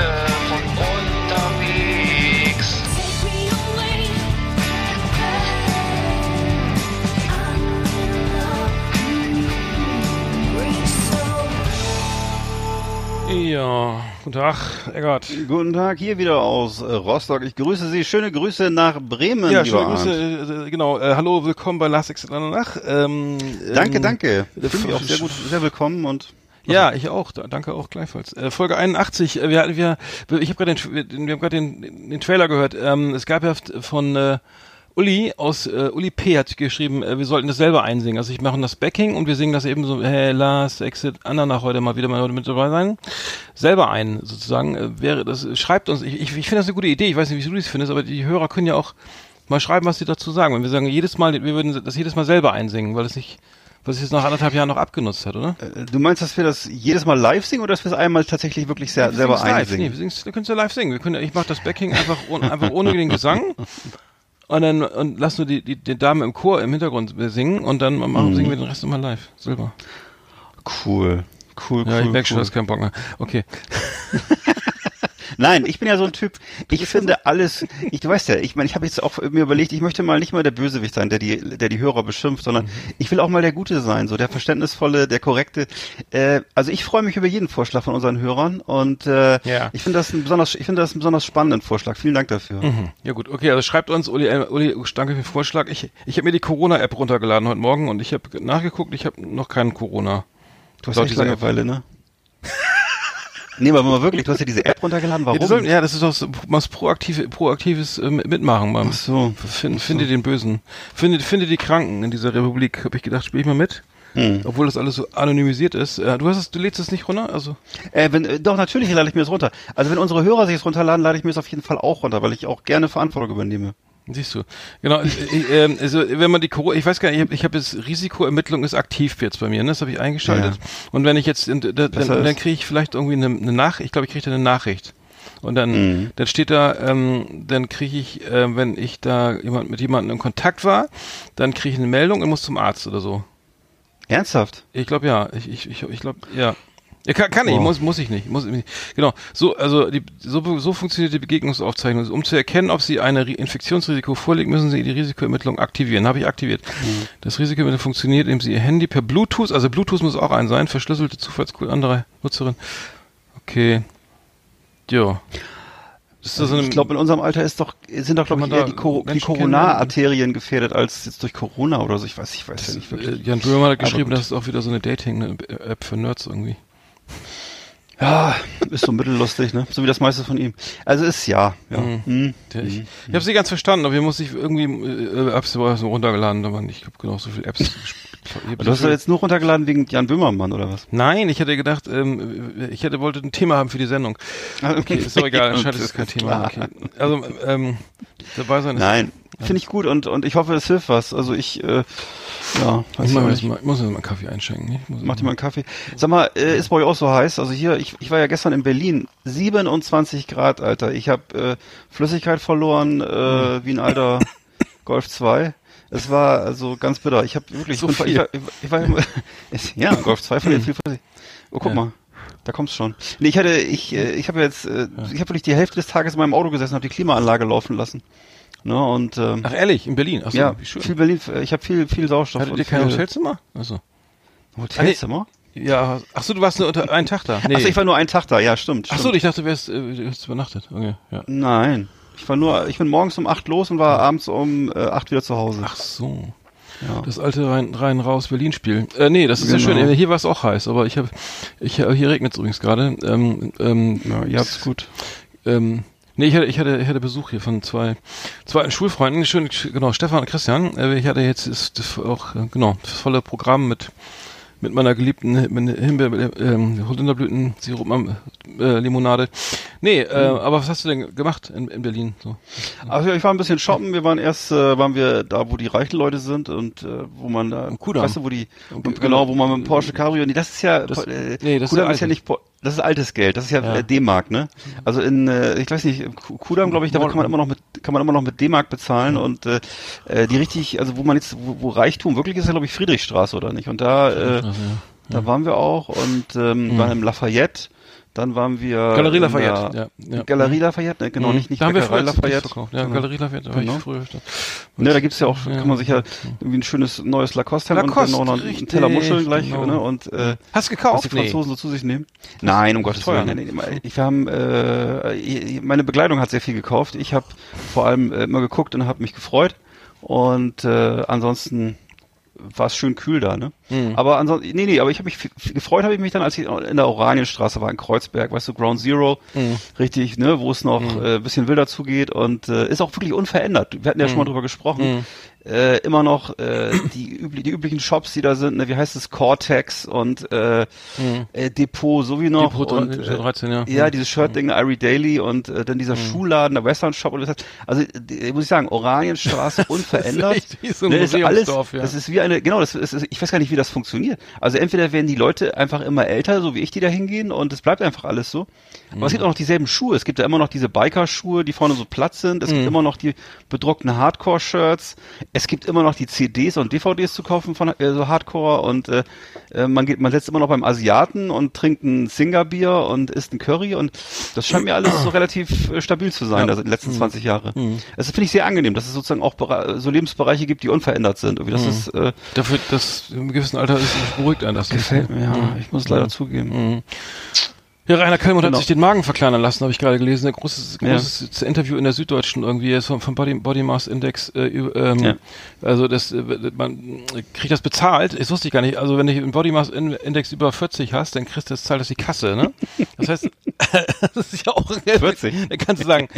Geschichte von unterwegs. Ja, guten Tag, Eggert. Guten Tag, hier wieder aus äh, Rostock. Ich grüße Sie. Schöne Grüße nach Bremen, Ja, schöne. Grüße, äh, genau, äh, hallo, willkommen bei Last Exit Nach. Ähm, Danke, ähm, danke. äh, Finde ich auch sehr gut, sehr willkommen und Ja, ich auch. Da, danke auch gleichfalls. Äh, Folge 81. Äh, wir, wir, ich habe gerade den, wir, wir haben gerade den, den Trailer gehört. Ähm, es gab ja von äh, Uli aus äh, Uli P hat geschrieben, äh, wir sollten das selber einsingen. Also ich mache das Backing und wir singen das eben so. Hey, Last Exit Ananach heute mal wieder mal heute mit dabei sein. Selber ein sozusagen äh, wäre das. Schreibt uns. Ich, ich, ich finde das eine gute Idee. Ich weiß nicht, wie du das findest, aber die Hörer können ja auch mal schreiben, was sie dazu sagen. Wenn wir sagen jedes Mal, wir würden das jedes Mal selber einsingen, weil es nicht was sich jetzt nach anderthalb Jahren noch abgenutzt hat, oder? äh, du meinst, dass wir das jedes Mal live singen oder dass wir es einmal tatsächlich wirklich sehr, Wir selber live. einsingen? Nee, wir, singen's, wir können es ja live singen. Wir können, ja- ich mache das Backing einfach, ohne, einfach ohne den Gesang. Und dann und lass nur die, die, die Dame im Chor im Hintergrund singen und dann machen, singen wir den Rest nochmal live. Silber. Cool. Cool, Ja, cool. ich merke schon, cool. du hast keinen Bock mehr. Okay. Nein, ich bin ja so ein Typ, ich finde alles, ich, du weißt ja, ich meine, ich habe jetzt auch mir überlegt, ich möchte mal nicht mal der Bösewicht sein, der die, der die Hörer beschimpft, sondern Mhm. ich will auch mal der Gute sein, so der verständnisvolle, der korrekte. Äh, also ich freue mich über jeden Vorschlag von unseren Hörern und äh, Ja. ich finde das ein besonders, ich finde das einen besonders spannenden Vorschlag. Vielen Dank dafür. Mhm. Ja gut, okay, also schreibt uns, Uli, äh, Uli danke für den Vorschlag. Ich, ich habe mir die Corona-App runtergeladen heute Morgen und ich habe nachgeguckt, ich habe noch keinen Corona. Du hast dieser App. Langeweile, ne? nee, aber mal wirklich, du hast ja diese App runtergeladen, Ja, warum? die sollen, ja, das ist doch so, was proaktive, proaktives äh, Mitmachen. Beim, Ach so. Find, Finde den Bösen. Finde, finde die Kranken in dieser Republik. Habe ich gedacht, spiele ich mal mit. Hm. Obwohl das alles so anonymisiert ist. Äh, du hast es, du lädst es nicht runter? Also. Äh, wenn, äh, doch, natürlich lade ich mir das runter. Also wenn unsere Hörer sich das runterladen, lade ich mir das auf jeden Fall auch runter, weil ich auch gerne Verantwortung übernehme. Siehst du. Genau, äh, äh, ähm, also wenn man die Corona, ich weiß gar nicht, ich habe ich hab jetzt Risikoermittlung ist aktiv jetzt bei mir, ne? Das habe ich eingeschaltet. Und wenn ich jetzt, in, da, dann, dann kriege ich vielleicht irgendwie eine, eine Nachricht, ich glaube, ich kriege da eine Nachricht. Und dann, Mhm. dann steht da, ähm, dann kriege ich, äh, wenn ich da jemand mit jemandem in Kontakt war, dann kriege ich eine Meldung und muss zum Arzt oder so. Ernsthaft? Ich glaube ja, ich ich ich, ich glaube ja. Ja, kann, kann ich, Wow. muss, muss ich nicht. Muss ich nicht. Genau. So, also die, so, so funktioniert die Begegnungsaufzeichnung. Um zu erkennen, ob Sie ein Ri- Infektionsrisiko vorliegt, müssen Sie die Risikoermittlung aktivieren. Habe ich aktiviert. Das Risikoermittlung funktioniert, indem Sie Ihr Handy per Bluetooth, also Bluetooth muss auch ein sein, verschlüsselte Zufallscode anderer Nutzerin. Okay. Jo. Das ist so eine, ich glaube, in unserem Alter ist doch, sind doch, glaube ich, eher die, Cor die Corona-Arterien gefährdet als jetzt durch Corona oder so. Ich weiß, ich weiß ja nicht äh, wirklich. Jan Böhmer hat geschrieben, das ist auch wieder so eine Dating-App für Nerds irgendwie. Ja, ist so mittellustig, ne? So wie das meiste von ihm. Also ist ja. ja. Mhm. Hm. Ja, ich ich habe sie ganz verstanden, aber hier muss ich irgendwie äh, Apps so runtergeladen, aber ich habe genau so viele Apps. Du hast doch jetzt nur runtergeladen wegen Jan Böhmermann oder was? Nein, ich hätte gedacht, ähm, ich hätte wollte ein Thema haben für die Sendung. Okay, ist doch egal, anscheinend ist es kein Thema. Okay. Also ähm, dabei sein ist. Nein, finde ich gut und und ich hoffe, es hilft was. Also ich, äh, ja, Ich, mal, ich muss mir mal einen Kaffee einschenken. Ich muss Mach dir mal einen Kaffee. Sag mal, äh, ist bei euch auch so heiß? Also hier, ich, ich war ja gestern in Berlin, 27 Grad, Alter. Ich habe äh, Flüssigkeit verloren, äh, wie ein alter Golf 2. Es war also ganz bitter. Ich habe wirklich, So ich, ich, viel. war, ich war, ich war ja Golf 2 verliert viel Flüssigkeit. Oh, guck Ja. mal. Da kommt's schon. Nee, ich hatte, ich, äh, ich habe jetzt, äh, ich habe wirklich die Hälfte des Tages in meinem Auto gesessen, habe die Klimaanlage laufen lassen. Ne, und ähm, Ach ehrlich, in Berlin. Achso, ja, wie schön. viel Berlin, ich habe viel, viel Sauerstoff. Hattet ihr kein viel- Hotelzimmer? Achso. Hotelzimmer? Ja, achso, du warst nur unter einen Tag da. Nee. Achso, ich war nur einen Tag da, ja, stimmt. Achso, stimmt. ich dachte, du wärst, äh, du übernachtet. Okay, ja. Nein. Ich war nur, ich bin morgens um acht los und war abends um äh, acht wieder zu Hause. Ach so. ja. Das alte rein, rein raus Berlin Spiel. Äh, nee, das ist ja Genau. schön. Äh, Hier war es auch heiß, aber ich habe, ich äh, hier regnet es übrigens gerade. Ähm, ähm, ja, ihr habt's gut. ähm, nee, ich hatte, ich hatte, ich hatte Besuch hier von zwei, zwei Schulfreunden. Schön, genau, Stefan und Christian. Äh, ich hatte jetzt ist auch genau das volle Programm mit mit meiner geliebten Him- Himbeer, ähm, Holunderblüten, Sirup, äh, Limonade. Nee, äh, Mhm. aber was hast du denn gemacht in, in Berlin? So. Also ich war ein bisschen shoppen. Wir waren erst, äh, waren wir da, wo die reichen Leute sind und äh, wo man da, weißt du, wo die, Am genau, wo man mit dem Porsche Cabrio, nee, das ist ja, Das- äh, nee, das ist Kudamm ja ist ja nicht, das ist altes Geld, das ist ja, Ja. äh, D-Mark, ne? Also in, äh, ich weiß nicht, Ku- Kudamm, glaube ich, da kann man immer noch mit, kann man immer noch mit D-Mark bezahlen und äh, äh, die richtig, also wo man jetzt, wo, wo Reichtum wirklich ist, ja glaube ich Friedrichstraße oder nicht? Und da, äh, ja. Da waren wir auch und ähm, Mhm. waren im Lafayette. Dann waren wir Galerie Lafayette, ja, ja. Galerie Lafayette, ne? genau, Mhm. nicht, nicht da haben wir Bäckerei früher Lafayette. verkauft. Ja, Genau. Galerie Lafayette, war Genau. ich früher. Da. Ne, da gibt's ja auch, Ja. kann man sich ja irgendwie ein schönes neues Lacoste-Hemd Lacoste, und dann noch einen Teller Muscheln gleich, genau. ne? Und äh, Hast du was gekauft? die Franzosen so zu sich nehmen. Nein, um Gottes Willen. Nee, nee, nee. Ich, wir haben, äh, meine Begleitung hat sehr viel gekauft. Ich habe vor allem äh, immer geguckt und habe mich gefreut. Und äh, ansonsten war es schön kühl da, ne? Mhm. Aber ansonsten, nee, nee, aber ich habe mich gefreut, habe ich mich dann, als ich in der Oranienstraße war in Kreuzberg, weißt du, Ground Zero, Mhm. richtig, ne, wo es noch äh, ein bisschen wilder zugeht und äh, ist auch wirklich unverändert. Wir hatten ja schon mal drüber gesprochen. Mhm. Äh, immer noch äh, die, übli die üblichen Shops, die da sind, ne, wie heißt es, Cortex und äh, äh, Depot, so wie noch. Mhm. Depot und, dre- äh, 13, ja. Ja, Mhm. dieses Shirt-Ding, Irie Daily und äh, dann dieser Schuhladen, der Western Shop und das heißt, also die, muss ich sagen, Oranienstraße unverändert. echt wie so ein Ne, ist alles, ja. das ist wie eine, genau, das ist, ich weiß gar nicht, wie das funktioniert. Also entweder werden die Leute einfach immer älter, so wie ich, die da hingehen und es bleibt einfach alles so. Aber es gibt auch noch dieselben Schuhe. Es gibt ja immer noch diese Biker-Schuhe, die vorne so platt sind. Es gibt immer noch die bedruckten Hardcore-Shirts. Es gibt immer noch die CDs und DVDs zu kaufen von äh, so Hardcore und äh, äh, man geht, man setzt immer noch beim Asiaten und trinkt ein Singerbier und isst ein Curry und das scheint mir alles so relativ äh, stabil zu sein, also die letzten 20 Jahre. Das finde ich sehr angenehm, dass es sozusagen auch so Lebensbereiche gibt, die unverändert sind. Irgendwie das ist äh, Dafür, dass gewissen Alter ist, beruhigt einen das. gefällt mir, ja. Ich muss leider zugeben. Ja, Rainer Kallmund Genau. hat sich den Magen verkleinern lassen, habe ich gerade gelesen. Ein großes, Ja. großes Interview in der Süddeutschen irgendwie ist vom, vom Body, Body Mass Index. Äh, ähm, Ja. Also das, äh, man kriegt das bezahlt. Das wusste ich gar nicht. Also wenn du einen Body Mass In- Index über 40 hast, dann kriegst du das zahlt das die Kasse. Ne? Das heißt, das ist ja auch 40? Dann kannst du sagen,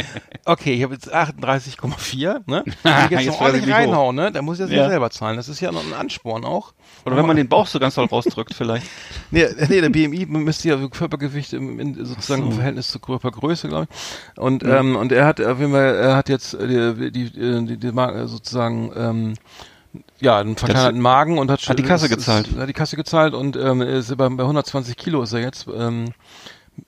okay, ich habe jetzt 38,4. Ne? Ich jetzt Jetzt noch ordentlich reinhauen, ne? dann muss ich das ja. Ja. selber zahlen. Das ist ja noch ein Ansporn auch. Oder wenn man den Bauch so ganz doll rausdrückt vielleicht. Nee, nee, der BMI misst ja Körpergewicht im, in, sozusagen so. im Verhältnis zur Körpergröße, glaube ich. Und ähm, und er hat auf jeden Fall, er hat jetzt die die die, die, die Mar- sozusagen ähm, ja einen verkleinerten Magen und hat Hat die Kasse ist- gezahlt. Ist, hat die Kasse gezahlt und ähm, ist bei, bei 120 Kilo ist er jetzt. Ähm,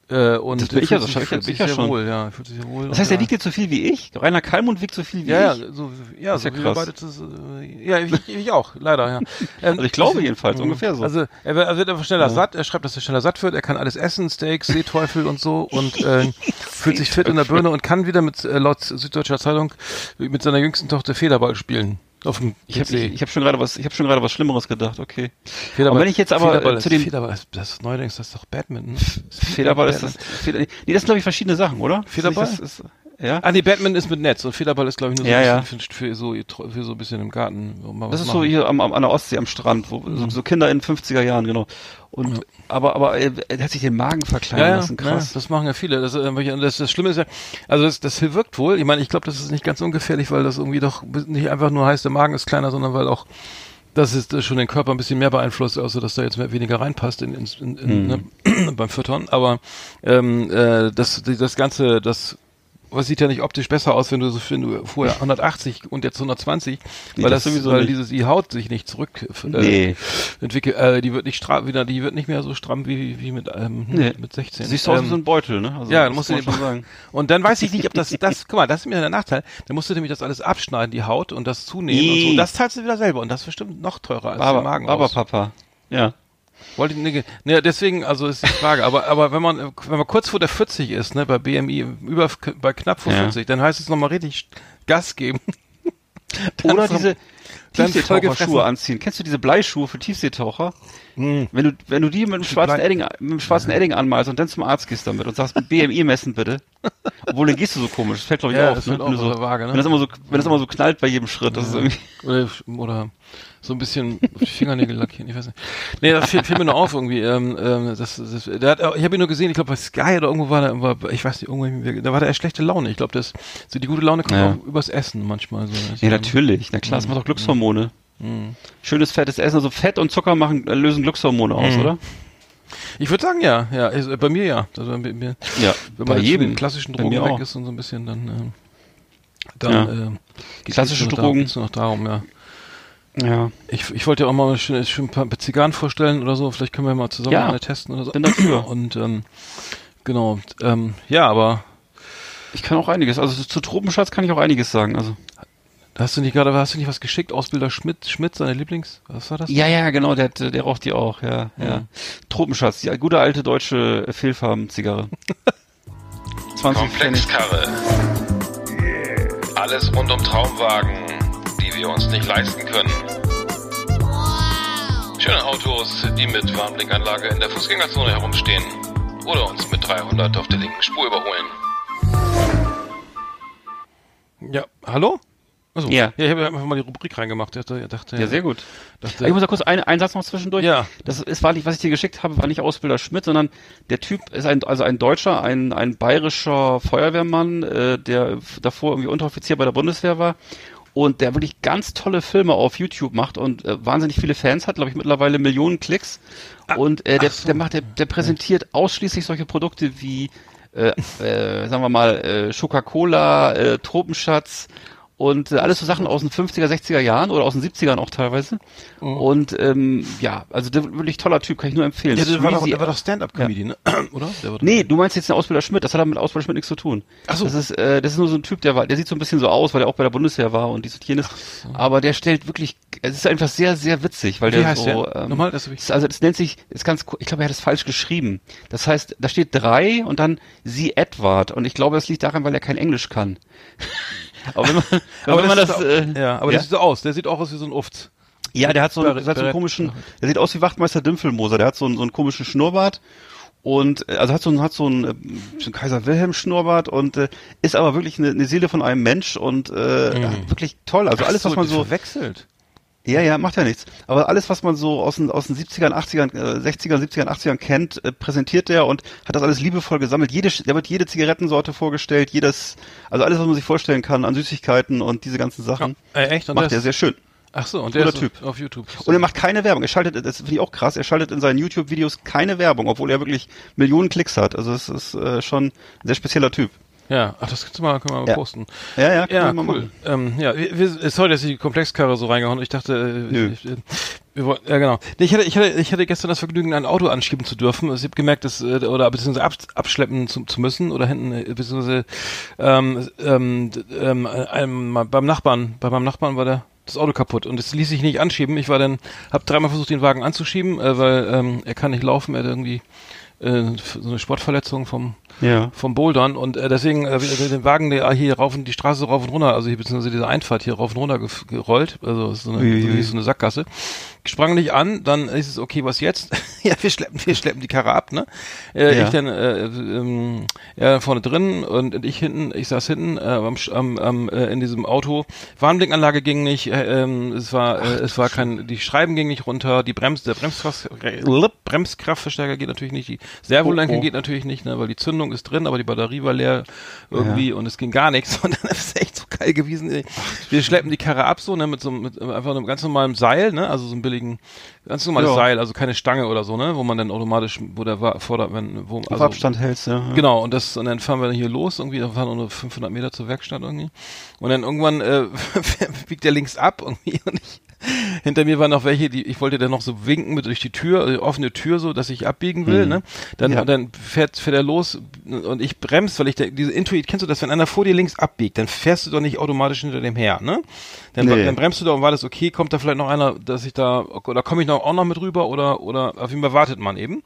äh, und Das bin ich fühlt ja, sich- das ich ja- ich ja schon. wohl, ja, fühlt sich sehr wohl. Das heißt, er wiegt jetzt so viel wie ich? Rainer Kallmund wiegt so viel wie ja, ich? ja, so, ja, Das ist so ja krass. das, äh, ja, ich, ich auch, leider, ja. Ähm, Also ich glaube jedenfalls, ungefähr so. Also er wird, er wird einfach schneller satt, er schreibt, dass er schneller satt wird, er kann alles essen, Steaks, Seeteufel und so und äh, fühlt sich fit in der Birne und kann wieder mit, äh, laut Süddeutscher Zeitung, mit seiner jüngsten Tochter Federball spielen. Auf dem ich habe hab schon gerade was, ich habe schon gerade was Schlimmeres gedacht, okay. Federball, Und wenn ich jetzt aber, Federball äh, ist, zu den- Federball ist, das ist neuerdings, das ist doch Badminton. Federball ist das, Feder, nee, das sind glaube ich verschiedene Sachen, oder? Federball? Das ist, ja? Ah nee, Badminton ist mit Netz und Federball ist glaube ich nur so, Ja, ein ja. bisschen Für, für, so, für so ein bisschen im Garten. Das ist so machen. hier am, am, an der Ostsee am Strand, wo Mhm. so, so Kinder in 50er Jahren, genau. Und aber aber er, er hat sich den Magen verkleinern Ja, ja, lassen, ja, krass. das machen ja viele. Das, äh, das, das Schlimme ist ja, also das, das wirkt wohl. Ich meine, ich glaube, das ist nicht ganz ungefährlich, weil das irgendwie doch nicht einfach nur heißt, der Magen ist kleiner, sondern weil auch das ist äh, schon den Körper ein bisschen mehr beeinflusst, außer dass da jetzt mehr, weniger reinpasst in, in, in, in, ne, beim Füttern. Aber ähm, äh, das, das Ganze, das was sieht ja nicht optisch besser aus, wenn du so wenn du vorher 180 und jetzt 120, Nee, weil das sowieso weil nicht. dieses die Haut sich nicht zurück äh, Nee. entwickelt, äh, die wird nicht stramm wieder, die wird nicht mehr so stramm wie wie mit ähm, Nee. mit 16. Siehst du aus wie Ähm, so ein Beutel, ne? Also, ja, dann musst du schon sagen. Und dann weiß ich nicht, ob das, das, guck mal, das ist mir der Nachteil. Dann musst du nämlich das alles abschneiden, die Haut und das zunehmen und so. Und das zahlst du wieder selber und das ist bestimmt noch teurer als der Magen aber. Papa. Ja. Wollte ich, ne, ne, deswegen, also ist die Frage. aber, aber wenn man, wenn man kurz vor der 40 ist, ne, bei BMI, über, bei knapp vor Ja. 40, dann heißt es nochmal richtig Gas geben. Oder vom- diese. Tiefseetaucherschuhe anziehen. Kennst du diese Bleischuhe für Tiefseetaucher? Wenn du, wenn du die mit dem schwarzen Blei- Edding, mit dem schwarzen Edding anmalst und dann zum Arzt gehst damit und sagst, BMI messen bitte. Obwohl, dann gehst du so komisch. Das fällt, glaube ich, Ja, auf. das ne? Wenn so, Waage, ne? Wenn das immer so, wenn das immer so knallt bei jedem Schritt, das ist irgendwie, Oder, oder so ein bisschen auf die Fingernägel lackieren, ich weiß nicht. Nee, das fiel, fiel mir nur auf irgendwie. Ähm, ähm, das, das, der hat, ich habe ihn nur gesehen, ich glaube bei Sky oder irgendwo war war, ich weiß nicht, irgendwo, da war der eher schlechte Laune. Ich glaube, das so die gute Laune kommt Ja. auch übers Essen manchmal. So, Ja, natürlich. Na klar, das macht auch Glückshormone. Mhm. Schönes fettes Essen, also Fett und Zucker machen, äh, lösen Glückshormone aus, Mhm. oder? Ich würde sagen, ja, ja, ist, bei mir ja. Also, bei mir, Ja, wenn bei man von jedem. klassischen Bei Drogen weg auch. ist und so ein bisschen, dann, ähm, dann Ja. äh, Klassische Drogen. Da, geht's nur noch darum, ja. Ja. Ich, ich wollte ja auch mal schön, schön ein paar Zigarren vorstellen oder so. Vielleicht können wir mal zusammen Ja, eine testen oder so. bin dafür. Und ähm, genau, ähm, ja, aber Ich kann auch einiges. Also zu Tropenschatz kann ich auch einiges sagen. Also Hast du nicht gerade, hast du nicht was geschickt? Ausbilder Schmidt, Schmidt, seine Lieblings, was war das? Ja, ja, genau, der, der raucht die auch, ja, ja. Mhm. Tropenschatz, die gute alte deutsche Fehlfarben-Zigarre. 20 Pfennig. Komplexkarre. Alles rund um Traumwagen, die wir uns nicht leisten können. Schöne Autos, die mit Warnblinkanlage in der Fußgängerzone herumstehen. Oder uns mit 300 auf der linken Spur überholen. Ja, hallo? Achso. Ja. Ja, ich habe einfach mal die Rubrik reingemacht. Ich dachte, Ja, sehr gut. Dachte, Ich muss da kurz einen, einen Satz noch zwischendurch. Ja. Das ist, war nicht, was ich dir geschickt habe, war nicht Ausbilder Schmidt, sondern der Typ ist ein, also ein Deutscher, ein, ein bayerischer Feuerwehrmann, äh, der davor irgendwie Unteroffizier bei der Bundeswehr war und der wirklich ganz tolle Filme auf YouTube macht und äh, wahnsinnig viele Fans hat, glaube ich, mittlerweile Millionen Klicks. Und äh, der, so. der macht, der, der präsentiert ausschließlich solche Produkte wie, äh, äh, sagen wir mal, äh, Coca-Cola, äh, Tropenschatz und äh, alles so Sachen aus den 50er, 60er Jahren oder aus den 70ern auch teilweise. Und ähm, ja, also der wirklich toller Typ, kann ich nur empfehlen. ja, der war doch, der war doch Stand-Up-Comedian, ne? oder? Der Nee, du meinst jetzt den Ausbilder Schmidt, das hat mit Ausbilder Schmidt nichts zu tun. Ach so. Das ist, äh, das ist nur so ein Typ, der war, der sieht so ein bisschen so aus, weil er auch bei der Bundeswehr war und dies und jenes. Aber der stellt wirklich, es ist einfach sehr, sehr witzig, weil Wie der heißt so, der? ähm, Nochmal, das ist- also das nennt sich, ist ganz, ich glaube, er hat es falsch geschrieben. Das heißt, da steht drei und dann sie Edward und ich glaube, das liegt daran, weil er kein Englisch kann. Aber wenn man, aber wenn man das, sieht äh, auch, ja, aber der sieht so aus. Der sieht auch aus wie so ein Uft. ja, der hat so, einen, der hat so einen komischen, der sieht aus wie Wachtmeister Dümpfelmoser, der hat so einen, so einen komischen Schnurrbart und äh, also hat so einen, hat so einen, äh, so einen Kaiser Wilhelm Schnurrbart und äh, ist aber wirklich eine, eine Seele von einem Mensch und äh, wirklich toll. Also alles, was man so, verwechselt. Ja, ja, macht ja nichts. Aber alles, was man so aus den, aus den 70ern, 80ern, äh, 60ern, 70ern, 80ern kennt, äh, präsentiert der und hat das alles liebevoll gesammelt. Jede, da wird jede Zigarettensorte vorgestellt, jedes, also alles, was man sich vorstellen kann an Süßigkeiten und diese ganzen Sachen. Äh, echt? Und macht der sehr schön. Ach so, und der Typ. auf YouTube. Und er macht keine Werbung. Er schaltet, das finde ich auch krass, er schaltet in seinen YouTube-Videos keine Werbung, obwohl er wirklich Millionen Klicks hat. Also es ist äh, schon ein sehr spezieller Typ. Ja, ach, das kannst du mal, können wir mal Ja. posten. Ja, ja, Ja, cool. Ähm, ja, wir, wir, sorry, dass ich die Komplexkarre so reingehauen habe. Ich dachte, äh, Nö. Ich, äh, wir wollten, ja genau. Nee, ich hatte, ich hatte, ich hatte gestern das Vergnügen, ein Auto anschieben zu dürfen. Ich habe gemerkt, dass äh, oder beziehungsweise ab, abschleppen zu, zu müssen oder hinten beziehungsweise ähm, ähm, ähm, einem, beim Nachbarn, bei meinem Nachbarn war der das Auto kaputt und es ließ sich nicht anschieben. Ich war dann, habe dreimal versucht, den Wagen anzuschieben, äh, weil ähm, er kann nicht laufen, er hat irgendwie so eine Sportverletzung vom Ja. vom Bouldern und äh, deswegen äh, den Wagen der hier rauf und die Straße rauf und runter, also hier beziehungsweise diese Einfahrt hier rauf und runter gerollt, also so eine, Ui, ui. so eine Sackgasse. Sprang nicht an, dann ist es okay, was jetzt? ja, wir schleppen, wir schleppen die Karre ab, ne? Äh, Ja. Ich dann äh, ähm, er vorne drin und, und ich hinten, ich saß hinten äh, am, am äh, in diesem Auto. Warnblinkanlage ging nicht, äh, ähm, es war äh, es war kein, die Schreiben ging nicht runter, die Brems, der Bremskraft, Bremskraftverstärker geht natürlich nicht, die Servolenkung Oh, oh. geht natürlich nicht, ne, weil die Zündung ist drin, aber die Batterie war leer irgendwie und es ging gar nichts und dann ist es echt so geil gewesen. Ey. Wir schleppen die Karre ab so, ne, mit so mit einfach einem ganz normalen Seil, ne, also so einem billigen, ganz normales Ja. Seil, also keine Stange oder so, ne, wo man dann automatisch, wo der war, vorder, wenn, wo, Auf also, Abstand hältst, ja. Genau, und das, und dann fahren wir dann hier los, irgendwie, da fahren nur 500 Meter zur Werkstatt irgendwie. Und dann irgendwann, äh, biegt der links ab irgendwie und ich, hinter mir waren noch welche, die, ich wollte dann noch so winken mit durch die Tür, äh, offene Tür so, dass ich abbiegen will, Mhm. ne? Dann, Ja. dann fährt, fährt er los und ich bremse, weil ich, da, diese Intuit, kennst du das, wenn einer vor dir links abbiegt, dann fährst du doch nicht automatisch hinter dem her, ne? Dann, Nee. dann bremst du doch und war das okay, kommt da vielleicht noch einer, dass ich da, oder komme ich noch, auch noch mit rüber oder, oder auf jeden Fall wartet man eben.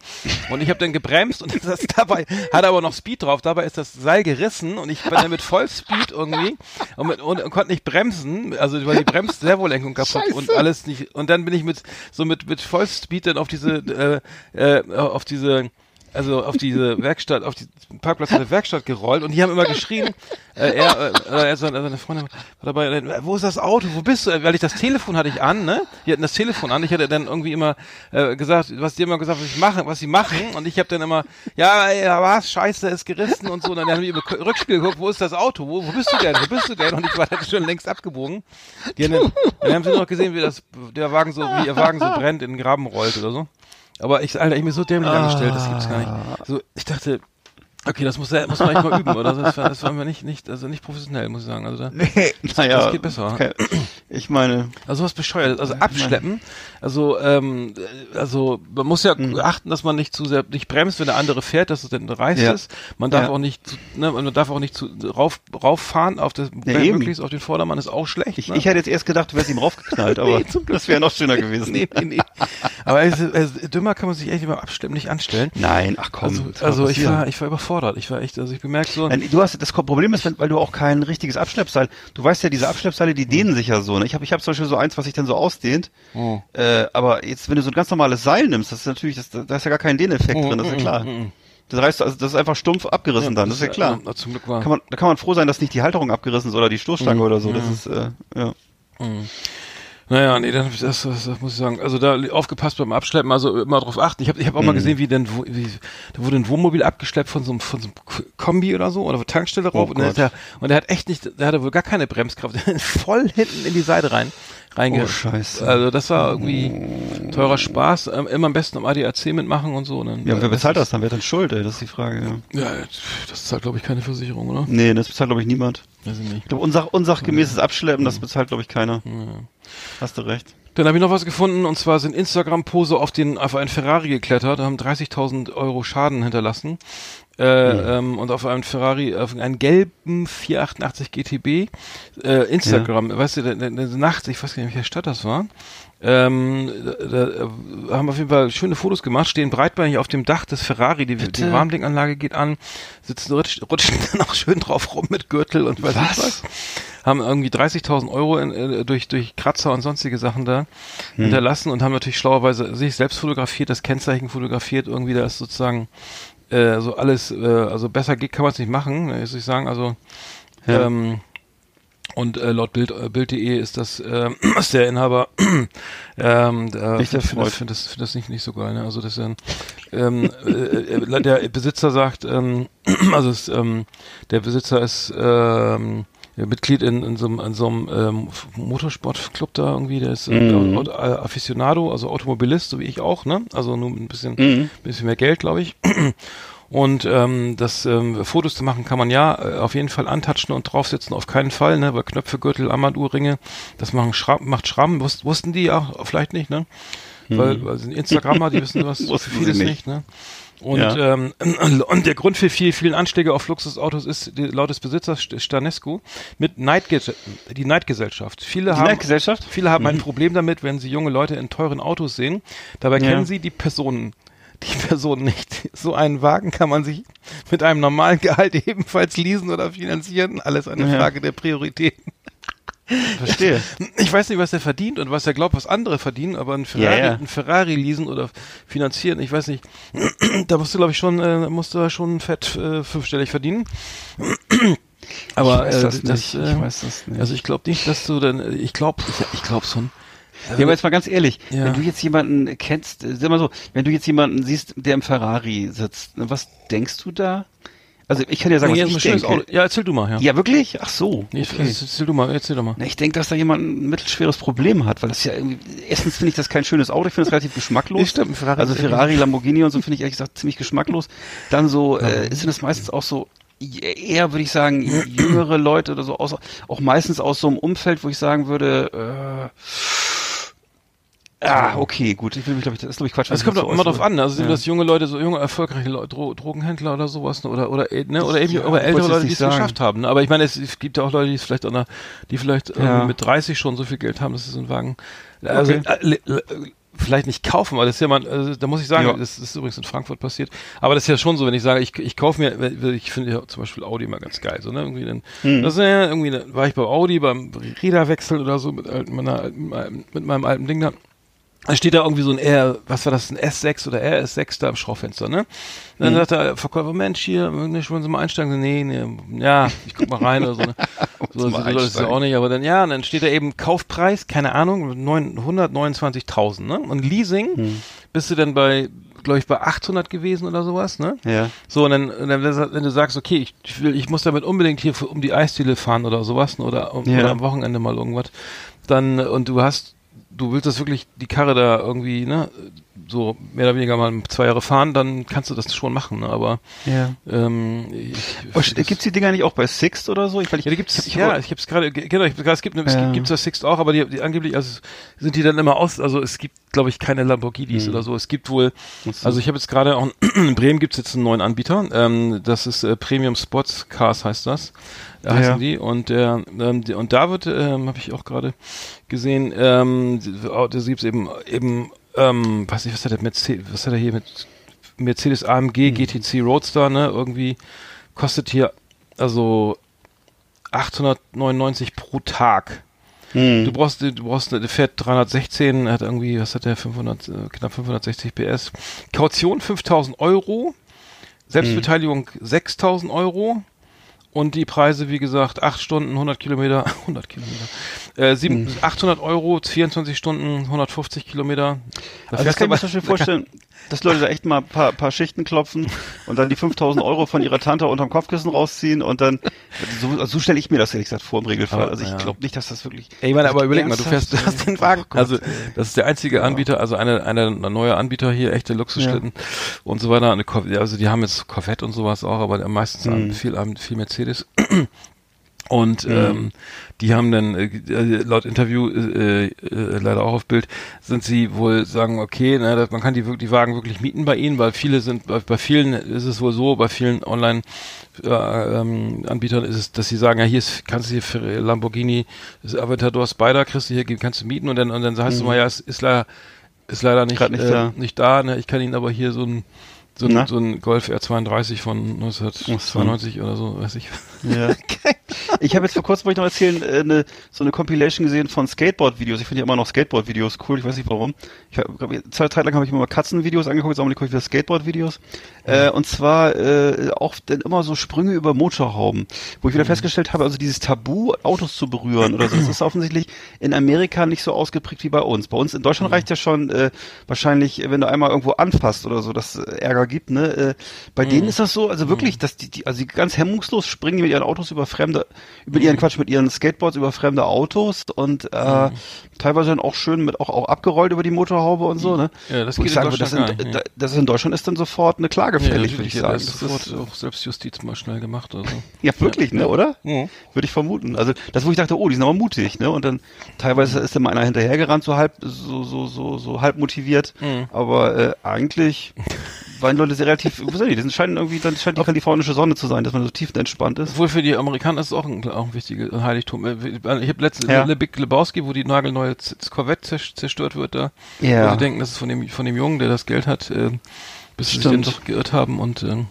Und ich habe dann gebremst und das dabei hat aber noch Speed drauf, dabei ist das Seil gerissen und ich bin dann mit Vollspeed irgendwie und, mit, und, und konnte nicht bremsen, also weil die Bremsservolenkung kaputt und alles nicht und dann bin ich mit so mit mit Vollspeed dann auf diese äh, äh, auf diese also auf diese Werkstatt, auf die Parkplatz der Werkstatt gerollt und die haben immer geschrien, äh, er, äh, er so, seine Freundin war dabei, äh, wo ist das Auto, wo bist du? Weil ich das Telefon hatte ich an, ne? Die hatten das Telefon an, ich hatte dann irgendwie immer äh, gesagt, was die immer gesagt, was ich mache, was sie machen und ich habe dann immer, ja, ey, da war's, scheiße, ist gerissen und so und dann haben die im Rückspiel geguckt, wo ist das Auto, wo, wo bist du denn, wo bist du denn und ich war dann schon längst abgebogen. Die haben dann, dann haben sie noch gesehen, wie das, der Wagen so, wie ihr Wagen so brennt, in den Graben rollt oder so. Aber ich, Alter, ich bin so dämlich angestellt, das gibt's gar nicht. So, ich dachte, Okay, das muss, muss man echt mal üben, oder? Das, war, das war mir nicht, nicht, also nicht professionell, muss ich sagen. Also da, Nee, naja. das geht besser. Okay. Ich meine, Also was bescheuert, also abschleppen, also ähm, also man muss ja Hm. achten, dass man nicht zu sehr nicht bremst, wenn der andere fährt, dass es dann reißt Ja. ist. Man darf Ja. auch nicht, ne, man darf auch nicht zu rauf rauffahren auf das Ja, möglichst auf den Vordermann ist auch schlecht. ich, ne? ich hätte jetzt erst gedacht, du wärst ihm raufgeknallt, aber Nee, das wäre noch schöner gewesen. nee, nee, nee. Aber es, es, dümmer kann man sich echt über Abschleppen nicht anstellen. Nein, ach komm. Also, also ich war ich war überfordert. Ich war echt, also ich bemerkt so. Du hast das Problem ist, weil du auch kein richtiges Abschleppseil. Du weißt ja, diese Abschleppseile, die dehnen sich ja so. Ne? Ich habe ich hab zum Beispiel so eins, was sich dann so ausdehnt. Oh. Äh, aber jetzt, wenn du so ein ganz normales Seil nimmst, das ist natürlich, das, da ist ja gar kein Dehneffekt drin, das ist ja klar. Das reißt, also das ist einfach stumpf abgerissen dann, das ist ja klar. Ja, zum Glück war. Kann man, da kann man froh sein, dass nicht die Halterung abgerissen ist oder die Stoßstange oder so. Das ist, äh, ja. Naja, nee, dann, das, das, das muss ich sagen. Also da aufgepasst beim Abschleppen, also immer drauf achten. Ich habe ich hab auch mal gesehen, wie denn, wo- wie, da wurde ein Wohnmobil abgeschleppt von so einem, von so einem Kombi oder so, oder Tankstelle rauf. Oh und, der, und der hat echt nicht, der hatte wohl gar keine Bremskraft. Der ist voll hinten in die Seite rein. Reinge Oh, Scheiße. Also das war irgendwie teurer Spaß. Ähm, immer am besten am ADAC mitmachen und so. Und dann, Ja, wer bezahlt das dann? Wer hat denn Schuld, ey? Das ist die Frage, ja. Ja, das zahlt, glaube ich, keine Versicherung, oder? Nee, das bezahlt, glaube ich, niemand. Weiß ich nicht. Ich glaube, unsach, unsachgemäßes Abschleppen, das bezahlt, glaube ich, keiner. Hast du recht. Dann habe ich noch was gefunden und zwar sind Instagram-Pose auf den auf einen Ferrari geklettert, haben 30.000 Euro Schaden hinterlassen äh, ähm, und auf einen Ferrari, auf einen gelben 488 GTB äh, Instagram, weißt du, der, der, nachts, ich weiß gar nicht, welche Stadt das war. Ähm, da, da haben auf jeden Fall schöne Fotos gemacht, stehen breitbeinig auf dem Dach des Ferrari, die, die Warmdinganlage geht an, sitzen rutschen, rutschen dann auch schön drauf rum mit Gürtel und weiß Was? was haben irgendwie 30.000 Euro in, äh, durch, durch Kratzer und sonstige Sachen da Hm. hinterlassen und haben natürlich schlauerweise sich selbst fotografiert, das Kennzeichen fotografiert, irgendwie da ist sozusagen äh, so alles, äh, also besser geht, kann man es nicht machen, muss ich sagen, also Ja. ähm, und äh, laut Bild, äh, Bild.de ist das äh, ist der Inhaber ähm, äh, Nicht finde das, find das, find das nicht, nicht so geil. Ne? Also das ähm, äh, äh, der Besitzer sagt, ähm, also es, ähm, der Besitzer ist ähm, Mitglied in, in so einem, in so einem ähm, Motorsportclub da irgendwie, der ist äh, Mhm. Auto, äh, Aficionado, also Automobilist, so wie ich auch, ne? Also nur ein bisschen, Mhm. bisschen mehr Geld, glaube ich. Und ähm, das ähm, Fotos zu machen kann man ja äh, auf jeden Fall antatschen und draufsetzen, auf keinen Fall, ne? Weil Knöpfe, Gürtel, Armbanduhrringe, das machen Schramm, macht Schramm, Wus wussten die auch vielleicht nicht, ne? Weil, weil sind Instagrammer, die wissen was für vieles nicht. nicht. ne? Und, Ja. ähm, und der Grund für viel, vielen Anschläge auf Luxusautos ist laut des Besitzers St- Stanescu mit Neidge die Neidgesellschaft. Viele Die haben Neidgesellschaft? Viele haben ein Problem damit, wenn sie junge Leute in teuren Autos sehen. Dabei Ja. kennen sie die Personen. Die Person nicht. So einen Wagen kann man sich mit einem normalen Gehalt ebenfalls leasen oder finanzieren. Alles eine Ja. Frage der Prioritäten. Verstehe. Ich weiß nicht, was er verdient und was er glaubt, was andere verdienen, aber ein Ferrari, Ja, ja. ein Ferrari leasen oder finanzieren, ich weiß nicht. da musst du, glaube ich, schon, äh, musst du schon fett äh, fünfstellig verdienen. aber ich weiß äh, das nicht. äh, ich weiß das nicht. also ich glaube nicht, dass du dann, ich glaube, ich, ich glaube schon. Ja, aber jetzt mal ganz ehrlich, Ja. wenn du jetzt jemanden kennst, äh, sag mal so, wenn du jetzt jemanden siehst, der im Ferrari sitzt, ne, was denkst du da? Also ich kann ja sagen, Ja, was ich denke. Auto. Ja, erzähl du mal, ja. Ja, wirklich? Ach so. Nee, okay. Erzähl du mal, erzähl doch mal. Na, ich denke, dass da jemand ein mittelschweres Problem hat, weil das ja irgendwie, erstens finde ich das kein schönes Auto, ich finde es relativ geschmacklos. Ja, stimmt, Ferrari also Ferrari, Lamborghini und so finde ich ehrlich gesagt ziemlich geschmacklos. Dann so, äh, sind das meistens auch so, eher würde ich sagen, jüngere Leute oder so, aus, auch meistens aus so einem Umfeld, wo ich sagen würde, äh, Ah, okay, gut. Ich will mich, glaube ich, das ist, glaube ich, Quatsch. Also es kommt doch immer drauf an. ne? Also sind Ja. das junge Leute, so junge, erfolgreiche Leute, Dro Drogenhändler oder sowas, ne? oder, oder, äh, ne? oder eben Ja, ich ältere Leute, die es geschafft haben. Ne? Aber ich meine, es, es gibt ja auch Leute, die es vielleicht, auch noch, die vielleicht Ja. irgendwie mit 30 schon so viel Geld haben, dass sie so einen Wagen, also, Okay. äh, le- le- vielleicht nicht kaufen, weil das ist ja mal, also, da muss ich sagen, Ja. das ist übrigens in Frankfurt passiert, aber das ist ja schon so, wenn ich sage, ich, ich kaufe mir, ich finde ja zum Beispiel Audi immer ganz geil, so, ne, irgendwie dann, Hm. das ist ja irgendwie, war ich bei Audi beim Räderwechsel oder so mit, alten- meiner, mit meinem alten Ding da, da steht da irgendwie so ein R, was war das, ein S6 oder RS6 da im Schaufenster, ne? Dann sagt der Verkäufer, Mensch, hier, wollen Sie mal einsteigen? Nee, nee, ja, ich guck mal rein oder so. Ne? So, so, mal so das ist ja auch nicht, aber dann, ja, und dann steht da eben Kaufpreis, keine Ahnung, 129.000, ne? Und Leasing, bist du dann bei, glaube ich, bei 800 gewesen oder sowas, ne? Ja. So, und dann, und dann, wenn du sagst, okay, ich, ich will, ich muss damit unbedingt hier für, um die Eisdiele fahren oder sowas, ne, oder, um, Ja. oder am Wochenende mal irgendwas, dann, und du hast du willst das wirklich, die Karre da irgendwie, ne, so mehr oder weniger mal zwei Jahre fahren, dann kannst du das schon machen, ne? aber Ja. ähm, Oh, gibt's die Dinger nicht auch bei Sixt oder so? Ich, weil ich, ja, die gibt's, ich, ja, ich hab's gerade, genau, ich, es gibt, es Ja. gibt's das Sixt auch, aber die, die angeblich, also sind die dann immer aus, also es gibt, glaube ich, keine Lamborghinis Mhm. oder so. Es gibt wohl, also ich habe jetzt gerade auch, in Bremen gibt's jetzt einen neuen Anbieter, ähm, das ist äh, Premium Sports Cars heißt das, äh, heißen Ja. die und der, ähm, die, und da wird, ähm, habe ich auch gerade gesehen, ähm, das gibt's eben, eben, ähm, weiß nicht, was hat der Mercedes, was hat er hier mit Mercedes AMG Mhm. GTC Roadster, ne, irgendwie kostet hier, also 899 pro Tag. Hm. Du brauchst, du brauchst, der fährt 316, hat irgendwie, was hat der, 500, äh, knapp 560 PS. Kaution 5000 Euro, Selbstbeteiligung 6000 Euro und die Preise, wie gesagt, 8 Stunden, 100 Kilometer, 100 Kilometer, äh, sieben, 800 Euro, 24 Stunden, 150 Kilometer. Da Also das kann ich mir zum Beispiel vorstellen, dass Leute da echt mal ein paar, paar Schichten klopfen und dann die 5000 Euro von ihrer Tante unterm Kopfkissen rausziehen und dann, so, also so stelle ich mir das ehrlich gesagt vor im Regelfall. Aber, also ich ja. glaube nicht, dass das wirklich... Ey, ich meine, aber überleg mal, du fährst, du hast den Wagen, also das ist der einzige Anbieter, also eine, eine, ein neuer Anbieter hier, echte Luxusschlitten und so weiter. Eine also die haben jetzt Corvette und sowas auch, aber meistens Mhm. viel, viel Mercedes. Und ähm, die haben dann äh, äh, laut Interview äh, äh, leider auch auf Bild sind sie wohl sagen okay ne, dass man kann die wirklich die Wagen wirklich mieten bei ihnen weil viele sind bei, bei vielen ist es wohl so bei vielen Online äh, ähm, Anbietern ist es dass sie sagen ja hier ist, kannst du hier für Lamborghini das Aventador Spider kriegst du hier kannst du mieten und dann und dann heißt es mal ja es ist leider ist leider nicht nicht äh, da. nicht da ne? ich kann ihnen aber hier so ein so ein, so ein Golf R32 von 1992 oder so, weiß ich. Ja. Ich habe jetzt vor kurzem, wollte ich noch erzählen, äh, eine, so eine Compilation gesehen von Skateboard-Videos. Ich finde ja immer noch Skateboard-Videos cool. Ich weiß nicht warum. Ich glaub, zwei Zeit lang habe ich mir mal Katzen-Videos angeguckt, jetzt gucke ich wieder Skateboard-Videos. Äh, und zwar äh, auch dann immer so Sprünge über Motorhauben, wo ich wieder festgestellt habe, also dieses Tabu, Autos zu berühren oder so, das ist offensichtlich in Amerika nicht so ausgeprägt wie bei uns. Bei uns in Deutschland reicht ja schon äh, wahrscheinlich, wenn du einmal irgendwo anfasst oder so, dass äh, Ärger gibt. Ne? Äh, bei denen ist das so, also wirklich, dass die, die, also die ganz hemmungslos springen die mit ihren Autos über fremde, über ihren Quatsch, mit ihren Skateboards über fremde Autos und äh, teilweise dann auch schön mit auch, auch abgerollt über die Motorhaube und so. Ne? Ja, das Wo geht ich würde, das, Deutschland in, nicht, da- das in Deutschland ist dann sofort eine Klage fällig, würde ich sagen. Da Das ist sofort auch Selbstjustiz mal schnell gemacht. Also. ja, wirklich, ne, oder? Mhm. Würde ich vermuten. Also das, wo ich dachte, oh, die sind aber mutig, ne? Und dann teilweise ist dann mal einer hinterhergerannt, so halb, so, so, so, so halb motiviert. Mhm. Aber äh, eigentlich waren die Leute sehr relativ, was nicht, das scheint irgendwie, dann scheint die kalifornische Sonne zu sein, dass man so tiefenentspannt ist. Obwohl für die Amerikaner ist es auch ein, auch ein wichtiges Heiligtum. Äh, Ich habe letztens Ja. Le Big Lebowski, wo die nagelneue Corvette zerstört wird, da. Ja. Wo sie denken, das ist von dem, von dem Jungen, der das Geld hat, äh, bis sie sich dann Stimmt. doch geirrt haben und ähm,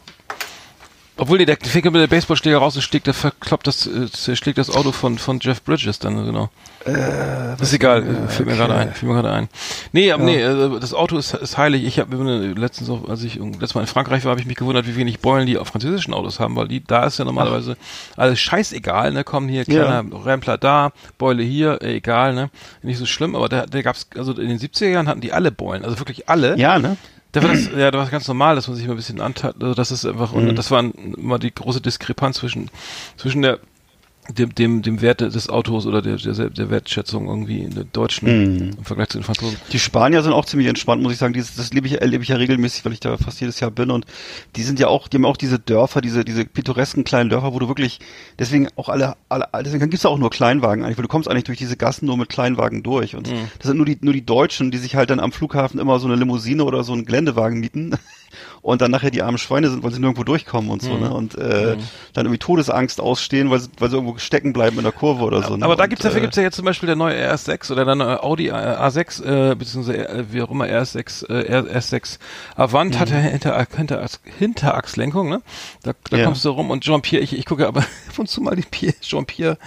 obwohl nee, der fängt mit der Baseballschläger raus und schlägt, der verkloppt das, äh, zerschlägt das Auto von, von Jeff Bridges dann, genau. Äh, ist egal, äh, fällt mir okay. gerade ein, fällt mir gerade ein. Nee, aber Ja. nee, äh, das Auto ist, ist heilig. Ich habe letztens auch, als ich letztes Mal in Frankreich war, habe ich mich gewundert, wie wenig Beulen die auf französischen Autos haben, weil die, da ist ja normalerweise alles scheißegal, ne, kommen hier Ja. kleiner Rempler da, Beule hier, äh, egal, ne, nicht so schlimm, aber da, da gab's, also in den 70er Jahren hatten die alle Beulen, also wirklich alle. Ja, ne? Da war das, ja, da war es ganz normal, dass man sich mal ein bisschen antat, also das ist einfach, Mhm. und das war immer die große Diskrepanz zwischen, zwischen der, dem, dem, dem Wert des Autos oder der, der, der Wertschätzung irgendwie in der deutschen Mhm. im Vergleich zu den Franzosen. Die Spanier sind auch ziemlich entspannt, muss ich sagen. Dieses, das lebe ich, erlebe ich ja regelmäßig, weil ich da fast jedes Jahr bin. Und die sind ja auch, die haben auch diese Dörfer, diese, diese pittoresken kleinen Dörfer, wo du wirklich, deswegen auch alle, alle deswegen gibt's ja auch nur Kleinwagen eigentlich, weil du kommst eigentlich durch diese Gassen nur mit Kleinwagen durch. Und das sind nur die, nur die Deutschen, die sich halt dann am Flughafen immer so eine Limousine oder so einen Geländewagen mieten. Und dann nachher die armen Schweine sind, weil sie nirgendwo durchkommen und so, ne? Und äh, dann irgendwie Todesangst ausstehen, weil sie, weil sie irgendwo stecken bleiben in der Kurve oder so. Ne? Aber da gibt's dafür äh, gibt's ja jetzt zum Beispiel der neue RS6 oder der neue Audi äh, A6, äh, beziehungsweise äh, wie auch immer RS6, äh, RS6 Avant hat ja hinter, hinter, Hinterachslenkung, ne? Da, da Ja. kommst du rum und Jean-Pierre, ich, ich gucke aber ab und zu mal die Pierre, Jean-Pierre,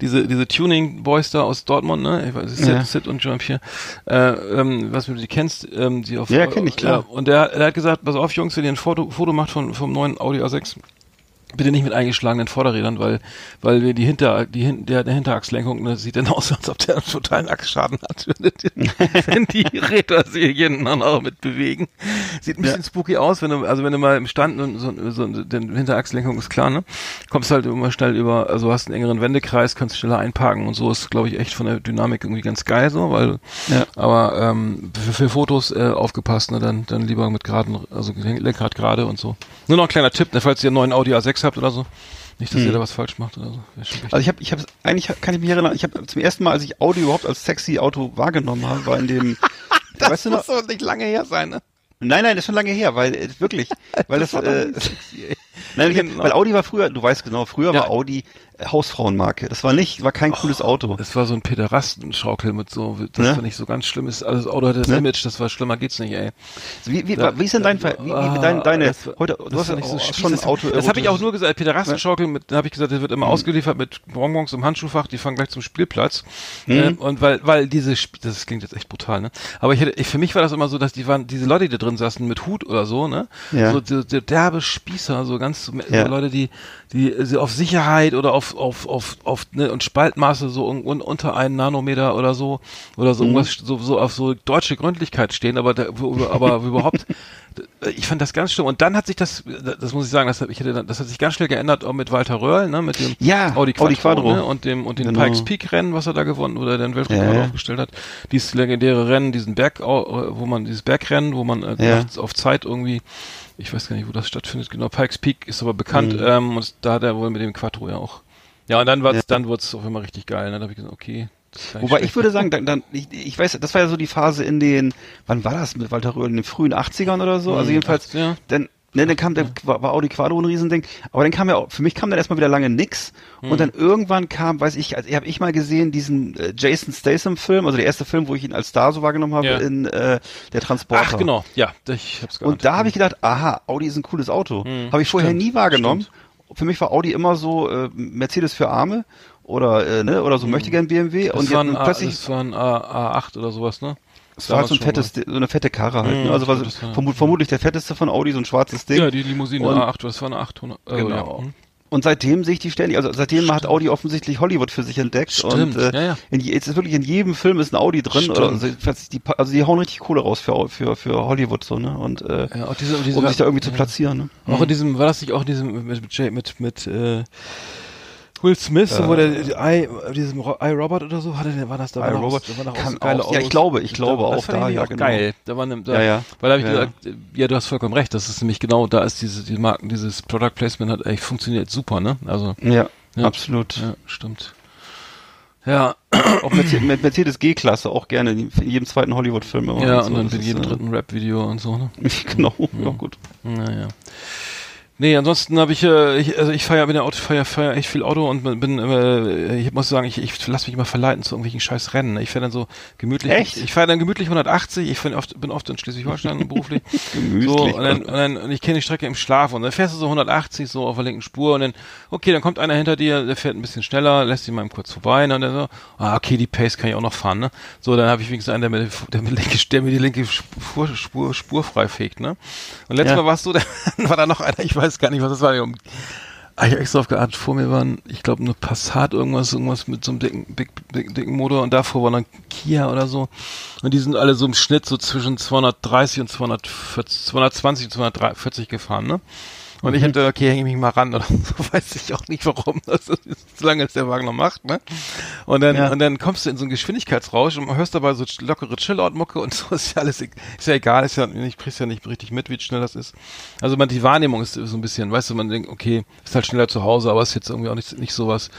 diese, diese Tuning-Boys da aus Dortmund, ne? Ich weiß, Sid, Ja. Sid und Jean-Pierre, äh, ähm, was du die kennst, ähm, die auf Ja, kenn ich, klar. Ja, und der, der hat gesagt, pass auf, Jungs, wenn ihr ein Foto, Foto macht von, vom neuen Audi A6, Bitte nicht mit eingeschlagenen Vorderrädern, weil, weil wir die Hinter, die Hin der, der Hinterachslenkung, ne, sieht dann aus, als ob der einen totalen Achsschaden hat, wenn die Räder sich jeden dann auch mit bewegen. Sieht ein bisschen ja. spooky aus, wenn du, also wenn du mal im Stand und so, so, den Hinterachslenkung ist klar, ne? Kommst halt immer schnell über, also hast einen engeren Wendekreis, kannst schneller einparken und so ist, glaube ich, echt von der Dynamik irgendwie ganz geil so, weil, ja. aber ähm, für, für Fotos äh, aufgepasst, ne, dann, dann lieber mit geraden, also Lenkrad gerade und so. Nur noch ein kleiner Tipp, ne, falls ihr einen neuen Audi A6 habt oder so. Nicht, dass hm. ihr da was falsch macht oder so. Also ich habe, ich habe, eigentlich kann ich mich erinnern, ich habe zum ersten Mal, als ich Audi überhaupt als sexy Auto wahrgenommen habe, war in dem, das weißt du noch, muss doch nicht lange her sein, ne? Nein, nein, das ist schon lange her, weil äh, wirklich, weil das, das äh, sexy, nein, ich hab, weil Audi war früher, du weißt genau, früher ja. war Audi Hausfrauenmarke. Das war nicht, war kein cooles oh, Auto. Das war so ein Pederastenschaukel mit so, das ne? war nicht so ganz schlimm ist. Also das Auto hatte das ne? Image, das war schlimmer geht's nicht, ey. Wie, wie, da, wie ist denn dein, wie, wie, wie dein, deine, das, heute, du hast ja nicht so schon ein Auto. Das habe ich auch nur gesagt, Pederastenschaukel mit, da habe ich gesagt, das wird immer mhm. ausgeliefert mit Bonbons im Handschuhfach, die fangen gleich zum Spielplatz. Mhm. Äh, und weil, weil diese, das klingt jetzt echt brutal, ne? Aber ich hätte, ich, für mich war das immer so, dass die waren, diese Leute, die da drin saßen mit Hut oder so, ne? Ja. So, der, der derbe Spießer, so ganz, so, ja. Leute, die, die, die auf Sicherheit oder auf, auf, auf, auf ne, und Spaltmaße so un, un, unter einen Nanometer oder so oder so mhm. irgendwas so, so auf so deutsche Gründlichkeit stehen, aber da, aber überhaupt ich fand das ganz schlimm und dann hat sich das das muss ich sagen, das hat, ich hätte, das hat sich ganz schnell geändert auch mit Walter Röhrl, ne, mit dem ja, Audi Quattro, Audi Quattro. Ne, und dem und dem genau. Pikes Peak Rennen, was er da gewonnen oder den Weltrekord ja, aufgestellt hat. Dieses legendäre Rennen, diesen Berg wo man dieses Bergrennen, wo man äh, auf Zeit irgendwie ich weiß gar nicht, wo das stattfindet, genau, Pikes Peak ist aber bekannt, mhm. ähm, und da hat er wohl mit dem Quattro ja auch ja, und dann war's, ja. dann wurde es auf einmal richtig geil. Ne? Dann habe ich gesagt, okay. Wobei ich würde sagen, dann, dann ich, ich weiß, das war ja so die Phase in den, wann war das mit Walter Röhrl, in den frühen 80ern oder so? Also hm, jedenfalls, ja. dann, ne, dann kam der, war, Audi Quadro ein Riesending, aber dann kam ja, für mich kam dann erstmal wieder lange nix hm. und dann irgendwann kam, weiß ich, also habe ich mal gesehen, diesen äh, Jason Statham Film, also der erste Film, wo ich ihn als Star so wahrgenommen habe, ja. in äh, der Transporter. Ach genau, ja, ich hab's geahnt. Und da habe ich gedacht, aha, Audi ist ein cooles Auto. Hm. Habe ich vorher Stimmt. nie wahrgenommen. Stimmt für mich war Audi immer so äh, Mercedes für Arme oder äh, ne oder so mhm. möchte gern BMW das und war ein plötzlich das war ein A, A8 oder sowas ne das war halt so ein fettes, so eine fette Karre halt. Ne? Mhm, also war, so, verm vermutlich der fetteste von Audi, so ein schwarzes Ding. Ja, die Limousine und, A8, das war eine 800. Äh, genau. Ja. Mhm. Und seitdem sehe ich die ständig, also seitdem Stimmt. hat Audi offensichtlich Hollywood für sich entdeckt. Stimmt. Und äh, ja, ja. In, jetzt ist wirklich in jedem Film ist ein Audi drin. Stimmt. Oder, also, die, also die hauen richtig Kohle raus für, für, für Hollywood so, ne? Und äh, ja, diese, diese, um sich da irgendwie zu platzieren. Ne? Auch in diesem, war das nicht auch in diesem mit, mit, mit, mit äh, Will Smith, äh, wo der I, diesem iRobot oder so hatte, der war das da iRobot war noch so geile auch, Ja, ich glaube, ich glaube da, auch da, ja, auch genau. geil. Da war ne, da, ja, ja. Weil da habe ich ja. gesagt, ja, du hast vollkommen recht, das ist nämlich genau, da ist diese die Marken, dieses Product Placement hat echt funktioniert super, ne? Also ja, ja absolut. Ja, stimmt. Ja. auch mit Mercedes G-Klasse auch gerne in jedem zweiten Hollywood-Film. Ja, und, so. und in jedem ist, dritten Rap-Video und so, ne? genau, ja, gut. Naja. Nee, ansonsten habe ich, äh, ich, also ich feiere, bin ja Auto, feier, feier echt viel Auto und bin, äh, ich muss sagen, ich, ich lasse mich immer verleiten zu irgendwelchen scheiß Rennen. Ich fahre dann so gemütlich. Echt? Ich fahre dann gemütlich 180. Ich oft, bin oft in Schleswig-Holstein beruflich. gemütlich. So, und, dann, und, dann, und ich kenne die Strecke im Schlaf und dann fährst du so 180 so auf der linken Spur und dann, okay, dann kommt einer hinter dir, der fährt ein bisschen schneller, lässt ihn mal kurz vorbei und dann so, ah, okay, die Pace kann ich auch noch fahren, ne? So, dann habe ich wenigstens einen, der mir, der mir, linke, der mir die linke Spur, Spur, Spur frei fegt, ne? Und letztes ja. Mal warst du, da war da noch einer, ich weiß gar nicht, was das war, ich habe extra aufgeachtet, vor mir waren, ich glaube, eine Passat, irgendwas, irgendwas mit so einem dicken, big, big, dicken Motor und davor war dann Kia oder so. Und die sind alle so im Schnitt so zwischen 230 und 240, 220 und 240 gefahren, ne? Und ich hätte, okay, hänge ich mich mal ran oder so, weiß ich auch nicht warum. Das ist, so lange es der Wagen noch macht, ne? Und dann, ja. und dann kommst du in so einen Geschwindigkeitsrausch und hörst dabei so lockere Chillout-Mucke und so ist ja alles, ist ja egal, ist ja, ich krieg's ja nicht richtig mit, wie schnell das ist. Also man, die Wahrnehmung ist so ein bisschen, weißt du, man denkt, okay, ist halt schneller zu Hause, aber ist jetzt irgendwie auch nicht, nicht sowas,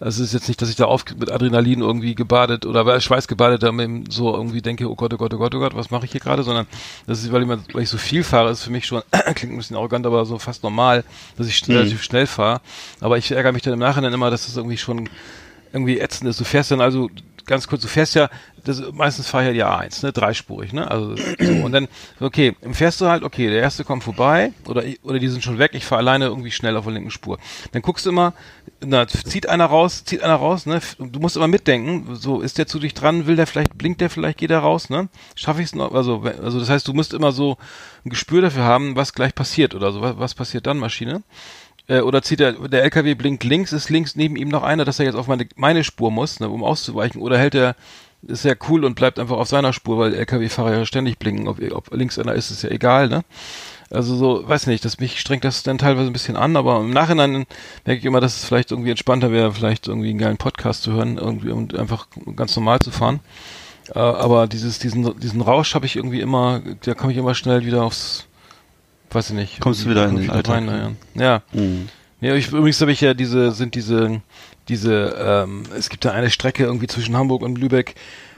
also es ist jetzt nicht, dass ich da auf mit Adrenalin irgendwie gebadet oder Schweiß gebadet da so irgendwie denke, oh Gott, oh Gott, oh Gott, oh Gott, was mache ich hier gerade, sondern das ist, weil ich, weil ich so viel fahre, ist für mich schon, klingt ein bisschen arrogant, aber so fast normal, dass ich mhm. relativ schnell fahre. Aber ich ärgere mich dann im Nachhinein immer, dass das irgendwie schon irgendwie ätzend ist. Du fährst dann also ganz kurz, du fährst ja, das, meistens fahre ich ja die A1, ne, dreispurig, ne, also so, und dann, okay, fährst du halt, okay, der erste kommt vorbei oder oder die sind schon weg, ich fahre alleine irgendwie schnell auf der linken Spur. Dann guckst du immer, na, zieht einer raus, zieht einer raus, ne, du musst immer mitdenken, so, ist der zu dich dran, will der vielleicht, blinkt der vielleicht, geht er raus, ne, schaffe ich es noch, also, also das heißt, du musst immer so ein Gespür dafür haben, was gleich passiert oder so, was, was passiert dann, Maschine. Äh, oder zieht er, der LKW blinkt links, ist links neben ihm noch einer, dass er jetzt auf meine, meine Spur muss, ne, um auszuweichen. Oder hält er, ist ja cool und bleibt einfach auf seiner Spur, weil LKW-Fahrer ja ständig blinken. Ob, ob links einer ist, ist ja egal, ne? Also so, weiß nicht, das mich strengt das dann teilweise ein bisschen an, aber im Nachhinein merke ich immer, dass es vielleicht irgendwie entspannter wäre, vielleicht irgendwie einen geilen Podcast zu hören, irgendwie und einfach ganz normal zu fahren. Äh, aber dieses, diesen, diesen Rausch habe ich irgendwie immer, da komme ich immer schnell wieder aufs, weiß ich nicht. Kommst du wieder in den Alltag, rein, ja. ja. Mhm. Ja, ich, übrigens habe ich ja diese, sind diese, diese, ähm, es gibt da eine Strecke irgendwie zwischen Hamburg und Lübeck,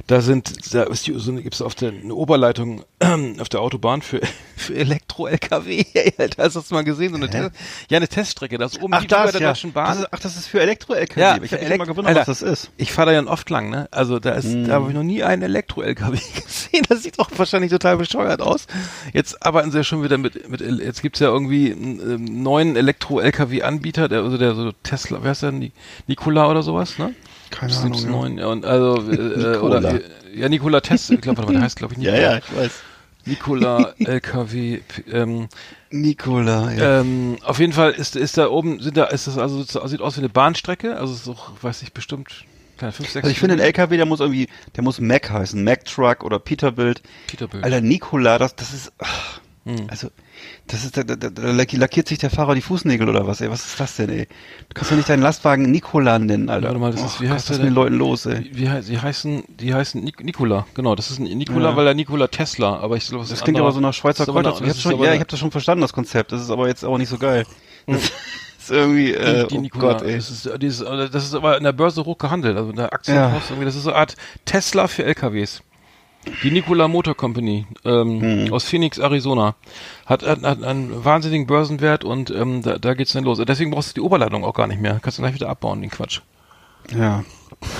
da sind, da ist die, so eine, gibt's auf der, eine Oberleitung auf der Autobahn für, für Elektro-LKW. Alter, hast du das mal gesehen? So eine? Test, ja, eine Teststrecke, das ist oben Ach, gegenüber das, der ja. Deutschen Bahn. Das ist, ach, das ist für Elektro-LKW. Ja, ich habe mich immer gewundert, Alter. was das ist. Ich fahre da ja oft lang, ne? Also da ist, Mm. da habe ich noch nie einen Elektro-LKW gesehen. Das sieht doch wahrscheinlich total bescheuert aus. Jetzt arbeiten sie ja schon wieder mit, mit jetzt gibt's ja irgendwie einen ähm, neuen Elektro-LKW-Anbieter, der, also der so Tesla, wer ist der? Ni- Nikola oder sowas, ne? Keine Ahnung. ja. neuen, ja, und also, äh, äh, Nikola. oder, äh, ja, Nikola Tesla, ich glaube, der heißt, glaube ich, Ja, Nikola. ja, ich weiß. Nikola LKW, ähm, Nikola, ja. ähm, auf jeden Fall ist, ist da oben, sind da, ist das also, so- sieht aus wie eine Bahnstrecke, also es ist auch, weiß ich, bestimmt, keine, fünf, sechs Also ich finde, ein LKW, der muss irgendwie, der muss Mac heißen. Mac Truck oder Peterbilt. Peterbilt. Alter, Nikola, das, das ist, ach, Hm. also, das ist, da, da, da lackiert sich der Fahrer die Fußnägel oder was, ey? Was ist das denn, ey? Du kannst ja nicht deinen Lastwagen Nikola nennen, Alter. Warte mal, das ist- Och wie Gott, heißt was ist mit den? Leuten los, ey? Wie, wie die heißen, die heißen Nik Nikola, genau, das ist ein Nikola, Ja. weil er Nikola Tesla, aber ich glaube, Das klingt aber so nach Schweizer das ist Kräuter. Ich das hab ist schon, ja, ich habe das schon verstanden, das Konzept. Das ist aber jetzt auch nicht so geil. Das ist irgendwie, äh, die oh Nikola, Gott, ey. Das ist, dieses, das ist aber in der Börse hoch gehandelt, also in der Aktienkurs irgendwie, das ist so eine Art Tesla für LKWs. Die Nikola Motor Company ähm, Mhm. aus Phoenix, Arizona, hat, hat, hat einen wahnsinnigen Börsenwert und ähm, da, da geht's dann los. Deswegen brauchst du die Oberleitung auch gar nicht mehr. Kannst du gleich wieder abbauen, den Quatsch. Ja.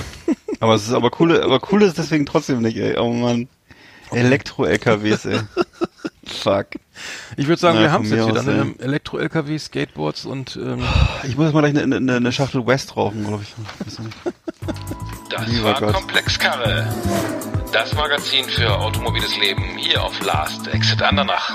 aber es ist aber coole, aber cool ist deswegen trotzdem nicht, ey. Oh Mann. Elektro-LKWs, ey. Fuck. Ich würde sagen, Na, wir haben's mir jetzt wieder. aus, Ne? ey. Wir haben Elektro-LKW, Skateboards und ähm, Ich muss mal gleich eine, eine, eine Schachtel West rauchen, glaube ich. Das Lieber war Gott. Komplexkarre. Das Magazin für automobiles Leben hier auf Last Exit Andernach.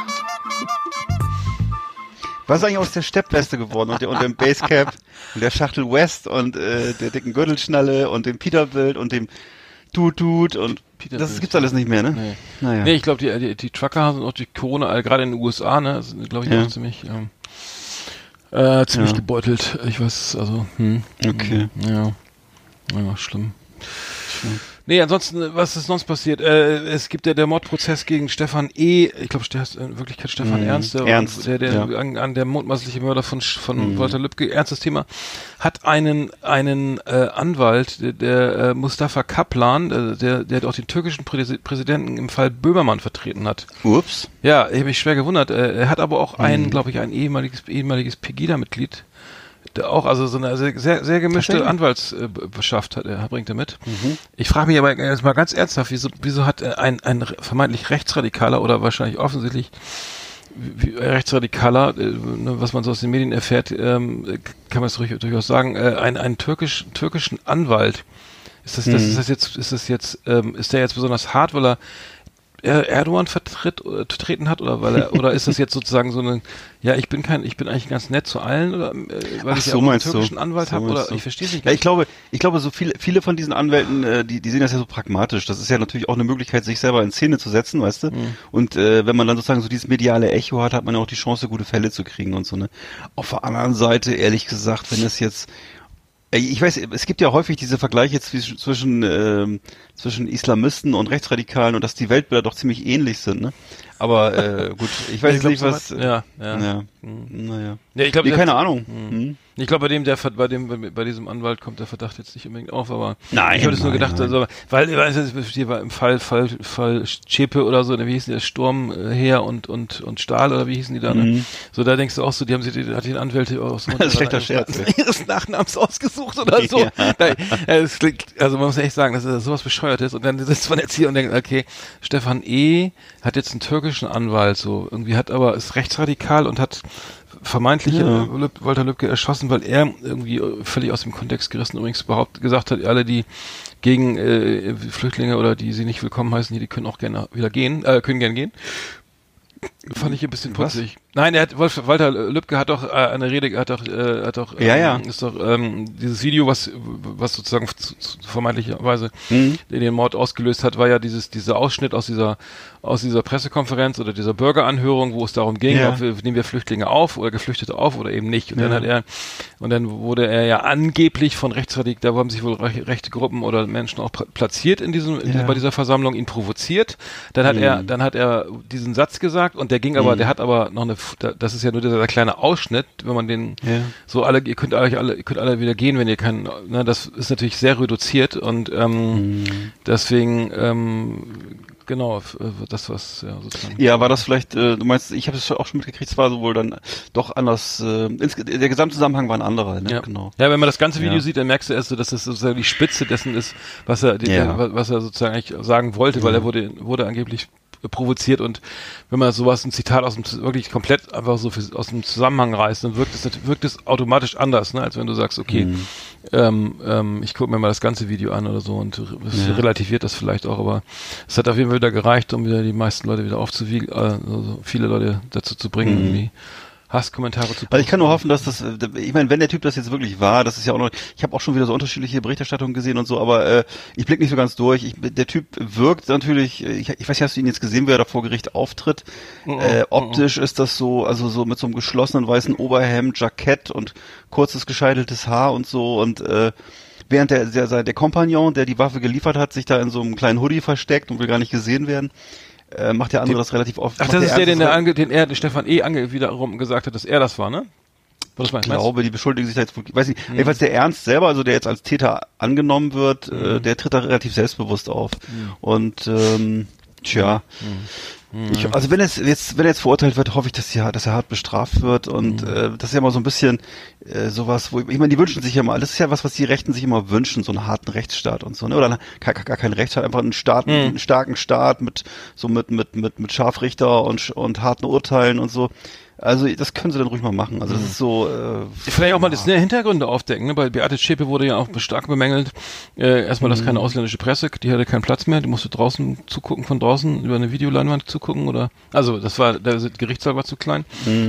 Was ist eigentlich aus der Steppweste geworden und, der, und dem Basecap und der Schachtel West und äh, der dicken Gürtelschnalle und dem Peterbilt und dem Tut-Tut und Peterbilt, das gibt's alles nicht mehr, ne? nee. Naja. Nee, ich glaube, die, die, die Trucker sind auch die Corona, äh, gerade in den USA, ne, sind, glaube ich, Ja. auch ziemlich, ähm, äh, ziemlich Ja. gebeutelt. Ich weiß, also, hm. Okay. Ja. Ja, schlimm. Nee, ansonsten, was ist sonst passiert? Äh, es gibt ja der Mordprozess gegen Stefan E., ich glaube, in Wirklichkeit Stefan Mhm. Ernst, der, Ernst, der, der ja. an, an der mutmaßliche Mörder von, von Mhm. Walter Lübcke, ernstes Thema, hat einen, einen äh, Anwalt, der, der äh, Mustafa Kaplan, äh, der, der auch den türkischen Präsi Präsidenten im Fall Böhmermann vertreten hat. Ups. Ja, ich habe mich schwer gewundert. Äh, Er hat aber auch Mhm. ein, glaube ich, ein ehemaliges, ehemaliges Pegida-Mitglied, auch, also so eine sehr, sehr, gemischte? Anwaltsbeschaft hat, er bringt er mit. Mhm. Ich frage mich aber jetzt mal ganz ernsthaft, wieso, wieso hat ein, ein vermeintlich Rechtsradikaler oder wahrscheinlich offensichtlich wie- Rechtsradikaler, äh, ne, was man so aus den Medien erfährt, ähm, äh, kann man es durch, durchaus sagen, äh, einen, einen türkisch, türkischen Anwalt. Ist das, das, Mhm. ist das jetzt, ist das jetzt, ähm, ist der jetzt besonders hart, weil er er Erdogan vertritt, äh, vertreten hat oder weil er oder ist das jetzt sozusagen so eine ja ich bin kein ich bin eigentlich ganz nett zu allen oder äh, weil Ach ich so, ja einen türkischen Anwalt So habe oder du. ich verstehe es nicht Ja, ich glaube, ich glaube, so viele, viele von diesen Anwälten, äh, die, die sehen das ja so pragmatisch. Das ist ja natürlich auch eine Möglichkeit, sich selber in Szene zu setzen, weißt du? Mhm. Und äh, wenn man dann sozusagen so dieses mediale Echo hat, hat man ja auch die Chance, gute Fälle zu kriegen und so. Ne? Auf der anderen Seite, ehrlich gesagt, wenn es jetzt Äh, ich weiß, es gibt ja häufig diese Vergleiche zwischen zwischen, ähm, zwischen Islamisten und Rechtsradikalen und dass die Weltbilder doch ziemlich ähnlich sind, ne? Aber äh, gut, ich weiß Ich jetzt glaub, nicht, so was. weit- ja, ja. ja. Mhm. Naja. Ja, ich glaube, Nee, keine Ahnung. Hm. Ich glaube, bei dem, der bei dem, bei, diesem Anwalt kommt der Verdacht jetzt nicht unbedingt auf, aber Nein, ich habe das nur gedacht, nein. also, weil, weil es hier war im Fall, Fall, Fall Chepe oder so, ne, wie hießen die, Sturm, äh, Heer und, und, und Stahl oder wie hießen die da, ne? Mhm. So, da denkst du auch so, die haben sich, die, hat den Anwälte aus Das ist ein schlechter Scherz, ihres Nachnamens ausgesucht oder so. Ja. Nein, es klingt, also man muss echt sagen, das ist sowas bescheuertes und dann sitzt man jetzt hier und denkt, okay, Stefan E. hat jetzt einen türkischen Anwalt, so, irgendwie hat aber, ist rechtsradikal und hat vermeintlich Ja. äh, Lüb, Walter Lübcke erschossen, weil er irgendwie äh, völlig aus dem Kontext gerissen übrigens überhaupt gesagt hat, alle, die gegen äh, Flüchtlinge oder die sie nicht willkommen heißen, hier, die können auch gerne wieder gehen, äh, können gerne gehen. Fand ich ein bisschen Was? putzig. Nein, er hat Wolf, Walter Lübcke hat doch äh, eine Rede, hat doch, äh, hat doch, Ja, ja. ist doch ähm, dieses Video, was was sozusagen zu, zu, vermeintlicherweise Mhm. den Mord ausgelöst hat, war ja dieses dieser Ausschnitt aus dieser aus dieser Pressekonferenz oder dieser Bürgeranhörung, wo es darum ging, Ja. ob wir, nehmen wir Flüchtlinge auf oder Geflüchtete auf oder eben nicht. Und dann Ja. hat er und dann wurde er ja angeblich von Rechtsradik, da haben sich wohl rech- rechte Gruppen oder Menschen auch pla- platziert in diesem in, bei dieser Versammlung, ihn provoziert. Dann hat er dann hat er diesen Satz gesagt und der ging aber, der hat aber noch eine, da- das ist ja nur dieser kleine Ausschnitt, wenn man den Ja. so alle, ihr könnt euch alle, ihr könnt alle wieder gehen, wenn ihr keinen, ne, das ist natürlich sehr reduziert und ähm, Mhm. deswegen ähm, genau äh, das was ja sozusagen. Ja, war das vielleicht, äh, du meinst, ich habe es auch schon mitgekriegt, es war so wohl dann doch anders, äh, ins, der Gesamtzusammenhang war ein anderer, ne? Ja. genau. Ja, wenn man das ganze Video Ja. sieht, dann merkst du erst so, dass das sozusagen die Spitze dessen ist, was er, die, Ja. der, was er sozusagen eigentlich sagen wollte, weil er wurde, wurde angeblich provoziert und wenn man sowas, ein Zitat aus dem, wirklich komplett einfach so für, aus dem Zusammenhang reißt, dann wirkt es, wirkt es automatisch anders, ne, als wenn du sagst, okay, Mhm. ähm, ähm, ich gucke mir mal das ganze Video an oder so und es Ja. relativiert das vielleicht auch, aber es hat auf jeden Fall wieder gereicht, um wieder die meisten Leute wieder aufzuwiegen, äh, also viele Leute dazu zu bringen, irgendwie Hasskommentare zu Also ich kann nur hoffen, dass das, äh, ich meine, wenn der Typ das jetzt wirklich war, das ist ja auch noch, ich habe auch schon wieder so unterschiedliche Berichterstattungen gesehen und so, aber äh, ich blick nicht so ganz durch. Ich, der Typ wirkt natürlich, äh, ich, ich weiß nicht, hast du ihn jetzt gesehen, wie er da vor Gericht auftritt? Äh, optisch ist das so, also so mit so einem geschlossenen weißen Oberhemd, Jackett und kurzes gescheiteltes Haar und so und äh, Während der, der, der Kompagnon, der die Waffe geliefert hat, sich da in so einem kleinen Hoodie versteckt und will gar nicht gesehen werden, äh, macht der andere das relativ oft. Ach, das ist der, den, der ange, den er, den Stefan E. ange, wiederum gesagt hat, dass er das war, ne? Was meinst Ich glaube, die beschuldigen sich da jetzt, weiß nicht, jedenfalls der Ernst selber, also der jetzt als Täter angenommen wird, äh, der tritt da relativ selbstbewusst auf. Und ähm, tja, ich, also wenn es jetzt, wenn er jetzt verurteilt wird, hoffe ich, dass, ja, dass er hart bestraft wird und äh, das ist ja immer so ein bisschen äh, sowas, wo ich meine, die wünschen sich ja mal, das ist ja was, was die Rechten sich immer wünschen, so einen harten Rechtsstaat und so, ne? Oder gar, gar keinen Rechtsstaat, einfach einen Staat, einen starken Staat mit so mit mit mit mit Scharfrichter und und harten Urteilen und so. Also das können sie dann ruhig mal machen. Also das ist so. Äh, Vielleicht auch mal das ne, Hintergründe aufdecken, ne? Bei Beate Zschäpe wurde ja auch stark bemängelt. Äh, erstmal, dass keine ausländische Presse, die hatte keinen Platz mehr, die musste draußen zugucken, von draußen über eine Videoleinwand zugucken oder also das war, der Gerichtssaal war zu klein.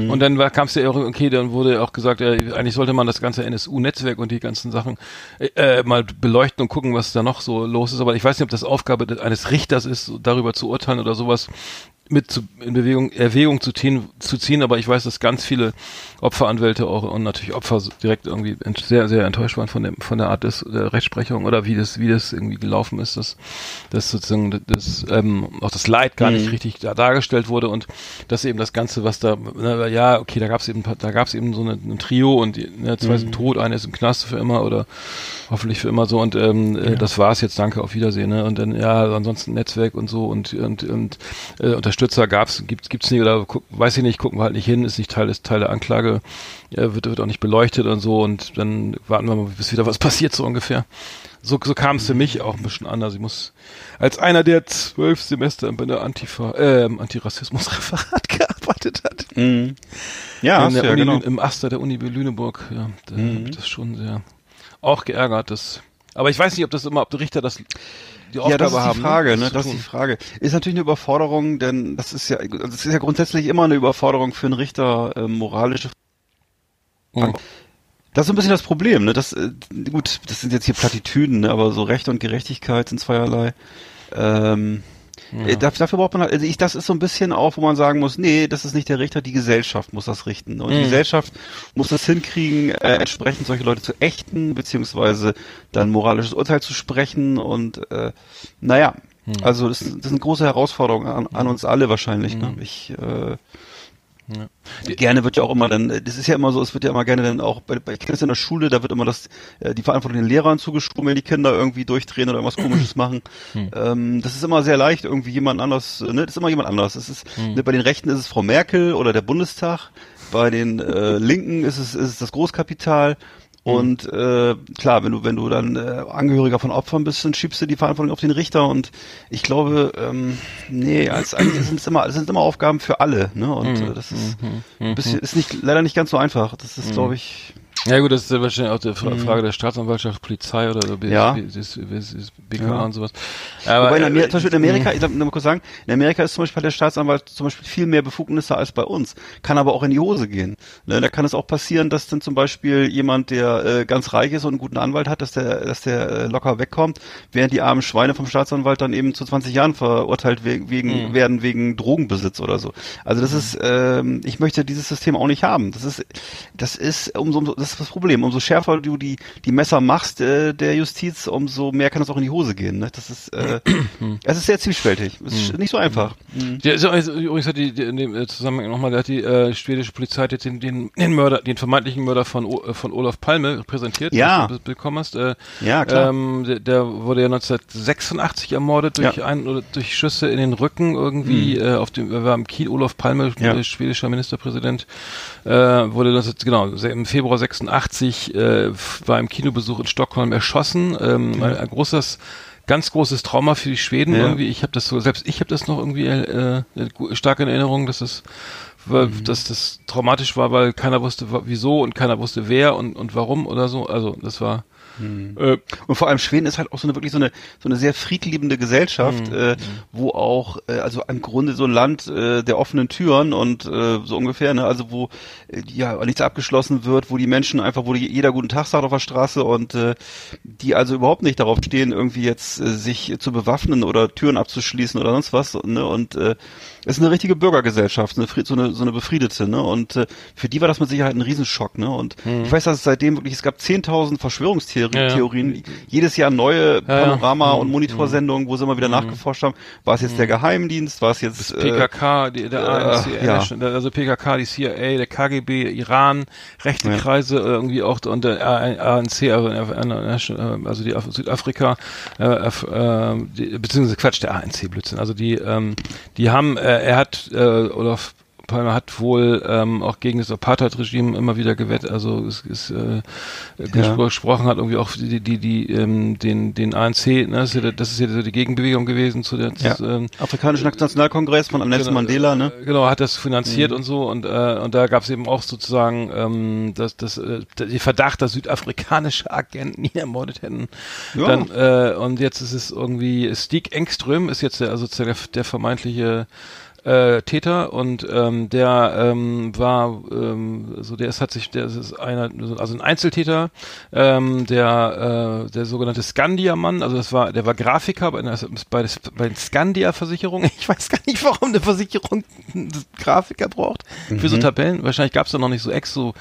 Und dann kam es ja auch, okay, dann wurde auch gesagt, äh, eigentlich sollte man das ganze NSU-Netzwerk und die ganzen Sachen äh, äh, mal beleuchten und gucken, was da noch so los ist. Aber ich weiß nicht, ob das Aufgabe eines Richters ist, darüber zu urteilen oder sowas mit zu, in Bewegung, Erwägung zu ziehen, zu ziehen, aber ich weiß, dass ganz viele Opferanwälte auch und natürlich Opfer direkt irgendwie ent- sehr, sehr enttäuscht waren von der, von der Art des, der Rechtsprechung oder wie das, wie das irgendwie gelaufen ist, dass, dass sozusagen das, ähm, auch das Leid gar nicht richtig da dargestellt wurde und dass eben das Ganze, was da, ne, ja, okay, da gab es eben, da gab es eben so eine, ein Trio und ne, zwei sind tot, einer ist im Knast für immer oder hoffentlich für immer so und ähm, äh, das war's jetzt, danke, auf Wiedersehen, ne? Und dann, ja, ansonsten Netzwerk und so und und, und äh, Unterstützer gab's, gibt gibt's nicht oder guck, weiß ich nicht, gucken wir halt nicht hin, ist nicht Teil des Teil der Anklage, äh, wird wird auch nicht beleuchtet und so und dann warten wir mal, bis wieder was passiert so ungefähr. So, so kam es für mich auch ein bisschen anders. Ich muss als einer, der zwölf Semester bei der Antifa, äh, Antirassismusreferat gearbeitet hat, Mhm. Ja, in der ja, Uni, genau. im Aster der Uni Lüneburg, ja, da Mhm. hab ich das schon sehr auch geärgert, das aber ich weiß nicht, ob das immer, ob die Richter das die Aufgabe Ja, das ist die haben. Frage, das ne? Das ist die Frage. Ist natürlich eine Überforderung, denn das ist ja, das ist ja grundsätzlich immer eine Überforderung für einen Richter, äh, moralische Mhm. Das ist so ein bisschen das Problem, ne? Das, äh, gut, das sind jetzt hier Plattitüden, ne? aber so Recht und Gerechtigkeit sind zweierlei. Ähm, äh, dafür, dafür braucht man halt, also ich, das ist so ein bisschen auch, wo man sagen muss, nee, das ist nicht der Richter, die Gesellschaft muss das richten. Und die Mhm. Gesellschaft muss das hinkriegen, äh, entsprechend solche Leute zu ächten, beziehungsweise dann moralisches Urteil zu sprechen und äh, naja, Mhm. also das, das ist eine große Herausforderung an, an uns alle wahrscheinlich. Ne? Ich äh, Gerne wird ja auch immer dann, äh, das ist ja immer so, es wird ja immer gerne dann auch bei, bei Kindern in der Schule, da wird immer das, äh, die Verantwortung den Lehrern zugeschoben, wenn die Kinder irgendwie durchdrehen oder irgendwas komisches machen. Ähm, das ist immer sehr leicht, irgendwie jemand anders, äh, ne, das ist immer jemand anders. Es ist, ne, bei den Rechten ist es Frau Merkel oder der Bundestag, bei den äh, Linken ist es, ist es das Großkapital. Und äh, klar, wenn du wenn du dann äh, Angehöriger von Opfern bist, dann schiebst du die Verantwortung auf den Richter. Und ich glaube, ähm, nee, als eigentlich sind es immer, es sind immer Aufgaben für alle. Ne? Und äh, das ist ein bisschen, ist nicht leider nicht ganz so einfach. Das ist, glaube ich, Ja gut, das ist ja wahrscheinlich auch die Fra Frage der Staatsanwaltschaft, Polizei oder so, Mhm. Ja. B- das- das- das BKA Ja. und sowas. Wobei in äh, Amerika, zum Beispiel in Amerika, ich darf mal kurz sagen, in Amerika ist zum Beispiel der Staatsanwalt zum Beispiel viel mehr Befugnisse als bei uns, kann aber auch in die Hose gehen. Ne, da kann es auch passieren, dass dann zum Beispiel jemand, der äh, ganz reich ist und einen guten Anwalt hat, dass der, dass der äh, locker wegkommt, während die armen Schweine vom Staatsanwalt dann eben zu 20 Jahren verurteilt wegen, wegen werden wegen Drogenbesitz oder so. Also das ist, ähm, ich möchte dieses System auch nicht haben. Das ist, das ist umso, umso das ist das Problem. Umso schärfer du die die Messer machst äh, der Justiz, umso mehr kann es auch in die Hose gehen. Ne? Das ist, äh, es ist sehr zwiespältig. Es ist nicht so einfach. Der ist, ist, übrigens hat die, die in dem äh, Zusammenhang nochmal, da hat die äh, schwedische Polizei hat jetzt den, den, den Mörder, den vermeintlichen Mörder von, O- äh, von Olaf Palme präsentiert, Ja. was du be- bekommen hast. Äh, Ja, klar. Ähm, der, der wurde ja 1986 ermordet durch Ja. ein oder durch Schüsse in den Rücken irgendwie äh, auf dem er war im Kiel Olaf Palme, Ja. äh, schwedischer Ministerpräsident, äh, wurde das genau im Februar 86 äh, f- war im Kinobesuch in Stockholm erschossen. Ähm, ein, ein großes ganz großes Trauma für die Schweden Ja. irgendwie. Ich habe das so selbst ich habe das noch irgendwie äh, äh, stark in Erinnerung, dass es weil, Mhm. dass das traumatisch war, weil keiner wusste wieso und keiner wusste wer und und warum oder so. Also das war Mhm. äh, Und vor allem Schweden ist halt auch so eine wirklich so eine so eine sehr friedliebende Gesellschaft, äh, wo auch äh, also im Grunde so ein Land äh, der offenen Türen und äh, so ungefähr, ne, also wo äh, ja nichts abgeschlossen wird, wo die Menschen einfach, wo die, jeder guten Tag sagt auf der Straße und äh, die also überhaupt nicht darauf stehen, irgendwie jetzt äh, sich zu bewaffnen oder Türen abzuschließen oder sonst was, ne, und äh, ist eine richtige Bürgergesellschaft, eine, so eine so eine befriedete, ne, und äh, für die war das mit Sicherheit ein Riesenschock, ne, und ich weiß, dass es seitdem wirklich es gab 10.000 Verschwörungstheorien Ja, ja. Jedes Jahr neue Ja, ja. Panorama- und Mhm. Monitorsendungen, wo sie immer wieder nachgeforscht haben. War es jetzt der Geheimdienst? War es jetzt äh, PKK, die, der äh, ANC, also PKK, die CIA, der KGB, Iran, rechte. Kreise äh, irgendwie auch und der ANC, also, äh, also die Af Südafrika, äh, äh, die, beziehungsweise Quatsch, der ANC Blödsinn. Also die, ähm, die haben, äh, er hat äh, Olaf Palmer hat wohl ähm, auch gegen das Apartheid-Regime immer wieder gewettet, also es ist äh, gespro gesprochen hat irgendwie auch die die die ähm, den den ANC, ne, das ist ja, das ist ja so die Gegenbewegung gewesen zu der ja. ähm, Afrikanischen Nationalkongress von Nelson Genau, Mandela, ne? äh, Genau, hat das finanziert Mhm. und so und äh, und da gab es eben auch sozusagen ähm, das, das, äh, die Verdacht, dass südafrikanische Agenten ihn ermordet hätten. Ja. Dann, äh, und jetzt ist es irgendwie Stieg Engström ist jetzt der, also der, der vermeintliche äh, Täter und ähm, der ähm, war ähm, so der ist hat sich der ist einer also ein Einzeltäter ähm, der äh, der sogenannte Scandia-Mann also das war der war Grafiker bei, bei, bei den Scandia-Versicherungen ich weiß gar nicht warum eine Versicherung einen Grafiker braucht für so Tabellen. Wahrscheinlich gab es da noch nicht so Exo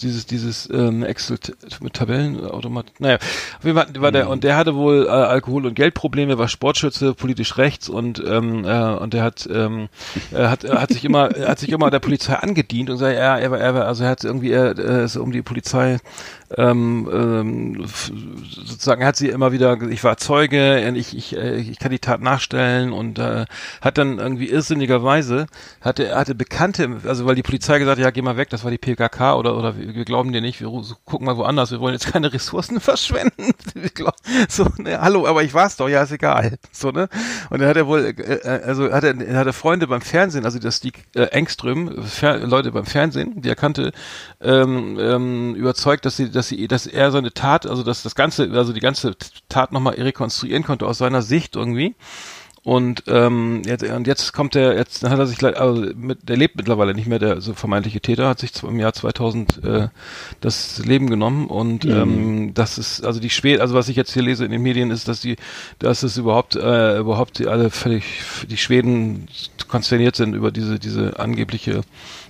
dieses dieses ähm, Excel mit Tabellen automat naja auf jeden Fall war der und der hatte wohl äh, Alkohol und Geldprobleme war Sportschütze politisch rechts und ähm, äh, und der hat ähm, er hat er hat sich immer er hat sich immer der Polizei angedient und sagt ja er war er war also er hat irgendwie er äh, ist um die Polizei ähm, ähm, sozusagen er hat sie immer wieder ich war Zeuge ich ich äh, ich kann die Tat nachstellen und äh, hat dann irgendwie irrsinnigerweise hatte er hatte Bekannte also weil die Polizei gesagt hat ja geh mal weg das war die PKK oder oder wir, wir glauben dir nicht wir gucken mal woanders wir wollen jetzt keine Ressourcen verschwenden. So ne, hallo aber ich war's doch ja ist egal so ne. Und dann hat er wohl äh, äh, also hat er er hatte Freunde beim Fernsehen also das die äh, Engström Fer Leute beim Fernsehen die er kannte ähm, ähm, überzeugt dass sie dass sie dass er seine Tat also dass das ganze also die ganze Tat nochmal rekonstruieren konnte aus seiner Sicht irgendwie. Und ähm, jetzt, und jetzt kommt er, jetzt hat er sich, also mit, der lebt mittlerweile nicht mehr, der so vermeintliche Täter, hat sich im Jahr 2000 äh, das Leben genommen. Und ähm, das ist, also die Schweden, also was ich jetzt hier lese in den Medien ist, dass die, dass es überhaupt, äh, überhaupt die, alle völlig, die Schweden konsterniert sind über diese, diese angebliche,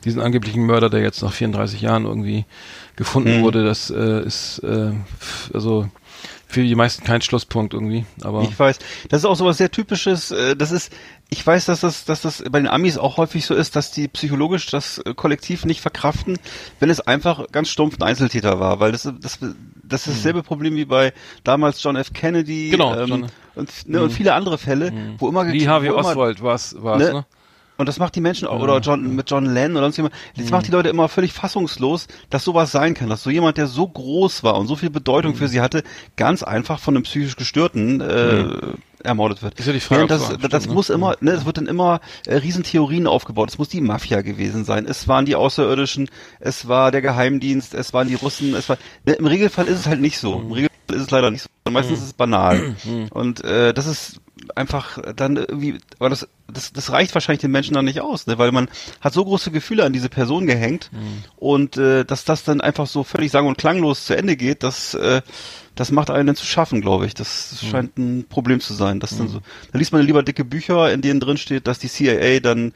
diesen angeblichen Mörder, der jetzt nach 34 Jahren irgendwie gefunden wurde, das äh, ist, äh, also für die meisten kein Schlusspunkt irgendwie, aber Ich weiß. Das ist auch so was sehr typisches. äh, Das ist, ich weiß, dass das, dass das bei den Amis auch häufig so ist, dass die psychologisch das äh, Kollektiv nicht verkraften, wenn es einfach ganz stumpf ein Einzeltäter war, weil das, das, das ist dasselbe Problem wie bei damals John F. Kennedy. Genau, ähm, John- und, ne, und viele andere Fälle, wo immer Lee Harvey wo Oswald war's, war's, ne? ne? Und das macht die Menschen auch, oder John, mit John Lennon oder sonst jemand, das macht die Leute immer völlig fassungslos, dass sowas sein kann, dass so jemand, der so groß war und so viel Bedeutung für sie hatte, ganz einfach von einem psychisch Gestörten äh, ermordet wird. Ist ja die Frage, Während das, das stimmt, muss ne? immer, ne, es wird dann immer äh, Riesentheorien aufgebaut. Es muss die Mafia gewesen sein. Es waren die Außerirdischen. Es war der Geheimdienst. Es waren die Russen. Es war. Ne, Im Regelfall ist es halt nicht so. Mhm. Im Regelfall ist es leider nicht so. Meistens ist es banal. Und äh, das ist einfach dann irgendwie, aber das, das, das reicht wahrscheinlich den Menschen dann nicht aus, ne? weil man hat so große Gefühle an diese Person gehängt und äh, dass das dann einfach so völlig sang- und klanglos zu Ende geht, das, äh, das macht einen dann zu schaffen, glaube ich. Das, das scheint ein Problem zu sein. Das dann so, da liest man lieber dicke Bücher, in denen drin steht, dass die CIA dann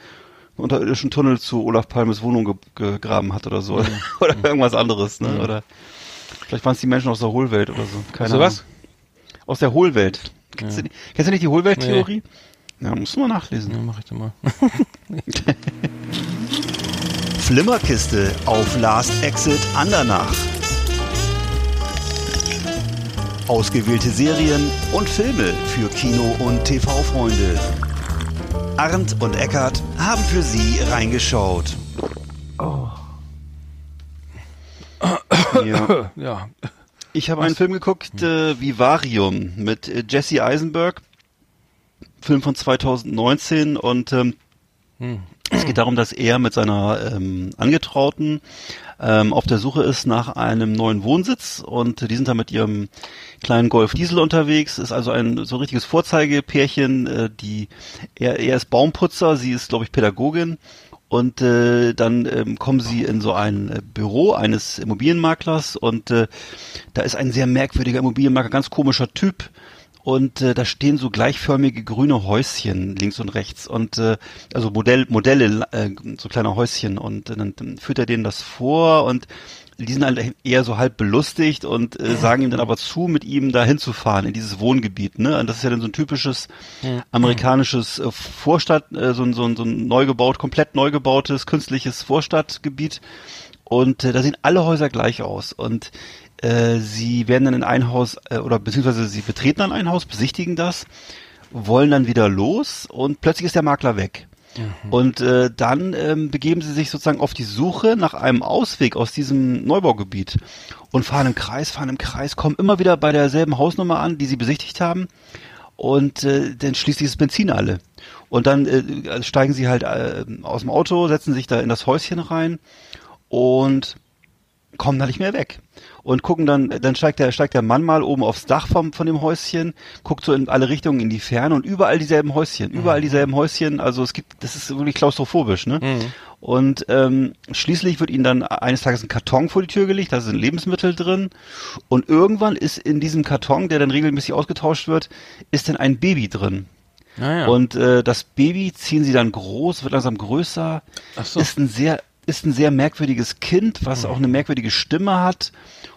unterirdischen Tunnel zu Olaf Palmes Wohnung ge gegraben hat oder so. oder irgendwas anderes, ne? Oder vielleicht waren es die Menschen aus der Hohlwelt oder so. Keine Weißt du was? aus der Hohlwelt. Kennst, Ja. du, kennst du nicht die Hohlwelt-Theorie? Ja, musst du mal nachlesen. Ja, mach ich dann mal. Flimmerkiste auf Last Exit Andernach. Ausgewählte Serien und Filme für Kino- und TV-Freunde. Arndt und Eckart haben für Sie reingeschaut. Ja. Ja. Ich habe einen Film geguckt, äh, Vivarium, mit äh, Jesse Eisenberg. Film von 2019 und ähm, es geht darum, dass er mit seiner ähm, Angetrauten ähm, auf der Suche ist nach einem neuen Wohnsitz und die sind da mit ihrem kleinen Golf Diesel unterwegs. Ist also ein so richtiges Vorzeigepärchen. Äh, die er, er ist Baumputzer, sie ist glaube ich Pädagogin und äh, dann ähm, kommen sie in so ein äh, Büro eines Immobilienmaklers und äh, da ist ein sehr merkwürdiger Immobilienmakler, ganz komischer Typ. Und äh, da stehen so gleichförmige grüne Häuschen links und rechts. Und äh, also Modell, Modelle, äh, so kleine Häuschen. Und äh, dann, dann führt er denen das vor. Und die sind halt eher so halb belustigt und äh, sagen ihm dann aber zu, mit ihm da hinzufahren in dieses Wohngebiet. Ne? Und das ist ja dann so ein typisches amerikanisches äh, Vorstadt, äh, so, ein- so, ein- so ein neu gebaut, komplett neu gebautes künstliches Vorstadtgebiet. Und äh, da sehen alle Häuser gleich aus. Und äh, sie werden dann in ein Haus, äh, oder beziehungsweise sie betreten dann ein Haus, besichtigen das, wollen dann wieder los und plötzlich ist der Makler weg. Und äh, dann ähm, begeben sie sich sozusagen auf die Suche nach einem Ausweg aus diesem Neubaugebiet und fahren im Kreis, fahren im Kreis, kommen immer wieder bei derselben Hausnummer an, die sie besichtigt haben und äh, dann schließt dieses Benzin alle. Und dann äh, steigen sie halt äh, aus dem Auto, setzen sich da in das Häuschen rein und kommen da nicht mehr weg. Und gucken dann, dann steigt der, steigt der Mann mal oben aufs Dach vom, von dem Häuschen, guckt so in alle Richtungen in die Ferne und überall dieselben Häuschen, überall dieselben Häuschen, also es gibt, das ist wirklich klaustrophobisch, ne? Und ähm, schließlich wird ihnen dann eines Tages ein Karton vor die Tür gelegt, da sind Lebensmittel drin und irgendwann ist in diesem Karton, der dann regelmäßig ausgetauscht wird, ist dann ein Baby drin. Naja. Und äh, das Baby ziehen sie dann groß, wird langsam größer, so. ist ein sehr ist ein sehr merkwürdiges Kind, was auch eine merkwürdige Stimme hat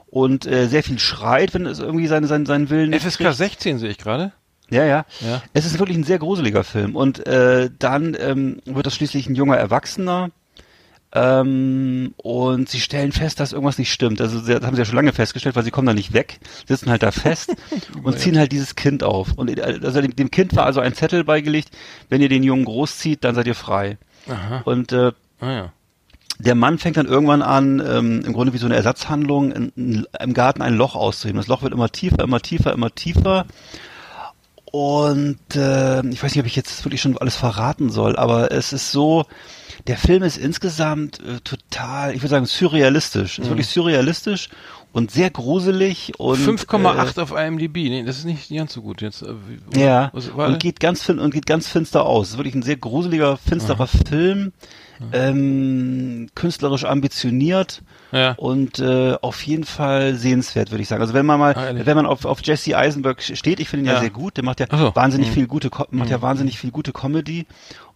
und äh, sehr viel schreit, wenn es irgendwie seine, seinen, seinen Willen nicht FSK kriegt. 16 sehe ich gerade. Ja, ja, Ja. Es ist wirklich ein sehr gruseliger Film. Und äh, dann ähm, wird das schließlich ein junger Erwachsener. Ähm, und sie stellen fest, dass irgendwas nicht stimmt. Also sie, das haben sie ja schon lange festgestellt, weil sie kommen da nicht weg, sitzen halt da fest und ziehen halt dieses Kind auf. Und äh, also dem, dem Kind war also ein Zettel beigelegt, wenn ihr den Jungen großzieht, dann seid ihr frei. Aha. Und äh, Naja. Der Mann fängt dann irgendwann an, ähm, im Grunde wie so eine Ersatzhandlung, in, in, im Garten ein Loch auszuheben. Das Loch wird immer tiefer, immer tiefer, immer tiefer. Und äh, ich weiß nicht, ob ich jetzt wirklich schon alles verraten soll, aber es ist so, der Film ist insgesamt äh, total, ich würde sagen, surrealistisch. Ist wirklich surrealistisch und sehr gruselig und 5,8 auf IMDb. Nee, das ist nicht ganz so gut jetzt. äh, wie- äh, ja, Was und geht ganz fin und geht ganz finster aus. Es ist wirklich ein sehr gruseliger, finsterer Film, ähm, künstlerisch ambitioniert. ja. und äh, auf jeden Fall sehenswert, würde ich sagen. Also wenn man mal, Ah, wenn man auf, auf Jesse Eisenberg steht, ich finde ihn ja. Ja. sehr gut, der macht ja so. wahnsinnig Mhm. viel gute, macht ja wahnsinnig viel gute Comedy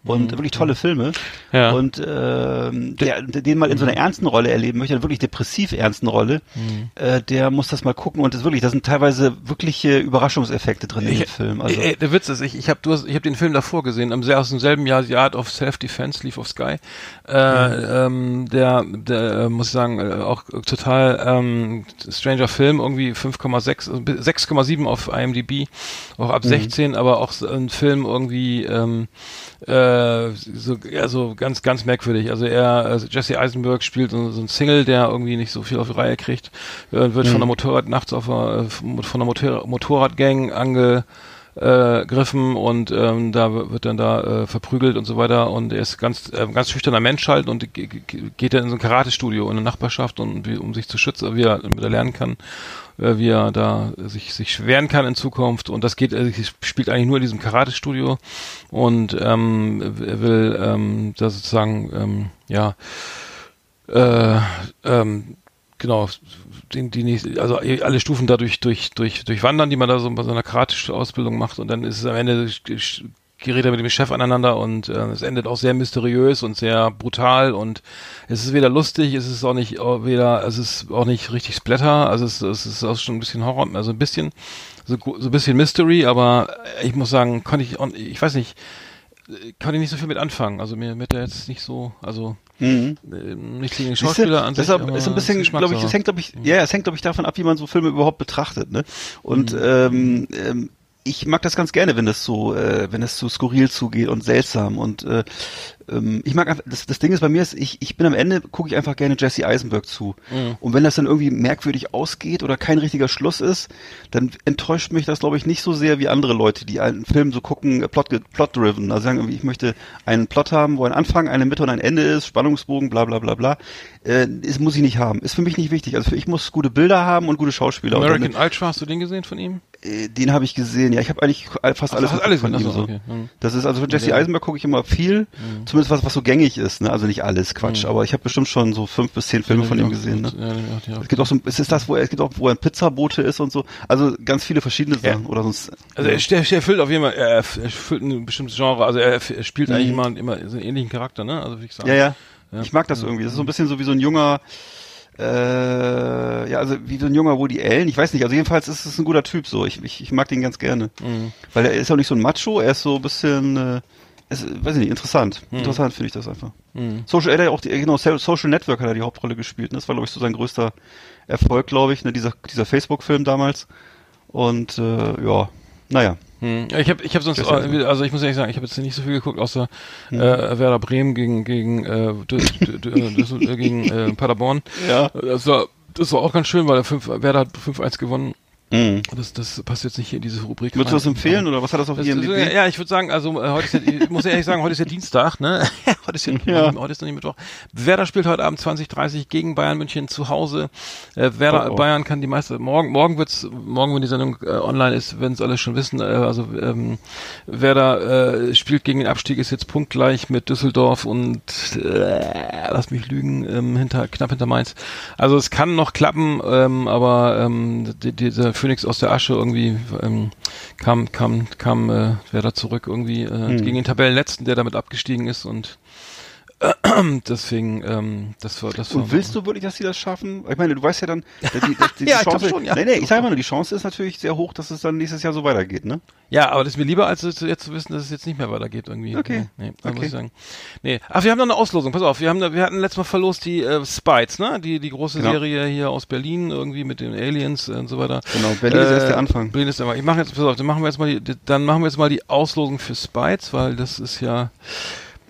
und wirklich tolle Filme. Ja. Und ähm, der, den mal in so einer ernsten Rolle erleben möchte, einer wirklich depressiv ernsten Rolle, äh, der muss das mal gucken und das wirklich, da sind teilweise wirkliche Überraschungseffekte drin in dem Film. Also ey, der Witz ist, ich, ich habe ich hab den Film davor gesehen, am, aus demselben Jahr, The Art of Self-Defense, lief auf Sky. Äh, ähm, der, der äh, muss ich sagen, äh, auch total ähm, stranger Film, irgendwie 5,6, also 6,7 auf IMDb, auch ab 16, aber auch ein Film irgendwie ähm, äh, so, ja, so ganz, ganz merkwürdig. Also er, also Jesse Eisenberg spielt so, so ein Single, der irgendwie nicht so viel auf die Reihe kriegt, äh, wird von der Motorrad nachts auf der, äh, von der Motor, Motorradgang ange äh, griffen und ähm, da wird dann da äh, verprügelt und so weiter. Und er ist ganz äh, ganz schüchterner Mensch halt und ge- ge- geht dann in so ein Karate-Studio in der Nachbarschaft und wie, um sich zu schützen, wie er, damit er lernen kann, äh, wie er da sich sich wehren kann in Zukunft. Und das geht äh, spielt eigentlich nur in diesem Karate-Studio. Und ähm, er will ähm, da sozusagen ähm, ja äh, ähm, genau, die, die nächste, also alle Stufen dadurch durch, durch, durchwandern, die man da so bei so einer Karate-Ausbildung macht. Und dann ist es am Ende gerät er mit dem Chef aneinander und äh, es endet auch sehr mysteriös und sehr brutal und es ist weder lustig, es ist auch nicht auch weder, es ist auch nicht richtig Splatter, also es, es ist auch schon ein bisschen Horror, also ein bisschen so, so ein bisschen Mystery, aber ich muss sagen, konnte ich, auch- ich weiß nicht, äh, konnte ich nicht so viel mit anfangen. Also mir mit der jetzt nicht so, also Mhm. äh, nicht gegen Schauspieler an sich. deshalb ist ein bisschen, es glaube ich, es hängt, glaube ich, ja, es hängt, glaube ich, davon ab, wie man so Filme überhaupt betrachtet, ne? Und Mhm. ähm, ähm, ich mag das ganz gerne, wenn das so, äh, wenn es so skurril zugeht und seltsam und äh, ähm, ich mag einfach, das, das Ding ist bei mir ist, ich, ich bin am Ende, gucke ich einfach gerne Jesse Eisenberg zu. Mhm. Und wenn das dann irgendwie merkwürdig ausgeht oder kein richtiger Schluss ist, dann enttäuscht mich das, glaube ich, nicht so sehr wie andere Leute, die einen Film so gucken, äh, plot, plot-driven. Also sagen irgendwie, ich möchte einen Plot haben, wo ein Anfang, eine Mitte und ein Ende ist, Spannungsbogen, bla bla bla bla. Äh, das muss ich nicht haben. Ist für mich nicht wichtig. Also ich muss gute Bilder haben und gute Schauspieler. American Ultra, hast du den gesehen von ihm? äh, den habe ich gesehen. Ja, ich habe eigentlich fast Ach, alles, alles von ihm gesehen? so. Okay. Mhm. Das ist also von Jesse. Eisenberg gucke ich immer viel, zumindest was was so gängig ist. Ne? Also nicht alles Quatsch, Mhm. aber ich habe bestimmt schon so fünf bis zehn Filme von ihm gesehen. Ne? Ja, ja, Es gibt auch so, es ist das, wo er, es gibt auch, wo er ein Pizzabote ist und so. Also ganz viele verschiedene Sachen oder sonst. Also er, der, der erfüllt auf jeden Fall, er er erfüllt ein bestimmtes Genre, also er, er spielt eigentlich immer, immer so einen ähnlichen Charakter, ne? Also wie ich sagen. Mhm. ja, ja, Ja. Ich mag das irgendwie. Das ist so ein bisschen so wie so ein junger, äh, ja, also wie so ein junger Woody Allen. Ich weiß nicht. Also jedenfalls ist es ein guter Typ so. Ich, ich, ich mag den ganz gerne, Mhm. weil er ist auch nicht so ein Macho. Er ist so ein bisschen, äh, ist, weiß ich nicht, interessant. Interessant finde ich das einfach. Mhm. Social, er hat ja auch die, genau, So- Social Network hat er die Hauptrolle gespielt. Ne? Das war glaube ich so sein größter Erfolg, glaube ich, ne? dieser dieser Facebook-Film damals. Und äh, ja, naja. Hm. Ich habe ich hab sonst, äh, also ich muss ehrlich sagen, ich habe jetzt nicht so viel geguckt, außer Hm. äh, Werder Bremen gegen gegen äh, äh, äh, gegen äh, Paderborn. Ja. Das war das war auch ganz schön, weil der 5 Werder hat 5-1 gewonnen. Mhm. Das das passt jetzt nicht hier in diese Rubrik. Würdest du das empfehlen oder was hat das auf Das, IMDb? das, ja, ich würde sagen, also äh, heute ist ja, ich muss ehrlich sagen, heute ist ja Dienstag, ne? heute ist ja, Ja. heute ist noch nicht Mittwoch. Werder spielt heute Abend 20:30 gegen Bayern München zu Hause. Äh, Werder Oh, oh. Bayern kann die meiste morgen morgen wird's morgen wenn die Sendung äh, online ist, werden es alle schon wissen, äh, also ähm, Werder äh, spielt gegen den Abstieg ist jetzt punktgleich mit Düsseldorf und äh, lass mich lügen, ähm, hinter knapp hinter Mainz. Also es kann noch klappen, ähm, aber ähm, die, dieser Phoenix aus der Asche irgendwie ähm, kam kam kam äh, Werder zurück irgendwie äh, gegen den Tabellenletzten, der damit abgestiegen ist und deswegen ähm, das war das war Und willst du wirklich, dass die das schaffen? Ich meine, du weißt ja dann, die, die, die Ja, ich Chance, schon, ja. nee, nee, ich sage mal nur, die Chance ist natürlich sehr hoch, dass es dann nächstes Jahr so weitergeht, ne? Ja, aber das ist mir lieber, als jetzt zu wissen, dass es jetzt nicht mehr weitergeht irgendwie. Okay. Nee, nee da muss Okay. ich sagen. Nee. Ach, wir haben noch eine Auslosung. Pass auf, wir haben da, wir hatten letztes Mal verlost die äh, Spites, ne? Die die große Genau. Serie hier aus Berlin irgendwie mit den Aliens und so weiter. Genau, Berlin ist erst der Anfang. Berlin ist der Ich mache jetzt pass auf, dann machen wir jetzt mal die dann machen wir jetzt mal die Auslosung für Spites, weil das ist ja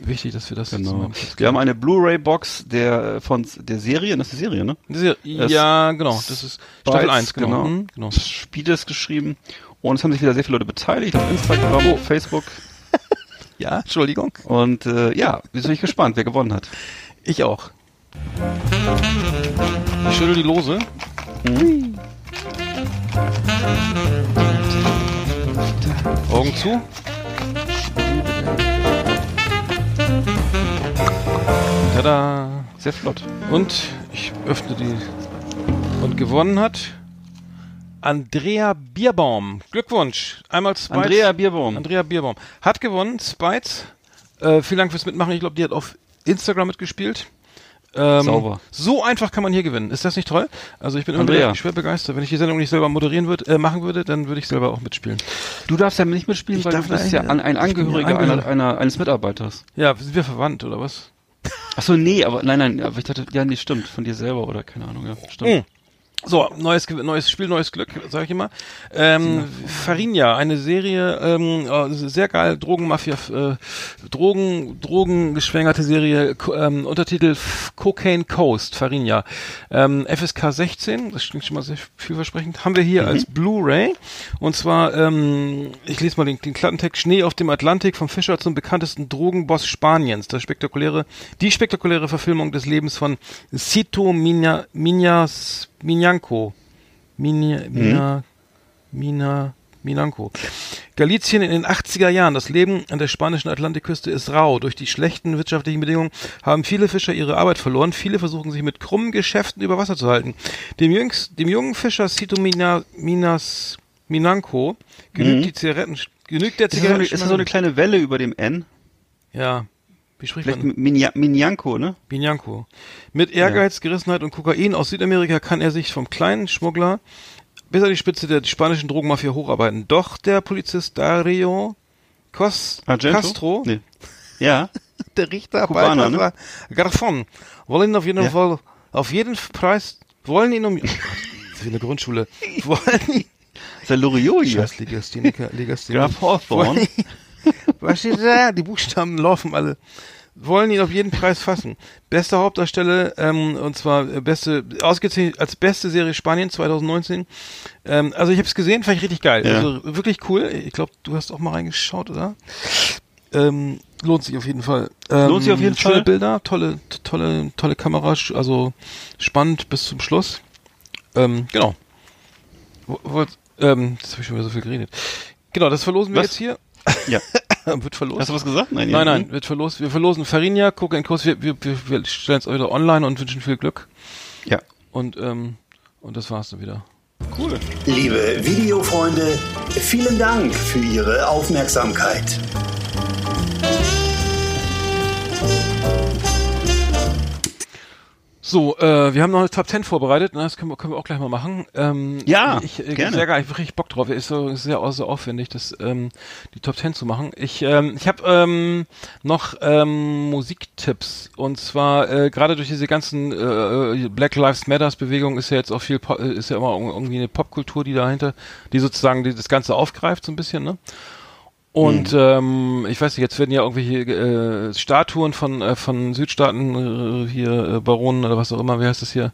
wichtig, dass wir das Genau. Wir haben eine Blu-ray-Box der von der Serie, das ist die Serie, ne? Das ja, genau, das ist Staffel 1, genau. genau. Hm, genau. Spiedes geschrieben. Und es haben sich wieder sehr viele Leute beteiligt auf Instagram, Oh. Facebook. Ja, Entschuldigung. Und äh, ja, wir sind gespannt, wer gewonnen hat. Ich auch. Ich schüttel die Lose. Augen zu. Tada. Sehr flott. Und ich öffne die. Und gewonnen hat Andrea Bierbaum. Glückwunsch. Einmal Spites. Andrea Bierbaum. Andrea Bierbaum. Hat gewonnen, Spites. Äh, vielen Dank fürs Mitmachen. Ich glaube, die hat auf Instagram mitgespielt. Ähm, Sauber. So einfach kann man hier gewinnen. Ist das nicht toll? Also ich bin immer Andrea. wieder schwer begeistert. Wenn ich die Sendung nicht selber moderieren würde, äh, machen würde, dann würde ich selber auch mitspielen. Du darfst ja nicht mitspielen, Ich weil du bist ja ein bin ja Angehöriger einer, Angehöriger. einer, eines Mitarbeiters. Ja, sind wir verwandt oder was? Ach so, nee, aber nein, nein, aber ich dachte, ja, nee, stimmt, von dir selber oder keine Ahnung, ja, stimmt. So, neues, neues Spiel, neues Glück, sag ich immer. Ähm, Farinha, eine Serie, ähm, äh, sehr geil, Drogenmafia, äh, Drogen, drogengeschwängerte Serie, ähm, Untertitel Cocaine Coast, Farinha. Ähm, FSK 16, das klingt schon mal sehr vielversprechend, haben wir hier als Blu-ray. Und zwar, ähm, ich lese mal den, den Klappentext, Schnee auf dem Atlantik, vom Fischer zum bekanntesten Drogenboss Spaniens. Das spektakuläre, die spektakuläre Verfilmung des Lebens von Cito Mina, Minas, Minyanko. Mina, Mina, Mina, Minanco. Galizien in den 80er Jahren. Das Leben an der spanischen Atlantikküste ist rau. Durch die schlechten wirtschaftlichen Bedingungen haben viele Fischer ihre Arbeit verloren. Viele versuchen sich mit krummen Geschäften über Wasser zu halten. Dem, jüngst, dem jungen Fischer Cito Mina, Minas Minanco genügt die Zigaretten, genügt der Zigaretten. ist das so eine kleine Welle über dem N? ja. Wie spricht Vielleicht man? Minja- Minyanko, ne? Binyanko. Mit Ehrgeiz, Gerissenheit und Kokain aus Südamerika kann er sich vom kleinen Schmuggler bis an die Spitze der spanischen Drogenmafia hocharbeiten. Doch der Polizist Dario Cos Argento? Castro, Nee. Ja. der Richter Kubaner, ne? Garfon, wollen ihn auf jeden Ja. Fall, auf jeden Preis, wollen ihn um, das ist wie eine Grundschule, wollen ihn, ist der Loriot hier. Scheiß Legastheniker, Legastheniker. Graf Hawthorne. Was steht da? Die Buchstaben laufen alle. Wollen ihn auf jeden Preis fassen. Beste Hauptdarsteller, ähm, und zwar äh, beste, ausgezeichnet als beste Serie Spanien 2019. Ähm, also ich habe es gesehen, fand ich richtig geil. Ja. Also wirklich cool. Ich glaube, du hast auch mal reingeschaut, oder? Ähm, lohnt sich auf jeden Fall. Ähm, Lohnt sich auf jeden schöne Fall. Bilder, tolle, tolle, tolle Kamera, also spannend bis zum Schluss. Ähm, genau. Wo, wo, ähm, jetzt habe ich schon wieder so viel geredet. Genau, das verlosen wir Was? jetzt hier. Ja. wird verlost. Hast du was gesagt? Nein, Nein, nein, wird verlost. Wir verlosen Farinha, Cook Kurs. Wir, wir, wir, wir stellen es wieder online und wünschen viel Glück. Ja. Und, ähm, und das war's dann wieder. Cool. Liebe Videofreunde, vielen Dank für Ihre Aufmerksamkeit. So, äh, wir haben noch eine Top 10 vorbereitet, ne? das können wir, können wir auch gleich mal machen. Ähm, Ja, ich, äh, gerne. Sehr geil, ich hab richtig Bock drauf. Ist so ist sehr, sehr aufwendig, das, ähm, die Top 10 zu machen. Ich, ähm, ich habe ähm, noch ähm, Musiktipps und zwar äh, gerade durch diese ganzen äh, Black Lives Matters Bewegung ist ja jetzt auch viel, äh, ist ja immer irgendwie eine Popkultur, die dahinter, die sozusagen die, das Ganze aufgreift so ein bisschen, ne? Und ähm, ich weiß nicht, jetzt werden ja irgendwelche äh, Statuen von äh, von Südstaaten äh, hier äh, Baronen oder was auch immer, wie heißt das hier,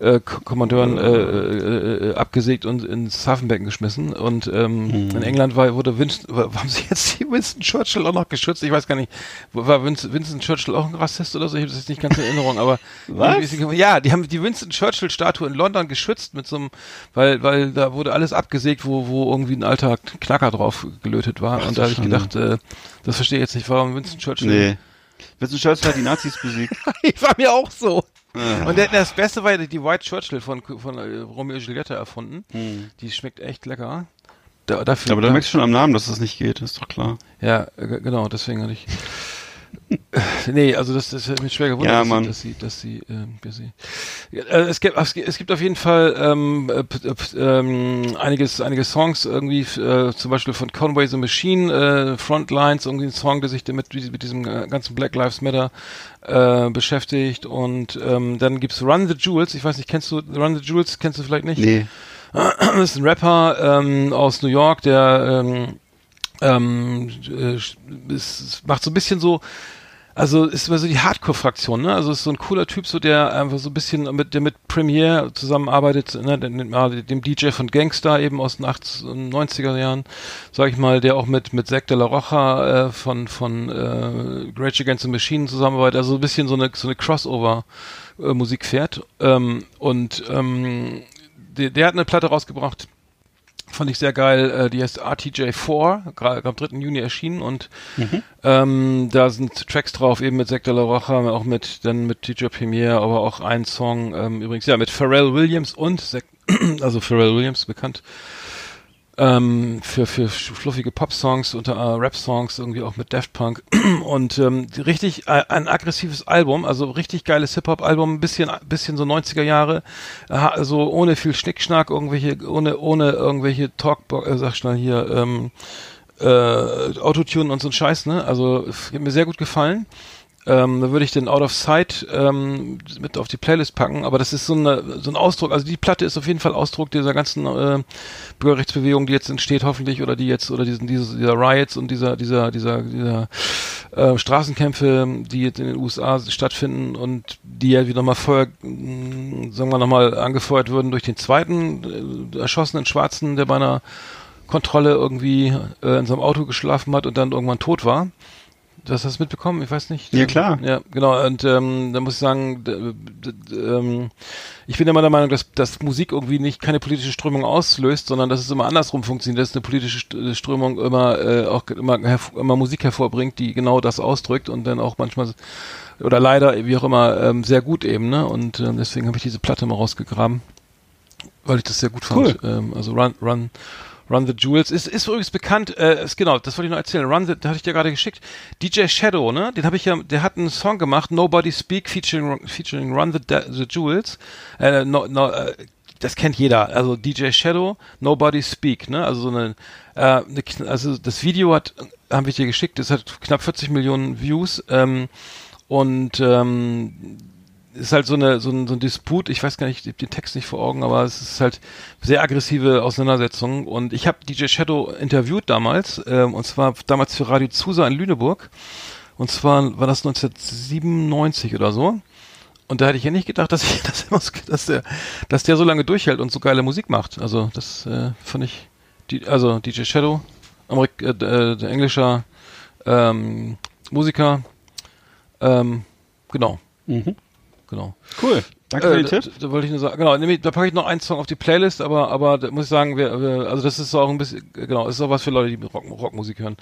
äh, K Kommandeuren äh, äh, äh, abgesägt und ins Hafenbecken geschmissen. Und ähm, in England war, wurde Winston, war, haben sie jetzt die Winston Churchill auch noch geschützt? Ich weiß gar nicht, war Winston, Winston Churchill auch ein Rassist oder so? Ich habe das jetzt nicht ganz in Erinnerung, aber Was? ja, die haben die Winston Churchill Statue in London geschützt mit so einem, weil weil da wurde alles abgesägt, wo wo irgendwie ein alter Knacker drauf gelötet war. Und da habe ich gedacht, äh, das verstehe ich jetzt nicht, warum Winston Churchill. Nee. Winston Churchill hat die Nazis besiegt. ich war mir auch so. Und der, das Beste war die White Churchill von von äh, Romeo und Juliette erfunden. Die schmeckt echt lecker. Da, dafür, Aber da merkst du schon am Namen, dass das nicht geht, ist doch klar. Ja, äh, genau, deswegen hatte ich. nee, also das, das hat mich schwer gewundert, Ja, dass, Mann. sie, dass sie, dass sie, ja, äh, es gibt, es gibt- es auf jeden Fall ähm, äh, äh, ähm, einiges, einige Songs irgendwie, äh, zum Beispiel von Conway the Machine, äh, Frontlines, irgendwie ein Song, der sich damit mit diesem äh, ganzen Black Lives Matter äh, beschäftigt und ähm, dann gibt's Run the Jewels. Ich weiß nicht, kennst du Run the Jewels? Kennst du vielleicht nicht? Nee. Das ist ein Rapper ähm, aus New York, der ähm, ähm, äh, ist, macht so ein bisschen so, also ist immer so die Hardcore-Fraktion, ne? Also ist so ein cooler Typ, so der einfach so ein bisschen mit, der mit Premiere zusammenarbeitet, ne? Dem, DJ von Gangster eben aus den 80, und 90er Jahren, sag ich mal, der auch mit mit Zack de la Rocha äh, von von äh, Rage Against the Machine zusammenarbeitet, also so ein bisschen so eine so eine Crossover äh, fährt ähm, und ähm, der, der hat eine Platte rausgebracht, fand ich sehr geil. Äh, die heißt RTJ4, gerade am 3. Juni erschienen und ähm, da sind Tracks drauf, eben mit de la Rocha, auch mit dann mit DJ Premier, aber auch ein Song ähm, übrigens ja mit Pharrell Williams und Zack, also Pharrell Williams bekannt ähm, für für fluffige Pop-Songs unter äh, Rap-Songs irgendwie auch mit Daft Punk und ähm, richtig äh, ein aggressives Album, also richtig geiles Hip-Hop-Album, ein bisschen bisschen so 90er Jahre, äh, also ohne viel Schnickschnack, irgendwelche ohne ohne irgendwelche Talk, äh, sag schnell hier ähm, äh, Autotune und so ein Scheiß, ne? Also mir sehr gut gefallen. Ähm, da würde ich den Out of Sight ähm, mit auf die Playlist packen, aber das ist so, eine, so ein Ausdruck, also die Platte ist auf jeden Fall Ausdruck dieser ganzen äh, Bürgerrechtsbewegung, die jetzt entsteht hoffentlich, oder die jetzt, oder diesen, diese, dieser Riots und dieser, dieser, dieser, dieser äh, Straßenkämpfe, die jetzt in den USA stattfinden und die ja wieder mal vorher, mh, sagen wir nochmal, angefeuert würden durch den zweiten äh, erschossenen Schwarzen, der bei einer Kontrolle irgendwie äh, in seinem Auto geschlafen hat und dann irgendwann tot war. Du hast das mitbekommen? Ich weiß nicht. Ja, klar. Ja, genau. Und ähm, da muss ich sagen, ähm, ich bin immer der Meinung, dass, dass Musik irgendwie nicht keine politische Strömung auslöst, sondern dass es immer andersrum funktioniert, dass eine politische St- Strömung immer äh, auch immer, immer Musik hervorbringt, die genau das ausdrückt und dann auch manchmal oder leider wie auch immer ähm, sehr gut eben. Ne? Und ähm, deswegen habe ich diese Platte mal rausgegraben, weil ich das sehr gut fand. Ähm, also Run, Run, Run the Jewels ist, ist übrigens bekannt, äh, ist, genau, das wollte ich noch erzählen. Run the, da hatte ich dir gerade geschickt. DJ Shadow, ne? Den habe ich ja, der hat einen Song gemacht, Nobody Speak, featuring, featuring Run the, the Jewels. Äh, no, no, äh, das kennt jeder. Also DJ Shadow, Nobody Speak, ne? Also so eine, äh, eine also das Video hat, haben wir dir geschickt, das hat knapp 40 Millionen Views. Ähm, und ähm, ist halt so eine so ein, so ein Disput. Ich weiß gar nicht, ich hab den Text nicht vor Augen, aber es ist halt sehr aggressive Auseinandersetzung. Und ich habe DJ Shadow interviewt damals, ähm, und zwar damals für Radio Zusa in Lüneburg. Und zwar war das 1997 oder so. Und da hätte ich ja nicht gedacht, dass ich, dass, dass der, dass der so lange durchhält und so geile Musik macht. Also das äh, fand ich, die, also DJ Shadow, Amerik äh, äh, der englischer ähm, Musiker, ähm, genau, Mhm. Genau. Cool. Danke für Äh, den da, Tipp. da wollte ich nur sagen, genau, nämlich, da packe ich noch einen Song auf die Playlist, aber, aber da muss ich sagen, wir, wir, also das ist auch ein bisschen, genau, ist auch was für Leute, die Rock, Rockmusik hören.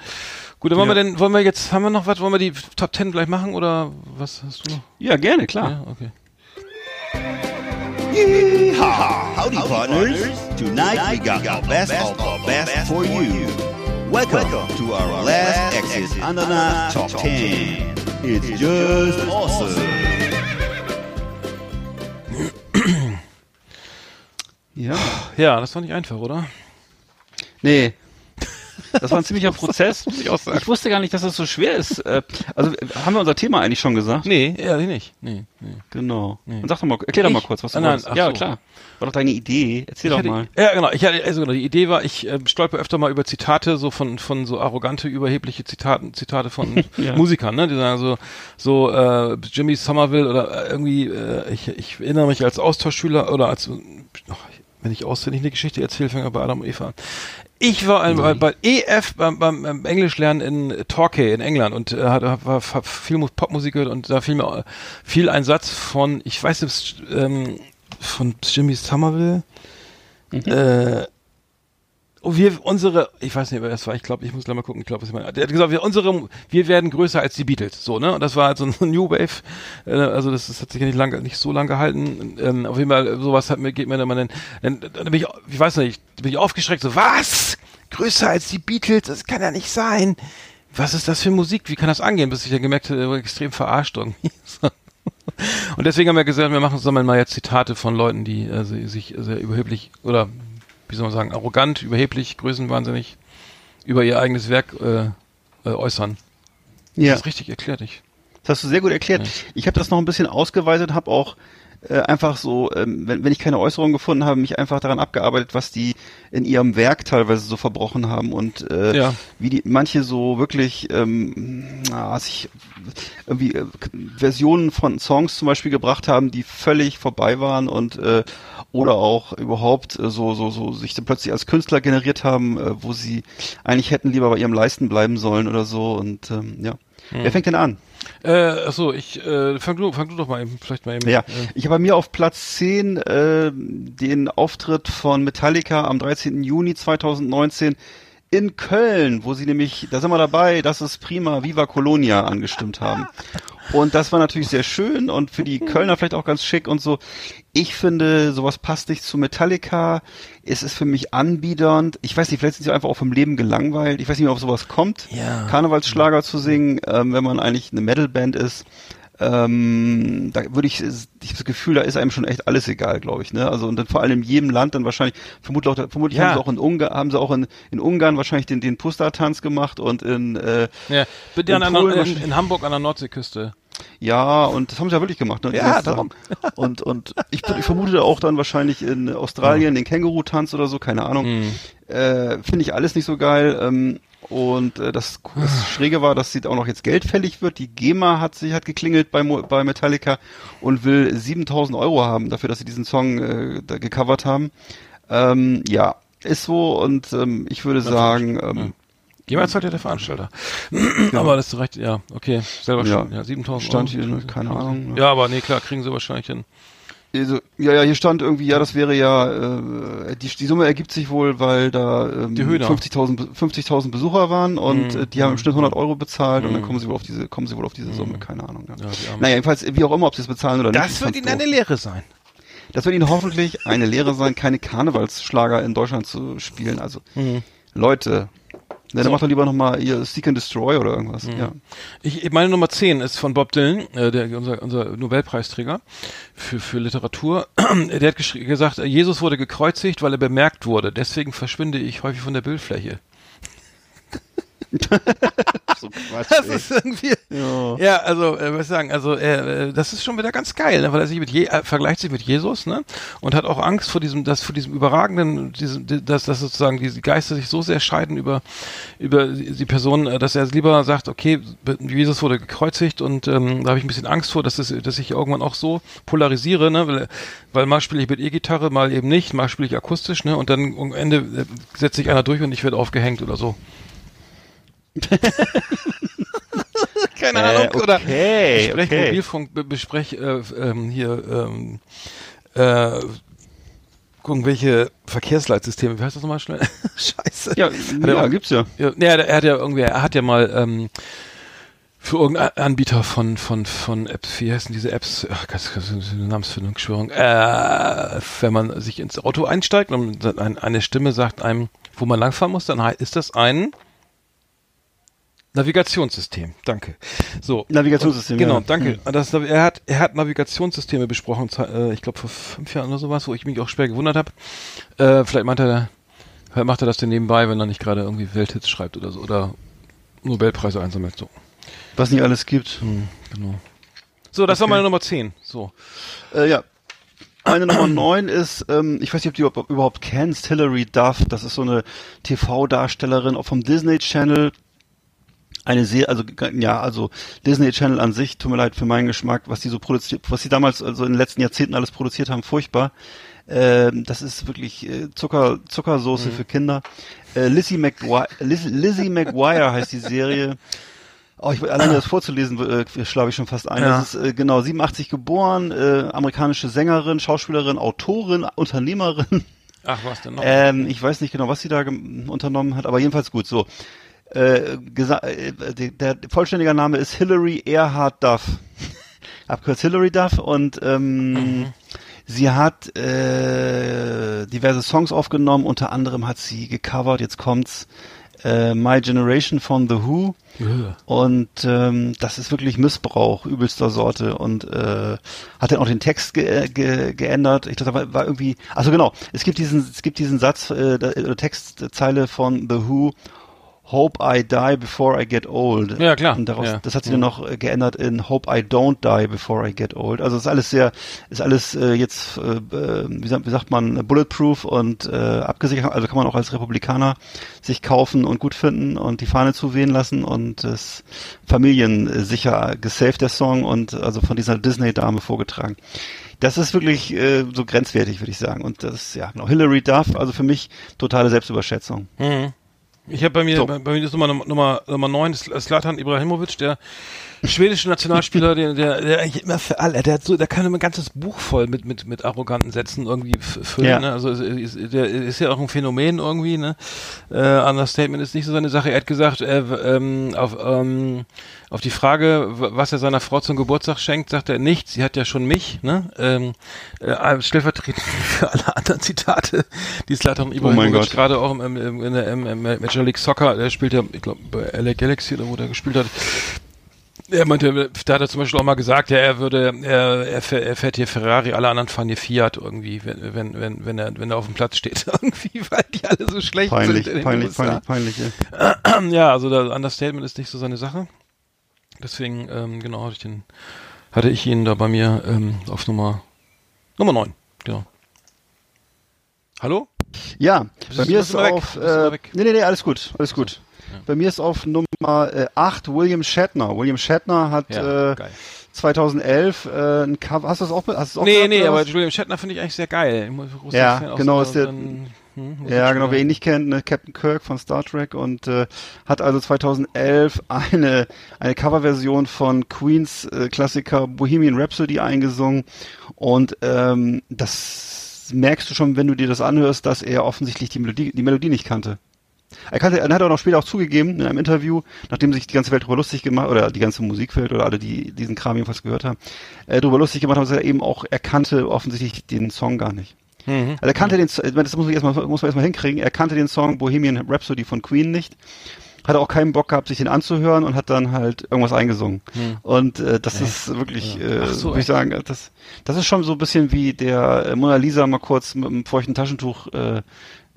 Gut, dann wollen Ja. wir denn, wollen wir jetzt, haben wir noch was, wollen wir die Top Ten gleich machen oder was hast du noch? Ja, gerne, klar. Ja, okay. Yeehaw! Howdy, partners. Tonight we got the best of the best for you. Welcome to our last Exit Ananas Top 10. It's just awesome. Ja. Ja, das war nicht einfach, oder? Nee. Das war ein ziemlicher Prozess. ich auch sagen. Ich wusste gar nicht, dass das so schwer ist. Äh, Also haben wir unser Thema eigentlich schon gesagt? Nee, ehrlich nicht. Nee, nee. Genau. Nee. Und sag doch mal, erklär doch mal Ich? kurz, was du Ah, nein, ach Ja, so. klar. War doch deine Idee. Erzähl Ich doch hatte, mal. Ja, genau. Ich hatte, also genau, die Idee war, ich äh, stolper öfter mal über Zitate, so von, von so arrogante, überhebliche Zitaten, Zitate von Ja. Musikern, ne? Die sagen so, so äh, Jimmy Somerville oder äh, irgendwie, äh, ich, ich erinnere mich als Austauschschüler oder als, ach, wenn ich auswendig eine Geschichte erzähle, fange ich bei Adam und Eva an. Ich war ein, bei, bei EF beim, beim, Englischlernen in Torquay in England und äh, hatte war, war viel Mu- Popmusik gehört und da fiel mir äh, fiel ein Satz von, ich weiß nicht, ähm, von Jimmy Somerville. Äh, oh, wir unsere, ich weiß nicht, wer das war. Ich glaube, ich muss gleich mal gucken. Ich glaube, was ich meine. Der hat gesagt, wir unsere, wir werden größer als die Beatles. So ne? Und das war halt so ein New Wave. Äh, also das, das hat sich ja nicht lange, nicht so lange gehalten. Ähm, auf jeden Fall sowas hat mir geht mir dann mal dann, dann, dann bin ich, ich weiß nicht, bin ich aufgeschreckt. So was? Größer als die Beatles? Das kann ja nicht sein. Was ist das für Musik? Wie kann das angehen? Bis ich dann gemerkt habe, extrem verarscht irgendwie. Und deswegen haben wir gesagt, wir machen, sammeln mal jetzt Zitate von Leuten, die äh, si- sich sehr überheblich oder wie soll man sagen, arrogant, überheblich, größenwahnsinnig über ihr eigenes Werk äh, äh, äußern. Ja. Das ist richtig erklärt. Ich. Das hast du sehr gut erklärt. Ja. Ich habe das noch ein bisschen ausgeweitet, habe auch äh, einfach so, ähm, wenn, wenn ich keine Äußerung gefunden habe, mich einfach daran abgearbeitet, was die in ihrem Werk teilweise so verbrochen haben und äh, Ja. wie die manche so wirklich ähm, na, sich irgendwie äh, Versionen von Songs zum Beispiel gebracht haben, die völlig vorbei waren und äh, oder auch überhaupt äh, so so so sich dann plötzlich als Künstler generiert haben, äh, wo sie eigentlich hätten lieber bei ihrem Leisten bleiben sollen oder so und ähm, ja. Wer fängt denn an? Äh, achso, ich äh, fang du, fang du doch mal eben, vielleicht mal eben. Ja, Äh, ich habe bei mir auf Platz 10 äh, den Auftritt von Metallica am 13. Juni 2019 in Köln, wo sie nämlich, da sind wir dabei, das ist prima, Viva Colonia angestimmt haben. Und das war natürlich sehr schön und für die Kölner vielleicht auch ganz schick und so. Ich finde, sowas passt nicht zu Metallica. Es ist für mich anbiedernd. Ich weiß nicht, vielleicht sind sie einfach auch vom Leben gelangweilt. Ich weiß nicht, ob sowas kommt. Ja. Karnevalsschlager zu singen, ähm, wenn man eigentlich eine Metalband ist. Ähm, da würde ich, ich habe das Gefühl, da ist einem schon echt alles egal, glaube ich. Ne? Also und dann vor allem in jedem Land dann wahrscheinlich, vermutlich, auch, vermutlich Ja. haben sie auch in Ungarn, haben sie auch in, in Ungarn wahrscheinlich den, den Pusta-Tanz gemacht und in äh, ja, in der, Polen in, in Hamburg an der Nordseeküste. Ja, und das haben sie ja wirklich gemacht. Ne? Ja, darum. Und, und ich, ich vermute auch dann wahrscheinlich in Australien den Känguru-Tanz oder so, keine Ahnung. Mhm. Äh, Finde ich alles nicht so geil. Ähm, und äh, das, das Schräge war, dass sie auch noch jetzt Geld fällig wird. Die GEMA hat sich hat geklingelt bei, Mo- bei Metallica und will 7000 Euro haben dafür, dass sie diesen Song äh, da gecovert haben. Ähm, ja, ist so und ähm, ich würde sagen, ähm, Jemand zahlt ja der Veranstalter. aber das ist recht, ja, okay, selber Ja. schon, ja, 7000 Stand Euro. hier, keine Ahnung, ne? Ja, aber nee, klar, kriegen sie wahrscheinlich hin. Also, ja, ja, hier stand irgendwie, ja, das wäre ja, äh, die, die Summe ergibt sich wohl, weil da ähm, Die Höhner. 50.000 Be- 50.000 Besucher waren und Mhm. äh, die haben im Schnitt 100 Euro bezahlt und dann Mhm. kommen sie wohl auf diese, kommen sie wohl auf diese Summe, keine Ahnung. Ja. Ja. Naja, jedenfalls, wie auch immer, ob sie es bezahlen oder nicht. Das wird ihnen eine. Lehre sein. Das wird ihnen hoffentlich eine Lehre sein, keine Karnevalsschlager in Deutschland zu spielen. Also, Leute, ne, dann So. macht doch lieber nochmal ihr Seek and Destroy oder irgendwas. Ja. Ich, meine Nummer 10 ist von Bob Dylan, äh, der, unser, unser Nobelpreisträger für, für Literatur. der hat gesagt, Jesus wurde gekreuzigt, weil er bemerkt wurde. Deswegen verschwinde ich häufig von der Bildfläche. So Quatsch, Das ist irgendwie. Ja. Ja, also, äh, was ich sagen, also, äh, äh, das ist schon wieder ganz geil, ne? weil er sich mit Je äh, vergleicht sich mit Jesus, ne? Und hat auch Angst vor diesem, das, vor diesem überragenden, diesem, di- dass, dass sozusagen diese Geister sich so sehr scheiden über, über die die Person, äh, dass er lieber sagt, okay, Jesus wurde gekreuzigt und ähm, da habe ich ein bisschen Angst vor, dass, es, dass ich irgendwann auch so polarisiere, ne? Weil, weil mal spiele ich mit E-Gitarre, mal eben nicht, mal spiele ich akustisch, ne? Und dann am Ende äh, setzt sich einer durch und ich werde aufgehängt oder so. Keine Ahnung, Äh, oder okay, Sprech okay. Mobilfunk, be- besprech äh, ähm, hier ähm, äh, gucken, welche Verkehrsleitsysteme, wie heißt das nochmal schnell? Scheiße. Ja, Hat er ja auch- gibt's ja. Ja, nee, er, hat ja irgendwie, er hat ja mal ähm, für irgendeinen Anbieter von von von Apps, wie heißen diese Apps? Ach, das das ist eine Namensfindungsstörung. Äh, wenn man sich ins Auto einsteigt und eine Stimme sagt einem, wo man langfahren muss, dann ist das ein Navigationssystem. Danke. So. Navigationssystem, Und, genau, ja. danke. Das, er hat er hat Navigationssysteme besprochen, äh, ich glaube vor fünf Jahren oder sowas, wo ich mich auch schwer gewundert habe. Äh, vielleicht meint er, vielleicht macht er das denn nebenbei, wenn er nicht gerade irgendwie Welthits schreibt oder so oder Nobelpreise einsammelt. So. Was nicht alles gibt. Hm, genau. So, das war meine Nummer 10. So. Äh, ja. Meine Nummer 9 ist, ähm, ich weiß nicht, ob du überhaupt- überhaupt kennst, Hilary Duff. Das ist so eine TV-Darstellerin auch vom Disney Channel. Eine sehr, also ja, also Disney Channel an sich, tut mir leid für meinen Geschmack, was die so produziert, was sie damals also in den letzten Jahrzehnten alles produziert haben, furchtbar. Ähm, das ist wirklich äh, Zucker, Zuckersoße für Kinder. Äh, Lizzie McGuire, Liz, Lizzie McGuire heißt die Serie. Oh, ich alleine das vorzulesen, äh, schlafe ich schon fast ein. Ja. Das ist äh, genau 87 geboren, äh, amerikanische Sängerin, Schauspielerin, Autorin, Unternehmerin. Ach, was denn noch? Ähm, ich weiß nicht genau, was sie da unternommen hat, aber jedenfalls gut. So, äh, äh, der, vollständige Name ist Hilary Earhart Duff, abkürzt Hilary Duff und ähm, sie hat äh, diverse Songs aufgenommen. Unter anderem hat sie gecovert. Jetzt kommt's. Äh, My Generation von The Who. Ja. Und ähm, das ist wirklich Missbrauch übelster Sorte und äh, hat dann auch den Text ge ge geändert. Ich dachte, da war, war irgendwie. Also genau, es gibt diesen, es gibt diesen Satz, äh, Textzeile von The Who. Hope I die before I get old. Ja, klar. Und daraus, Ja. das hat sie dann noch äh, geändert in Hope I don't die before I get old. Also ist alles sehr, ist alles äh, jetzt, äh, äh, wie, sagt, wie sagt man, bulletproof und äh, abgesichert. Also kann man auch als Republikaner sich kaufen und gut finden und die Fahne zuwehen lassen und es familiensicher gesaved der Song und also von dieser Disney-Dame vorgetragen. Das ist wirklich äh, so grenzwertig, würde ich sagen. Und das, ja, genau. Hillary Duff, also für mich totale Selbstüberschätzung. Mhm. Ich habe bei mir, So. bei, bei mir ist Nummer Nummer Nummer 9 ist Slatan Ibrahimovic, der schwedische Nationalspieler, der, der, der immer für alle, der hat so, der kann immer ein ganzes Buch voll mit mit mit arroganten Sätzen irgendwie füllen. Ja. Ne? Also ist, der ist ja auch ein Phänomen irgendwie. Ne? Äh, Understatement ist nicht so seine Sache. Er hat gesagt, er, ähm, auf ähm, auf die Frage, was er seiner Frau zum Geburtstag schenkt, sagt er nichts. Sie hat ja schon mich. Ne? Ähm, äh, stellvertretend für alle anderen Zitate, die Slatan Ibrahimovic Gott. gerade auch im, im, im, in der im, im Major League Soccer, der spielt ja, ich glaube, bei LA Galaxy oder wo der gespielt hat. Er meinte, da hat er zum Beispiel auch mal gesagt, ja, er würde, er, er, fährt- er hier Ferrari, alle anderen fahren hier Fiat irgendwie, wenn, wenn, wenn, wenn er, wenn er auf dem Platz steht, irgendwie, weil die alle so schlecht Peinlich, sind. peinlich, USA. peinlich, peinlich. Ja. Ja, also das Understatement ist nicht so seine Sache. Deswegen, ähm, genau, hatte ich den, hatte ich ihn da bei mir ähm, auf Nummer Nummer 9, genau. Hallo? Ja, bei mir ist auf, äh, weg? nee, nee, nee, alles gut, alles gut. Bei mir ist auf Nummer äh, 8 William Shatner. William Shatner hat Ja, äh, geil. 2011 äh, ein Cover, hast du das auch, hast das auch Nee, gehabt, nee, aber? Julian Shatner finde ich eigentlich sehr geil. Ja, Fan aus genau, ist der- hm, Ja, genau, wer ihn nicht kennt, ne, Captain Kirk von Star Trek und äh, hat also 2011 eine eine Coverversion von Queens äh, Klassiker Bohemian Rhapsody eingesungen und ähm, das merkst du schon, wenn du dir das anhörst, dass er offensichtlich die Melodie die Melodie nicht kannte. Er kannte, er hat auch noch später auch zugegeben in einem Interview, nachdem sich die ganze Welt darüber lustig gemacht oder die ganze Musikwelt oder alle, die diesen Kram jedenfalls gehört haben, äh, darüber lustig gemacht haben, dass er eben auch er kannte offensichtlich den Song gar nicht. Mhm. Also er kannte den, das muss, ich erstmal, muss man erstmal hinkriegen. Er kannte den Song Bohemian Rhapsody von Queen nicht. Hatte auch keinen Bock gehabt, sich den anzuhören und hat dann halt irgendwas eingesungen. Und äh, das ist wirklich, äh, so, würde ich sagen, das, das ist schon so ein bisschen wie der äh, Mona Lisa mal kurz mit einem feuchten Taschentuch äh,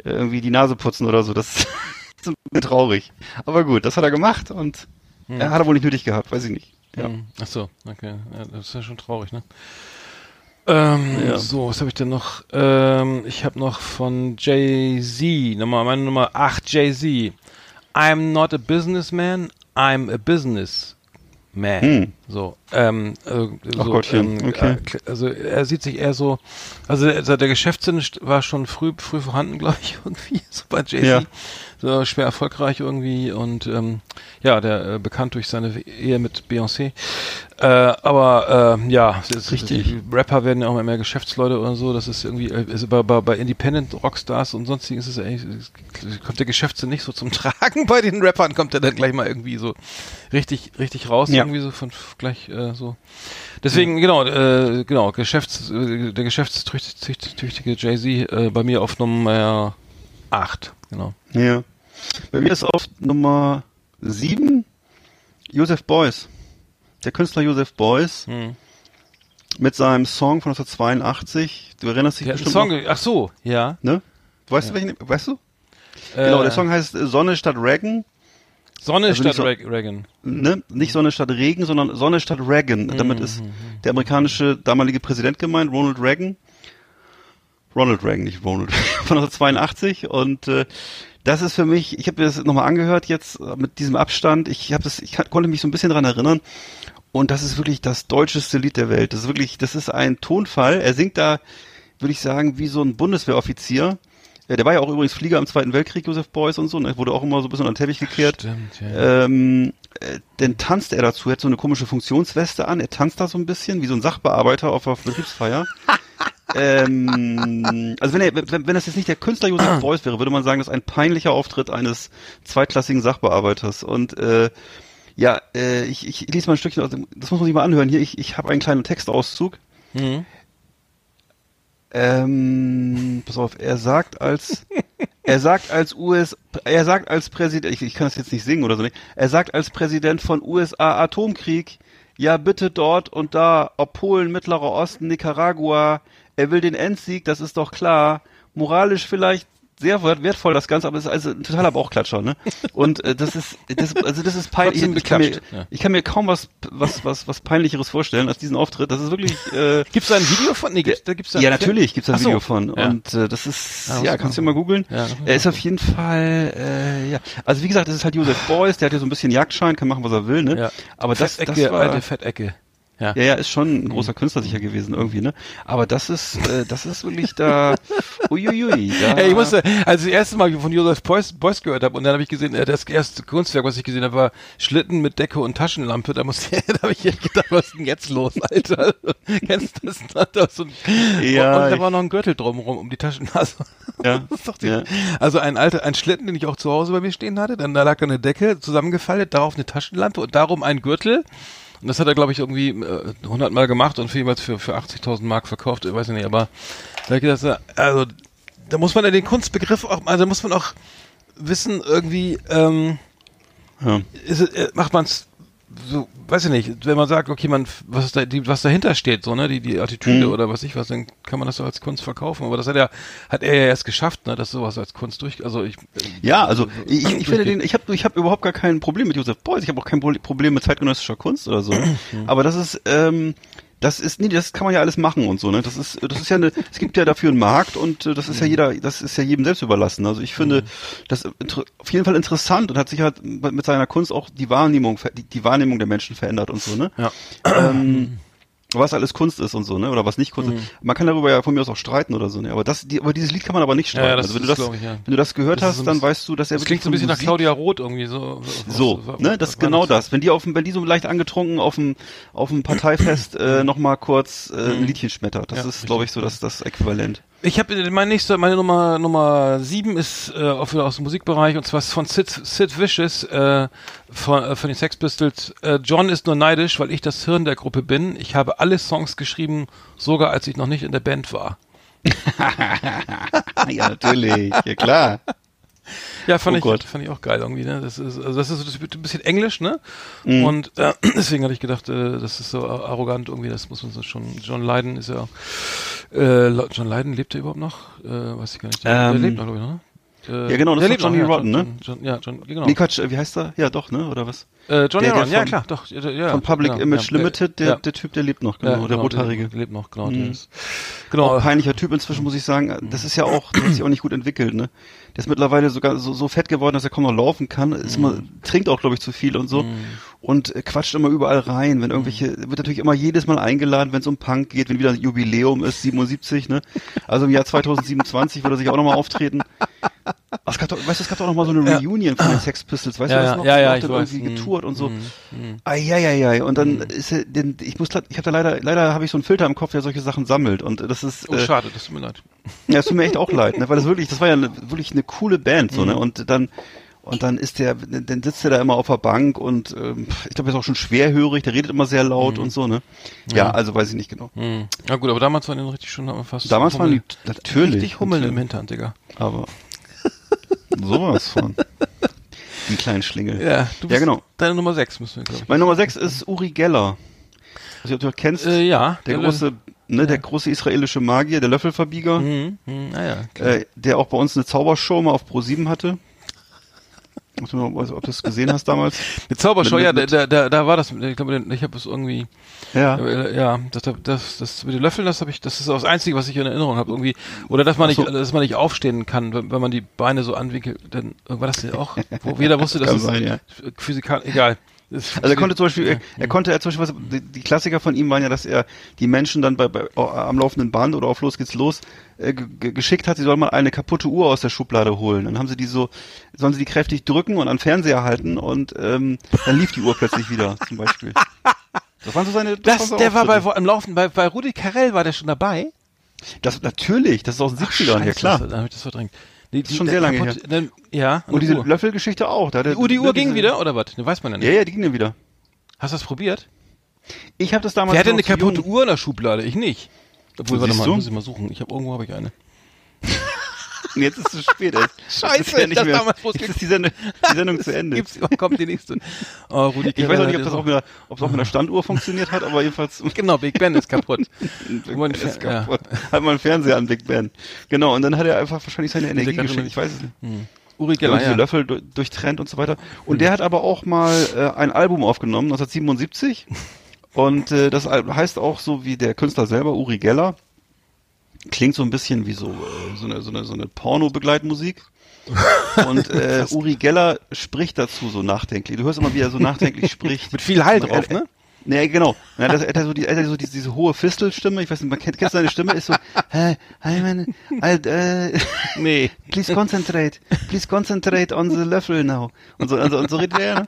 irgendwie die Nase putzen oder so. Das ist ein bisschen traurig. Aber gut, das hat er gemacht und er hat er wohl nicht nötig gehabt, weiß ich nicht. Ja. Hm. Ach so, okay. Das ist ja schon traurig, ne? Ähm, Ja. So, was habe ich denn noch? Ähm, ich habe noch von Jay-Z, Nummer, meine Nummer 8, Jay-Z. I'm not a businessman, I'm a businessman. Hm. So, ähm, äh, so, Gottchen, ähm, okay. äh, also er sieht sich eher so, also der, der Geschäftssinn war schon früh, früh vorhanden, glaube ich, irgendwie, so bei Jay-Z. Ja. So schwer erfolgreich irgendwie und ähm, ja, der äh, bekannt durch seine Ehe mit Beyoncé. Äh, aber äh, ja, ist Richtig. Rapper werden ja auch immer mehr Geschäftsleute oder so. Das ist irgendwie, äh, ist bei, bei, bei Independent Rockstars und sonstigen ist es eigentlich, kommt der Geschäftssinn nicht so zum Tragen. Bei den Rappern kommt er dann gleich mal irgendwie so richtig, richtig raus, Ja. irgendwie so von gleich äh, so. Deswegen, genau, äh, genau, Geschäfts, äh, der geschäftstüchtige Jay-Z äh, bei mir auf Nummer 8, genau. Ja. Bei mir ist auf Nummer 7 Joseph Beuys. Der Künstler Joseph Beuys Hm. mit seinem Song von 1982. Du erinnerst dich Der bestimmt Song, noch, ach so, ja. ne? Weißt du welchen? Weißt du? Genau, Äh, der Song heißt Sonne statt Regen. Sonne also statt nicht so- Reg- Reagan. Ne? Nicht Sonne statt Regen, sondern Sonne statt Reagan. Mhm, Damit ist der amerikanische damalige Präsident gemeint, Ronald Reagan. Ronald Reagan, nicht Ronald, von 1982 und äh, das ist für mich, ich habe mir das nochmal angehört jetzt äh, mit diesem Abstand, ich habe das, ich konnte mich so ein bisschen dran erinnern und das ist wirklich das deutscheste Lied der Welt. Das ist wirklich, das ist ein Tonfall. Er singt da, würde ich sagen, wie so ein Bundeswehroffizier. Ja, der war ja auch übrigens Flieger im Zweiten Weltkrieg, Josef Beuys und so, ne? wurde auch immer so ein bisschen unter den Teppich gekehrt. Stimmt, ja. Ähm, äh, dann tanzt er dazu, er hat so eine komische Funktionsweste an, er tanzt da so ein bisschen, wie so ein Sachbearbeiter auf einer Betriebsfeier. ähm, also wenn, er, wenn, wenn das jetzt nicht der Künstler Josef Beuys wäre, würde man sagen, das ist ein peinlicher Auftritt eines zweitklassigen Sachbearbeiters. Und äh, ja, äh, ich, ich lese mal ein Stückchen aus dem, das muss man sich mal anhören. Hier, ich, ich habe einen kleinen Textauszug. Mhm. Ähm, pass auf, er sagt als er sagt als US er sagt als Präsident ich, ich kann das jetzt nicht singen oder so nicht. Er sagt als Präsident von USA Atomkrieg, ja bitte dort und da, ob Polen, Mittlerer Osten, Nicaragua, er will den Endsieg, das ist doch klar. Moralisch vielleicht sehr wert- wertvoll das Ganze, aber es ist also ein totaler Bauchklatscher, ne? Und äh, das ist das, also das ist peinlich. Trotzdem Ich kann, mir, ja. ich kann mir kaum was was was was peinlicheres vorstellen als diesen Auftritt. Das ist wirklich äh, Gibt's da ein Video von? Nee, gibt's, da gibt's da ja, natürlich gibt's da ein so. Video von. Ja. Und äh, das ist, Ja, ja, kannst du mal googeln. Das er ist auf jeden Fall, äh, ja. Also wie gesagt, das ist halt Josef Beuys, der hat ja so ein bisschen Jagdschein, kann machen, was er will, ne? Ja. Aber das, das Fettecke, war, alte Fettecke. Ja. ja, ja, ist schon ein großer Künstler sicher gewesen irgendwie, ne? Aber das ist, äh, das ist wirklich da, uiuiui. Da, Ey, ich musste, als ich das erste Mal von Josef Beuys, Beuys gehört habe und dann habe ich gesehen, äh, das erste Kunstwerk, was ich gesehen habe, war Schlitten mit Decke und Taschenlampe. Da musste, da habe ich gedacht, was ist denn jetzt los, Alter? Kennst du das? Da hat er so ein, Ja, und, und da war noch ein Gürtel drumherum um die Taschen. Also, ja, das die, ja. Also ein alter, ein Schlitten, den ich auch zu Hause bei mir stehen hatte. Dann da lag eine Decke zusammengefaltet, darauf eine Taschenlampe und darum ein Gürtel. Und das hat er, glaube ich, irgendwie äh, 100 Mal gemacht und für jeweils für, für 80.000 Mark verkauft. Ich weiß nicht, aber da gedacht, also da muss man ja den Kunstbegriff auch, also da muss man auch wissen, irgendwie, ähm, ja. ist, äh, macht man es so, weiß ich nicht, wenn man sagt, okay, man, was da, die, was dahinter steht, so, ne, die, die Attitüde Mhm. oder was ich was, dann kann man das so als Kunst verkaufen. Aber das hat er, hat er ja erst geschafft, ne, dass sowas als Kunst durch, also ich. Ja, also ich, ich finde durchgeht. den, ich habe ich hab überhaupt gar kein Problem mit Josef Beuys, ich habe auch kein Pro- Problem mit zeitgenössischer Kunst oder so. Aber das ist, ähm, das ist, nee, das kann man ja alles machen und so, ne? Das ist, das ist ja eine, es gibt ja dafür einen Markt und äh, das ist ja jeder, das ist ja jedem selbst überlassen. Also ich finde das inter- auf jeden Fall interessant und hat sich halt mit seiner Kunst auch die Wahrnehmung, die, die Wahrnehmung der Menschen verändert und so, ne? Ja. ähm, was alles Kunst ist und so, ne? Oder was nicht Kunst ist. Man kann darüber ja von mir aus auch streiten oder so, ne? Aber das, die, aber dieses Lied kann man aber nicht Ja, streiten. ja, das also wenn ist, du das, ich, ja. wenn du das gehört Das ist hast, so dann weißt du, dass er Das klingt so ein bisschen nach Musik- Claudia Roth irgendwie so. so, ne, das genau das. Wenn die auf dem, wenn die so leicht angetrunken auf dem auf dem Parteifest äh, noch mal kurz äh, ein Liedchen schmettert, das Ja, ist, glaube ich, so das das Äquivalent. Ich habe mein nächster, meine Nummer Nummer sieben ist äh, wieder aus dem Musikbereich und zwar von Sid, Sid Vicious äh, von, äh, von den Sex Pistols. Äh, John ist nur neidisch, weil ich das Hirn der Gruppe bin. Ich habe alle Songs geschrieben, sogar als ich noch nicht in der Band war. ja, natürlich, ja klar. Ja, fand Oh ich Gott. fand ich auch geil irgendwie. Ne? Das ist also das ist, das wird ein bisschen Englisch, ne? Mhm. Und äh, deswegen hatte ich gedacht, äh, das ist so arrogant irgendwie. Das muss man so schon. John Lydon ist ja. Äh, John Lydon lebt er überhaupt noch? Äh, weiß ich gar nicht. Der, der Ähm, lebt noch, glaube ich, ne? Äh, ja, genau, das ist Johnny Rotten, ne? John, John, ja, John, genau. Nee, Quatsch, äh, wie heißt er? Ja, doch, ne, oder was? Äh, Johnny Rotten, ja klar, doch. Ja, Von Public genau, Image ja, Limited, der ja, der Typ, der lebt noch, genau, ja, der rothaarige. Der lebt noch, genau. Mhm. Der ist, genau. Auch peinlicher Typ inzwischen, muss ich sagen. Das ist ja auch, der hat sich auch nicht gut entwickelt, ne? Der ist mittlerweile sogar so, so fett geworden, dass er kaum noch laufen kann. Ist immer, trinkt auch, glaube ich, zu viel und so. Und quatscht immer überall rein. Wenn irgendwelche, wird natürlich immer jedes Mal eingeladen, wenn es um Punk geht, wenn wieder ein Jubiläum ist, 77, ne? Also im Jahr 2027 wird er sich auch nochmal auftreten. Ach, Es gab doch, weißt du, es gab doch noch mal so eine Ja. Reunion von den Sex Pistols, weißt Ja, du ja, das noch? ja, Die ja, haben ich dann weiß. irgendwie Mhm. getourt und so. Mhm. Mhm. Eieiei. Und dann ist er, denn ich muss, ich habe da leider, leider habe ich so einen Filter im Kopf, der solche Sachen sammelt. Und das ist, Oh, äh, schade, das tut mir leid. ja, es tut mir echt auch leid, ne? weil das wirklich, das war ja eine, wirklich eine coole Band, so, ne? Mhm. Und dann, und dann ist der, dann sitzt er da immer auf der Bank und ähm, ich glaube, er ist auch schon schwerhörig, der redet immer sehr laut und so, ne? Ja, Mhm. Ja. also weiß ich nicht genau. Hm. Ja gut, aber damals waren die noch richtig schon fast. Damals waren die Hummel- natürlich, Richtig Hummeln im. Hintern, Digga. Aber sowas von. Die kleinen Schlingel. Ja, du Ja, genau. Deine Nummer 6 müssen wir, glaube ich. Meine Nummer 6 ist Uri Geller. Also, ob du kennst, Äh, ja. der große, ne, der große israelische Magier, der Löffelverbieger, Hm, hm, ah ja. Äh, der auch bei uns eine Zaubershow mal auf Pro 7 hatte. Noch- ob du das gesehen hast damals? Mit- ja, mit- da, da, da war das, ich glaube, ich habe es irgendwie, Ja. äh, ja, das, das, das mit den Löffeln, das habe ich, das ist auch das Einzige, was ich in Erinnerung habe, irgendwie, oder dass man so. nicht, dass man nicht aufstehen kann, wenn, wenn man die Beine so anwinkelt, dann, war das denn auch, wo jeder wusste, dass es sein, ja. physikal, egal. Das- Also er konnte zum Beispiel, er, er konnte er zum Beispiel, was, die, Klassiker von ihm waren ja, dass er die Menschen dann bei, bei am laufenden Band oder auf los geht's los äh, ge- ge- geschickt hat, sie sollen mal eine kaputte Uhr aus der Schublade holen. Dann haben sie die so, sollen sie die kräftig drücken und an Fernseher halten und ähm, dann lief die Uhr plötzlich wieder, zum Beispiel. Das waren so seine. das, so der war bei, am Laufen, bei, bei Rudi Carell war der schon dabei? Das natürlich, das ist aus den 70ern, ja klar. Das, dann hab ich das verdrängt. Die, ist schon sehr lange kaputt- Dann, ja. Und diese. Löffelgeschichte auch. Da die Uhr, die Uhr ging wieder, oder was? Ne, weiß man ja nicht. Ja, ja, die ging dann wieder. Hast du das probiert? Ich habe das damals. Wer hat denn noch eine kaputte Uhr in der Schublade? Ich nicht. Obwohl, warte mal, muss ich mal suchen. Ich habe irgendwo habe ich eine. Jetzt ist es zu spät. Scheiße, ist ja nicht das mehr, damals jetzt ist die Sendung, die Sendung zu Ende. Gibt's, kommt die nächste. Oh, Rudi Ich weiß auch nicht, ob das ja auch mit einer, ob es auch mit einer Standuhr funktioniert hat, aber jedenfalls Genau, Big Ben ist kaputt. Big Ben ist ja. kaputt. Hat man einen Fernseher an Big Ben. Genau, und dann hat er einfach wahrscheinlich seine Energie schon- Ich weiß es nicht. Uri Ja, Geller, ja. Löffel du- durchtrennt und so weiter. Und der hat aber auch mal äh, ein Album aufgenommen, 1977. Und äh, das heißt auch so wie der Künstler selber, Uri Geller. Klingt so ein bisschen wie so, äh, so eine, so eine, so eine Porno-Begleitmusik. Und äh, Uri Geller spricht dazu so nachdenklich. Du hörst immer, wie er so nachdenklich spricht. Mit viel Hall drauf, ne? Nee, genau. Ja, das, er hat so, die, er hat so diese, diese hohe Fistelstimme. Ich weiß nicht, man kennt, kennt seine Stimme, ist so, äh, hi, man, äh, Nee. please concentrate, please concentrate on the Löffel now. Und so, also, und so redet er, ne?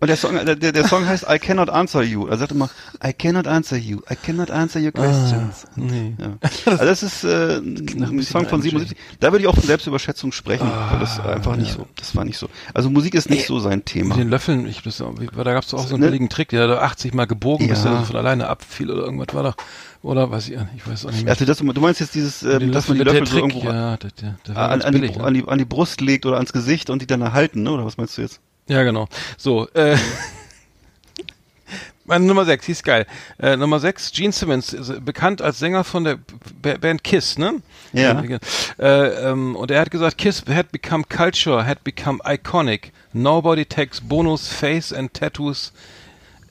Und der Song, der, der Song heißt I cannot answer you. Er sagt immer, I cannot answer you, I cannot answer your questions. Nee. Ja. Also das ist äh, ein Song von Rhyme 77. Da würde ich auch von Selbstüberschätzung sprechen, weil das einfach nicht ja. so, das war nicht so. Also Musik ist nicht so sein Thema. Mit den Löffeln, ich, das, da gab es auch so einen Ne? billigen Trick, der da 80 Mal gebogen, bis Ja. der von alleine abfiel oder irgendwas war doch. Oder weiß ich, ich weiß auch nicht mehr. Also das, du meinst jetzt dieses, äh, Die dass man die Löffel so irgendwo ja, der, der, der war an, ganz an, billig, die, ne? an, die, an die Brust legt oder ans Gesicht und die dann erhalten, ne? Oder was meinst du jetzt? Ja, genau. So, äh, Meine Nummer 6, die ist geil. Äh, Nummer 6, Gene Simmons, ist bekannt als Sänger von der B Band Kiss, ne? Ja. Äh, ähm, und er hat gesagt, Kiss had become culture, had become iconic. Nobody takes Bono's face and tattoos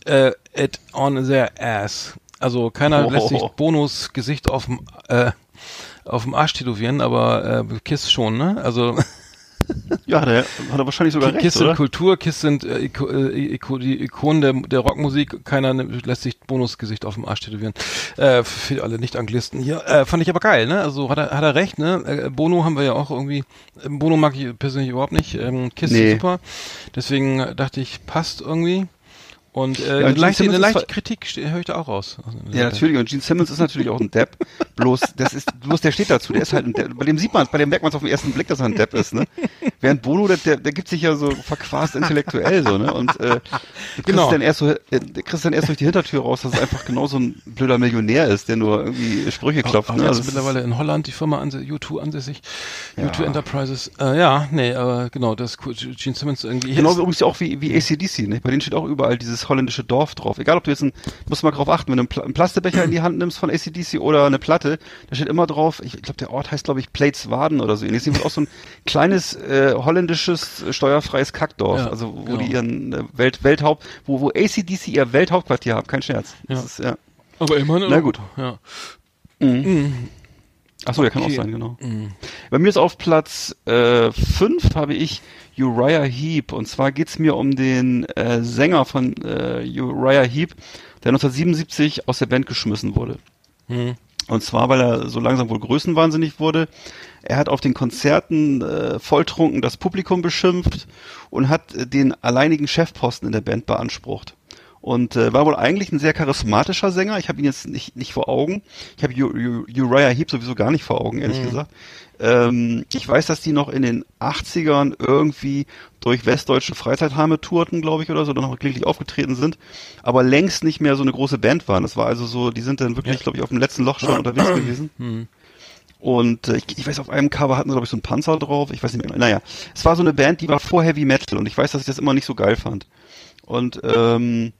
äh, it on their ass. Also keiner Oh. lässt sich Bonos Gesicht auf dem äh, auf dem Arsch tätowieren, aber äh, Kiss schon, ne? Also Ja, hat er, hat er wahrscheinlich sogar recht, Kiss sind oder? Kultur, Kiss sind äh, Iko, äh, Iko, die Ikonen der, der Rockmusik. Keiner nimmt- lässt sich Bonus Gesicht auf dem Arsch tätowieren. Äh, für alle Nicht-Anglisten hier. Äh, fand ich aber geil, ne? Also hat er, hat er recht, ne? Äh, Bono haben wir ja auch irgendwie. Bono mag ich persönlich überhaupt nicht. Ähm, Kiss Nee. ist super. Deswegen dachte ich, passt irgendwie. Und äh, Ja, leichte, Simmons eine leichte Kritik höre ich da auch raus. Also, Ja, natürlich. Und Gene Simmons ist natürlich auch ein Depp. Bloß, das ist, bloß der steht dazu. Der ist halt ein Depp. Bei dem sieht man bei dem merkt man es auf den ersten Blick, dass er ein Depp ist, ne? Während Bono, der, der, der gibt sich ja so verquast intellektuell, so, ne? Und, äh, Genau. dann erst so, äh, kriegst dann erst durch die Hintertür raus, dass es einfach genau so ein blöder Millionär ist, der nur irgendwie Sprüche klopft, Auch ne? Also mittlerweile in Holland die Firma anse U2 ansässig. Ja. U2 Enterprises. Äh, ja, nee, aber genau, das. Gene Simmons irgendwie. Genauso übrigens auch wie, wie ACDC, ne? Bei denen steht auch überall dieses holländische Dorf drauf. Egal, ob du jetzt ein, musst mal drauf achten, wenn du einen, Pla einen Plastebecher in die Hand nimmst von ACDC oder eine Platte, da steht immer drauf, ich, glaube, der Ort heißt, glaube ich, Plateswaden oder so. Jetzt ist auch so ein kleines äh, holländisches äh, steuerfreies Kackdorf, Ja, also wo genau. die ihren äh, Welt, Welthaupt, wo, wo ACDC ihr Welthauptquartier haben, kein Scherz. Ja. ist, ja. aber immerhin. Na gut. Ja. Ach so, der kann Okay. auch sein, genau. Bei mir ist auf Platz 5 habe ich Uriah Heep. Und zwar geht's mir um den äh, Sänger von äh, Uriah Heep, der 1977 aus der Band geschmissen wurde. Hm. Und zwar, weil er so langsam wohl größenwahnsinnig wurde. Er hat auf den Konzerten äh, volltrunken das Publikum beschimpft und hat äh, den alleinigen Chefposten in der Band beansprucht. Und äh, war wohl eigentlich ein sehr charismatischer Sänger. Ich habe ihn jetzt nicht, nicht vor Augen. Ich habe Uriah Heep sowieso gar nicht vor Augen, ehrlich gesagt. Ähm, ich weiß, dass die noch in den 80ern irgendwie durch westdeutsche Freizeitheime tourten, glaube ich, oder so, dann noch wirklich aufgetreten sind, aber längst nicht mehr so eine große Band waren. Das war also so, die sind dann wirklich, glaube ich, auf dem letzten Loch schon unterwegs gewesen. Und äh, ich, ich weiß, auf einem Cover hatten sie, glaube ich, so einen Panzer drauf. Ich weiß nicht mehr. Naja, es war so eine Band, die war vor Heavy Metal und ich weiß, dass ich das immer nicht so geil fand. Und ähm,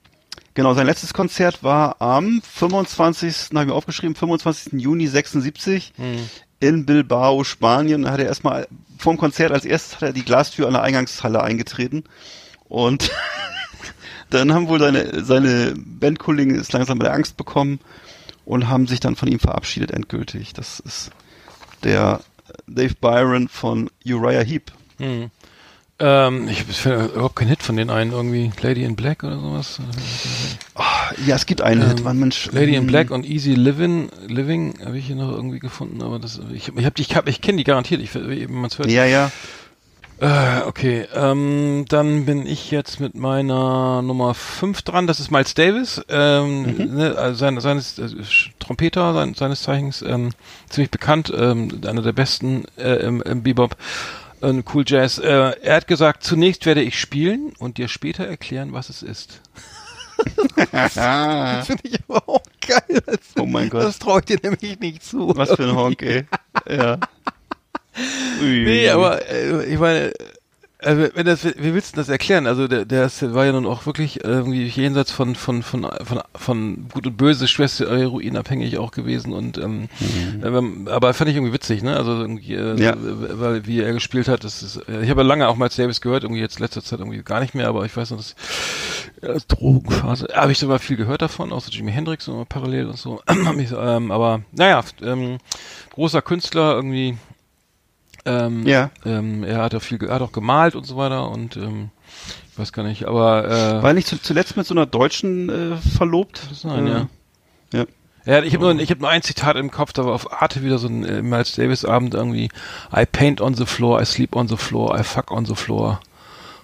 genau, sein letztes Konzert war am 25. habe ich mir aufgeschrieben, 25. Juni 76 in Bilbao, Spanien. Da hat er erstmal vorm Konzert als erstes hat er die Glastür an der Eingangshalle eingetreten. Und dann haben wohl seine, seine Bandkollegen ist langsam bei Angst bekommen und haben sich dann von ihm verabschiedet endgültig. Das ist der Dave Byron von Uriah Heep. Hm. Ähm, ich finde überhaupt kein Hit von den einen irgendwie. Lady in Black oder sowas. Ja, es gibt einen Ähm, Hit, Mann, Mensch. Lady in hm, Black und Easy Living, Living habe ich hier noch irgendwie gefunden, aber das ich ich habe ich hab, ich kenne die garantiert, ich man hört. Ja, ja. Äh, okay, ähm, dann bin ich jetzt mit meiner Nummer 5 dran, das ist Miles Davis, ähm, ne, also sein, seines äh, Trompeter sein, seines Zeichens, ähm, ziemlich bekannt, ähm, einer der besten äh, im, im Bebop, äh, Cool Jazz. Äh, er hat gesagt, zunächst werde ich spielen und dir später erklären, was es ist. Ah, Finde ich aber auch geil. Das, oh mein Gott. das traue ich dir nämlich nicht zu. Was für ein Honk, ey. Ja. Ui, Nee, aber äh, ich meine, also wenn das, wie willst du das erklären? Also der, der ist, war ja nun auch wirklich irgendwie jenseits von von von von, von Gut und Böse, Schwester heroinabhängig auch gewesen und ähm, ähm, aber fand ich irgendwie witzig, ne? Also irgendwie, äh, Ja. weil wie er gespielt hat, das ist, äh, ich habe ja lange auch Miles Davis gehört, irgendwie jetzt letzter Zeit irgendwie gar nicht mehr, aber ich weiß noch, dass ja, das Drogenphase, habe ich sogar viel gehört davon, auch so Jimi Hendrix und parallel und so. Ähm, aber naja, ähm, großer Künstler irgendwie. Ähm, Ja. ähm, er hat auch viel, hat auch gemalt und so weiter und ähm, ich weiß gar nicht, aber äh, War nicht zu, zuletzt mit so einer Deutschen äh, verlobt? sein, Äh, ja. Ja. Ja, ich habe nur, ich habe nur ein Zitat im Kopf, da war auf Arte wieder so ein äh, Miles Davis Abend irgendwie I paint on the floor, I sleep on the floor, I fuck on the floor.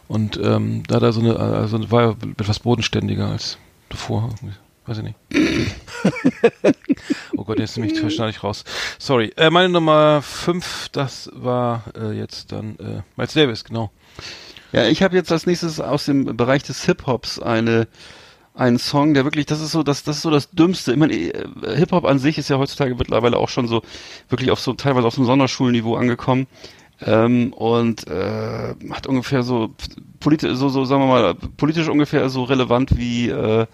Und ähm, da hat er so eine, also war er etwas bodenständiger als davor. irgendwie. Weiß ich nicht. oh Gott, jetzt nehme ich schneide ich raus. Sorry. Äh, meine Nummer 5, das war äh, jetzt dann äh, Miles Davis, genau. Ja, ich habe jetzt als nächstes aus dem Bereich des Hip-Hops eine einen Song, der wirklich, das ist so das, das ist so das Dümmste. Ich meine, äh, Hip-Hop an sich ist ja heutzutage mittlerweile auch schon so wirklich auf so teilweise auf so einem Sonderschulniveau angekommen. Ähm, und äh, hat ungefähr so politisch, so, so sagen wir mal, politisch ungefähr so relevant wie äh,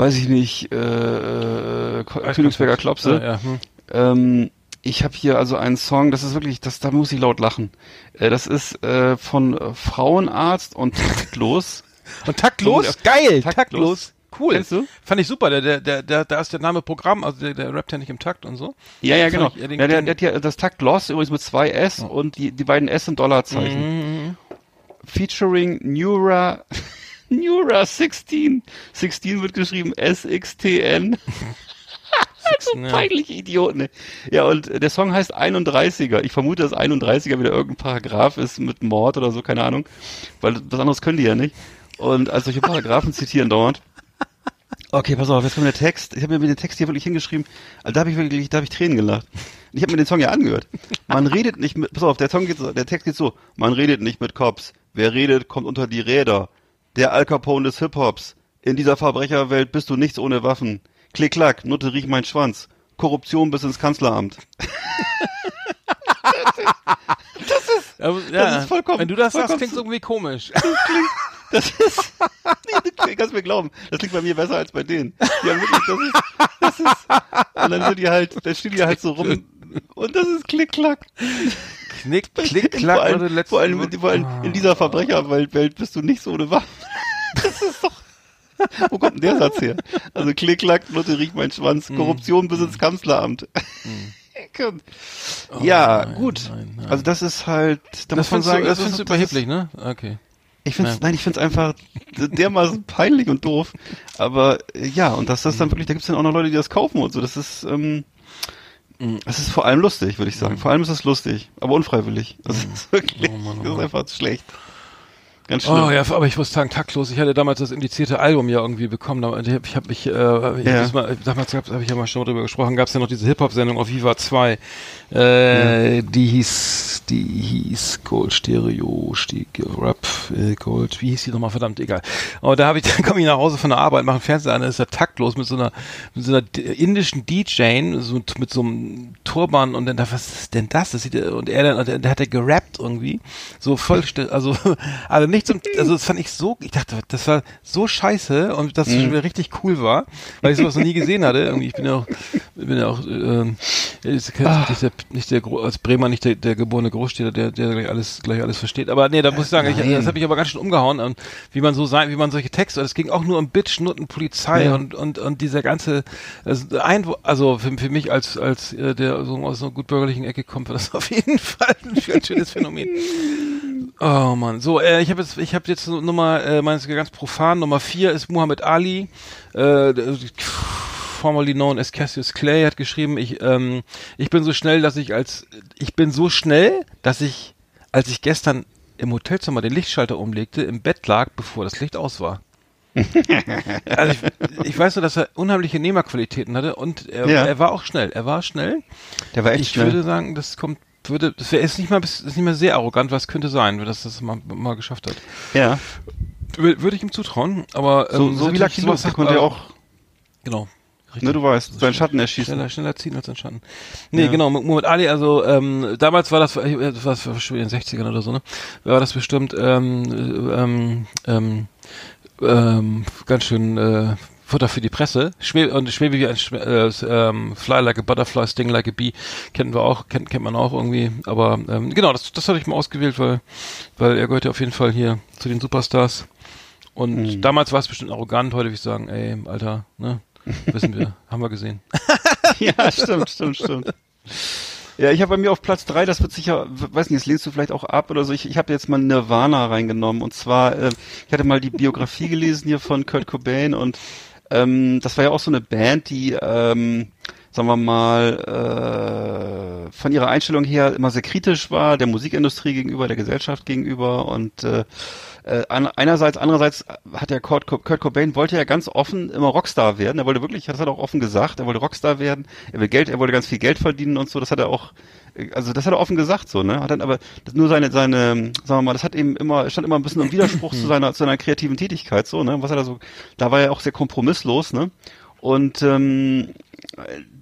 weiß ich nicht, äh, äh, Königsberger Klopse. Ah, ja, hm. Ähm, ich habe hier also einen Song, das ist wirklich, das, da muss ich laut lachen. Äh, das ist äh, von äh, Frauenarzt und taktlos. Und taktlos? Geil, Taktlos. taktlos. Cool. Kennst du? Fand ich super. Der, der, der, der, da ist der Name Programm, also der, der rappt ja nicht im Takt und so. Ja, ja, genau. ich, äh, den- ja, der, der hat ja das Taktlos übrigens mit zwei S und die, die beiden S sind Dollarzeichen. Mhm. Featuring Neura, Neura 16. 16 wird geschrieben S-X-T-N. so peinliche Idioten. ne? Ja, und der Song heißt 31er. Ich vermute, dass 31er wieder irgendein Paragraph ist mit Mord oder so, keine Ahnung. Weil was anderes können die ja nicht. Und als solche Paragraphen zitieren dauernd. Okay, pass auf, jetzt kommt der Text. Ich habe mir den Text hier wirklich hingeschrieben. Also da habe ich wirklich, da habe ich Tränen gelacht. Ich habe mir den Song ja angehört. Man redet nicht mit, pass auf, der Song geht so, der Text geht so. Man redet nicht mit Cops. Wer redet, kommt unter die Räder. Der Al Capone des Hip-Hops. In dieser Verbrecherwelt bist du nichts ohne Waffen. Klick, klack, Nutte riech mein Schwanz. Korruption bis ins Kanzleramt. Aber, ja, ist vollkommen- Wenn du das sagst, klingt irgendwie komisch. Das ist, nee, du kannst mir glauben, das klingt bei mir besser als bei denen. Die haben wirklich, das ist, das ist, und dann sind die halt, dann stehen die halt so rum, und das ist klick, klack. Knick, klick, vor allem, vor allem, vor allem in dieser Verbrecherwelt Welt bist du nicht so ohne Waffen. Das ist doch, wo kommt denn der Satz her? Also klick, klack, Nutte riecht mein Schwanz, Hm. Korruption bis ins Kanzleramt. ja, nein, gut. nein, nein. Also das ist halt, da Das muss man sagen, du, das also findest du das ist- überheblich, ne? Okay. Ich find's, Ja. nein, ich find's einfach dermaßen peinlich und doof. Aber äh, ja, und dass das Mhm. dann wirklich, da gibt's dann auch noch Leute, die das kaufen und so. Das ist, ähm, Mhm. das ist vor allem lustig, würde ich sagen. Vor allem ist es lustig, aber unfreiwillig. Das ist wirklich, Oh Mann, oh das ist Mann. einfach schlecht. Ganz schlimm. Oh ja, aber ich muss sagen, taktlos. Ich hatte damals das indizierte Album ja irgendwie bekommen. Ich habe ich hab mich, äh, Ja. mal, damals habe ich ja mal schon drüber gesprochen, gab es ja noch diese Hip-Hop-Sendung auf Viva 2. Äh, Die hieß, die hieß Gold Stereo, Stieg, Rap, äh, Gold, wie hieß die nochmal, verdammt, egal. Aber da habe ich, dann komme ich nach Hause von der Arbeit, mache einen Fernseher an, dann ist er taktlos mit so einer, mit so einer indischen DJ, so, mit so einem Turban und dann da, was ist denn das? das sieht, und er dann, und der, der hat er gerappt irgendwie, so voll, also, also nicht zum, also das fand ich so, ich dachte, das war so scheiße und dass es schon wieder richtig cool war, weil ich sowas noch nie gesehen hatte. Irgendwie, ich bin ja auch, bin ja auch, ähm, ist nicht der, nicht der, als Bremer nicht der, der geborene Großstädter, der, der gleich alles, gleich alles versteht. Aber nee, da muss ich sagen, ich, das hat mich aber ganz schön umgehauen, und wie man so sein, wie man solche Texte, es ging auch nur um Bitch, Nutten, Polizei Ja. und, und, und dieser ganze, also, ein, also für, für mich als, als, äh, der so aus einer gut bürgerlichen Ecke kommt, war das auf jeden Fall ein, ein schönes Phänomen. Oh Mann, so, äh, ich habe jetzt, ich habe jetzt Nummer, äh, meines ganz profan, Nummer vier ist Muhammad Ali, äh, der- formerly known as Cassius Clay, hat geschrieben, ich, ähm, ich bin so schnell, dass ich als, ich bin so schnell, dass ich, als ich gestern im Hotelzimmer den Lichtschalter umlegte, im Bett lag, bevor das Licht aus war. also ich, ich weiß nur, dass er unheimliche Nehmerqualitäten hatte und er, Ja. er war auch schnell. Er war schnell. Der war echt Ich schnell. würde sagen, das kommt, würde, das wäre ist nicht mal, ist nicht mal sehr arrogant, was könnte sein, dass das mal, mal geschafft hat. ja, Wür- Würde ich ihm zutrauen, aber so, ähm, so wie natürlich Lucky Luke, der konnte ja auch, genau. Richtig. ne, du weißt, Also seinen Schatten erschießen. Schneller, schneller ziehen als entschatten. Nee, Ja. genau, Muhammad Ali, also ähm, damals war das, äh, das war schon in den 60ern oder so, ne? War das bestimmt ähm, ähm, ähm, ähm, ganz schön äh, Futter für die Presse. Schwebe, und Schwebe wie ein Schwe äh, ähm, Fly like a Butterfly, Sting like a Bee, kennen wir auch, kennt, kennt man auch irgendwie. Aber ähm, genau, das, das hatte ich mal ausgewählt, weil, weil er gehört ja auf jeden Fall hier zu den Superstars. Und Mhm. damals war es bestimmt arrogant, heute würde ich sagen, ey, Alter, ne? Wissen wir, haben wir gesehen. ja, stimmt, stimmt, stimmt. Ja, ich habe bei mir auf Platz drei, das wird sicher, weiß nicht, das lehnst du vielleicht auch ab oder so. Ich, ich habe jetzt mal Nirvana reingenommen und zwar, äh, ich hatte mal die Biografie gelesen hier von Kurt Cobain und ähm, das war ja auch so eine Band, die, ähm, sagen wir mal, äh, von ihrer Einstellung her immer sehr kritisch war, der Musikindustrie gegenüber, der Gesellschaft gegenüber und äh, äh, einerseits, andererseits hat der Kurt, Kurt Cobain wollte ja ganz offen immer Rockstar werden. Er wollte wirklich, das hat er auch offen gesagt, er wollte Rockstar werden. Er will Geld, er wollte ganz viel Geld verdienen und so. Das hat er auch, also das hat er offen gesagt so, ne? Hat dann aber das nur seine, seine, sagen wir mal, das hat eben immer, stand immer ein bisschen im Widerspruch zu seiner, zu seiner kreativen Tätigkeit so, ne? Was hat er so, da war er auch sehr kompromisslos, ne? Und ähm,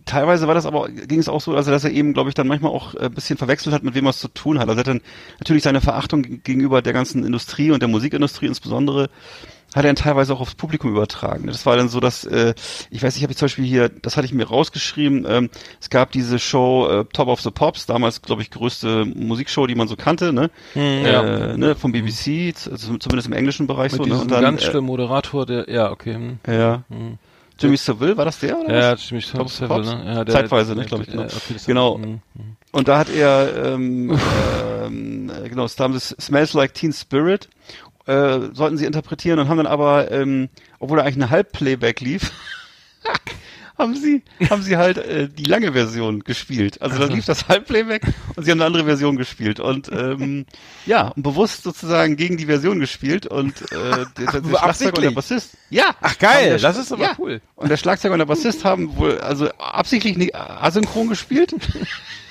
teilweise war das aber, ging es auch so, also dass er eben, glaube ich, dann manchmal auch äh, ein bisschen verwechselt hat, mit wem er es zu tun hat. Also er hat dann natürlich seine Verachtung gegenüber der ganzen Industrie und der Musikindustrie insbesondere hat er dann teilweise auch aufs Publikum übertragen. Das war dann so, dass, äh, ich weiß, ich habe zum Beispiel hier, das hatte ich mir rausgeschrieben, ähm, es gab diese Show äh, Top of the Pops, damals, glaube ich, größte Musikshow, die man so kannte, ne? ja. Äh, ne vom BBC, zumindest im englischen Bereich Mit so, ne? Und dann, ganz äh, Moderator, der, ja, okay. hm. ja. Jimmy Savile, war das der? Oder Ja, was? Seville, Pops? ne? Ja, der, Zeitweise, ne, glaub ich, genau. Ja, okay, das- Genau. hm. Und da hat er, ähm, ähm, äh, genau, sie Smells Like Teen Spirit, äh, sollten sie interpretieren und haben dann aber, ähm, obwohl da eigentlich eine Halbplayback lief, haben sie, haben sie halt äh, die lange Version gespielt. Also dann lief das Halbplayback und sie haben eine andere Version gespielt und ähm, ja, und bewusst sozusagen gegen die Version gespielt und äh, der, der Schlagzeuger und der? Bassist. Ja. Ach geil, das ist aber ja. cool. Und der Schlagzeuger und der Bassist haben wohl also absichtlich nicht asynchron gespielt.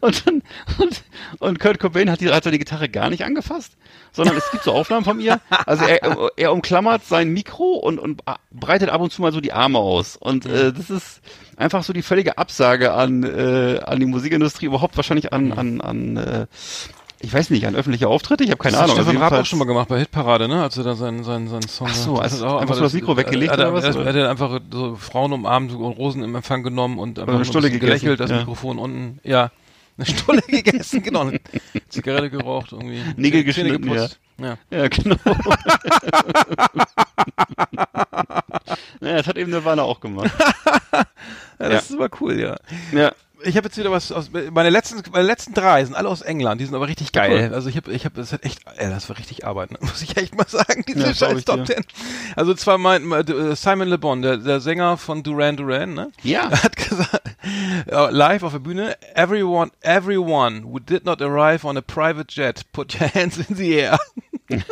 Und dann, und, und Kurt Cobain hat die, hat so die Gitarre gar nicht angefasst, sondern es gibt so Aufnahmen von ihr. Also er, er umklammert sein Mikro und, und breitet ab und zu mal so die Arme aus. Und äh, das ist einfach so die völlige Absage an, äh, an die Musikindustrie, überhaupt wahrscheinlich an, an, an äh, ich weiß nicht, an öffentliche Auftritte, ich habe keine Das hat Ahnung. Stefan Also Raab auch schon mal gemacht bei Hitparade, ne? Als er da seinen, seinen, seinen Song. Ach so, das also hat auch einfach so das Mikro weggelegt hat oder er, was, Er, oder? er hat er einfach so Frauen umarmt und Rosen im Empfang genommen und einfach eine gegessen, gelächelt, das ja. Mikrofon unten. Ja. Eine Stulle gegessen, genau. Zigarette geraucht, irgendwie. Nägel geschnitten, geputzt. Ja. Ja, genau. naja, das hat eben Nirvana auch gemacht. ja. Das ist aber cool, ja. Ja. Ich habe jetzt wieder was aus meine letzten meine letzten drei sind alle aus England, die sind aber richtig geil. Cool. Also ich habe ich habe das hat echt ey, das war richtig Arbeit, ne? muss ich echt mal sagen, diese Ja, scheiß Top. Ten. Also zwar mein äh, Simon Le Bon, der, der Sänger von Duran Duran, ne? Ja. Hat gesagt äh, live auf der Bühne, everyone everyone who did not arrive on a private jet, put your hands in the air.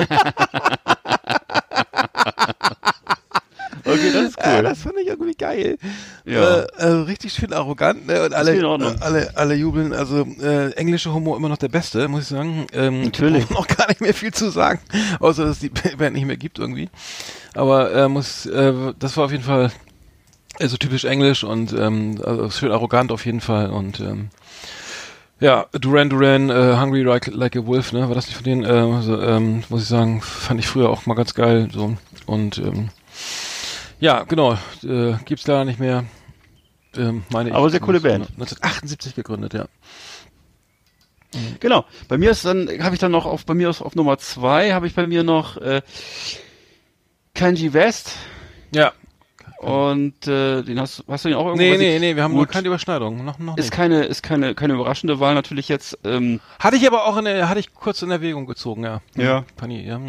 Okay, das ist Ja, cool. das fand ich irgendwie geil. Ja. Äh, also richtig schön arrogant, ne? Und alle, geht in Ordnung. äh, alle, alle jubeln. Also äh, englische Humor immer noch der beste, muss ich sagen. Ähm, Natürlich. Noch gar nicht mehr viel zu sagen, außer dass es die Band nicht mehr gibt irgendwie. Aber äh, muss, äh, das war auf jeden Fall äh, so typisch englisch und ähm, also schön arrogant auf jeden Fall und ähm, ja, Duran Duran, äh, Hungry like, like a Wolf, ne? War das nicht von denen? Äh, also, ähm, muss ich sagen, fand ich früher auch mal ganz geil. So und ähm, ja, genau. Äh, gibt's leider nicht mehr. Ähm, meine ich. Aber sehr coole Band. 1978 gegründet, ja. Genau. Bei mir ist dann, habe ich dann noch auf, bei mir ist auf Nummer zwei, habe ich bei mir noch äh, Kanji West Ja. Und äh, den hast, hast du den auch irgendwo? Nee, nee, nee, wir haben Gut. keine Überschneidung. Noch, noch Ist keine, ist keine, keine überraschende Wahl natürlich jetzt. Ähm, Hatte ich aber auch in der, hatte ich kurz in Erwägung gezogen, ja. Ja. Pani, ja.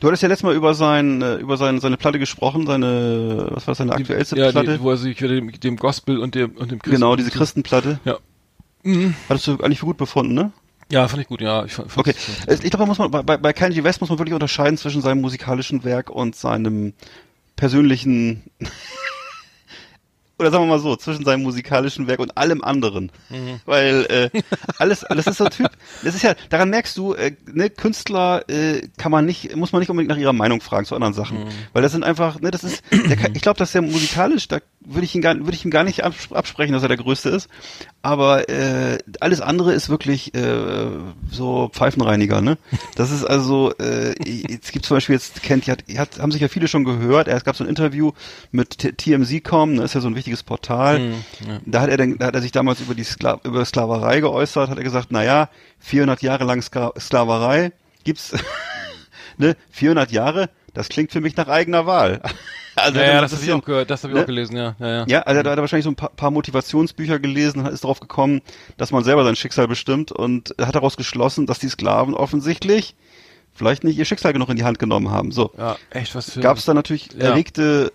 du hattest ja letztes Mal über sein, äh, über sein, seine Platte gesprochen, seine, was war seine aktuellste ja, Platte? die, wo er sich wieder dem, dem Gospel und dem, und dem Christen genau, diese Christenplatte. Ja. Hattest du eigentlich für gut befunden, ne? Ja, fand ich gut, ja. Ich fand, Okay. Ich glaube, da muss man bei, bei- Kanji West muss man wirklich unterscheiden zwischen seinem musikalischen Werk und seinem persönlichen oder sagen wir mal so, zwischen seinem musikalischen Werk und allem anderen. Weil äh, alles, alles ist so ein Typ, das ist ja, daran merkst du, äh, ne, Künstler äh, kann man nicht, muss man nicht unbedingt nach ihrer Meinung fragen zu anderen Sachen. Weil das sind einfach, ne, das ist, kann, ich glaube, dass der musikalisch, da würde ich ihn gar, würde ich ihm gar nicht abs- absprechen, dass er der Größte ist. Aber äh, alles andere ist wirklich äh, so Pfeifenreiniger, ne? Das ist also, äh, es gibt zum Beispiel jetzt, kennt, hat, hat, haben sich ja viele schon gehört, es gab so ein Interview mit TMZ.com, ne, ist ja so ein wichtiges Portal. Da hat er dann, da hat er sich damals über die Skla über Sklaverei geäußert, hat er gesagt, na ja, 400 Jahre lang Ska Sklaverei gibt's, ne, 400 Jahre, das klingt für mich nach eigener Wahl. Also Ja, ja, das das ist habe ich ja- auch gehört, das habe ich ne? auch gelesen, ja. Ja, ja. ja, also da hat er wahrscheinlich so ein paar, paar Motivationsbücher gelesen und ist darauf gekommen, dass man selber sein Schicksal bestimmt und hat daraus geschlossen, dass die Sklaven offensichtlich vielleicht nicht ihr Schicksal genug in die Hand genommen haben. So. ja echt was für. Gab es da natürlich Ja. erregte,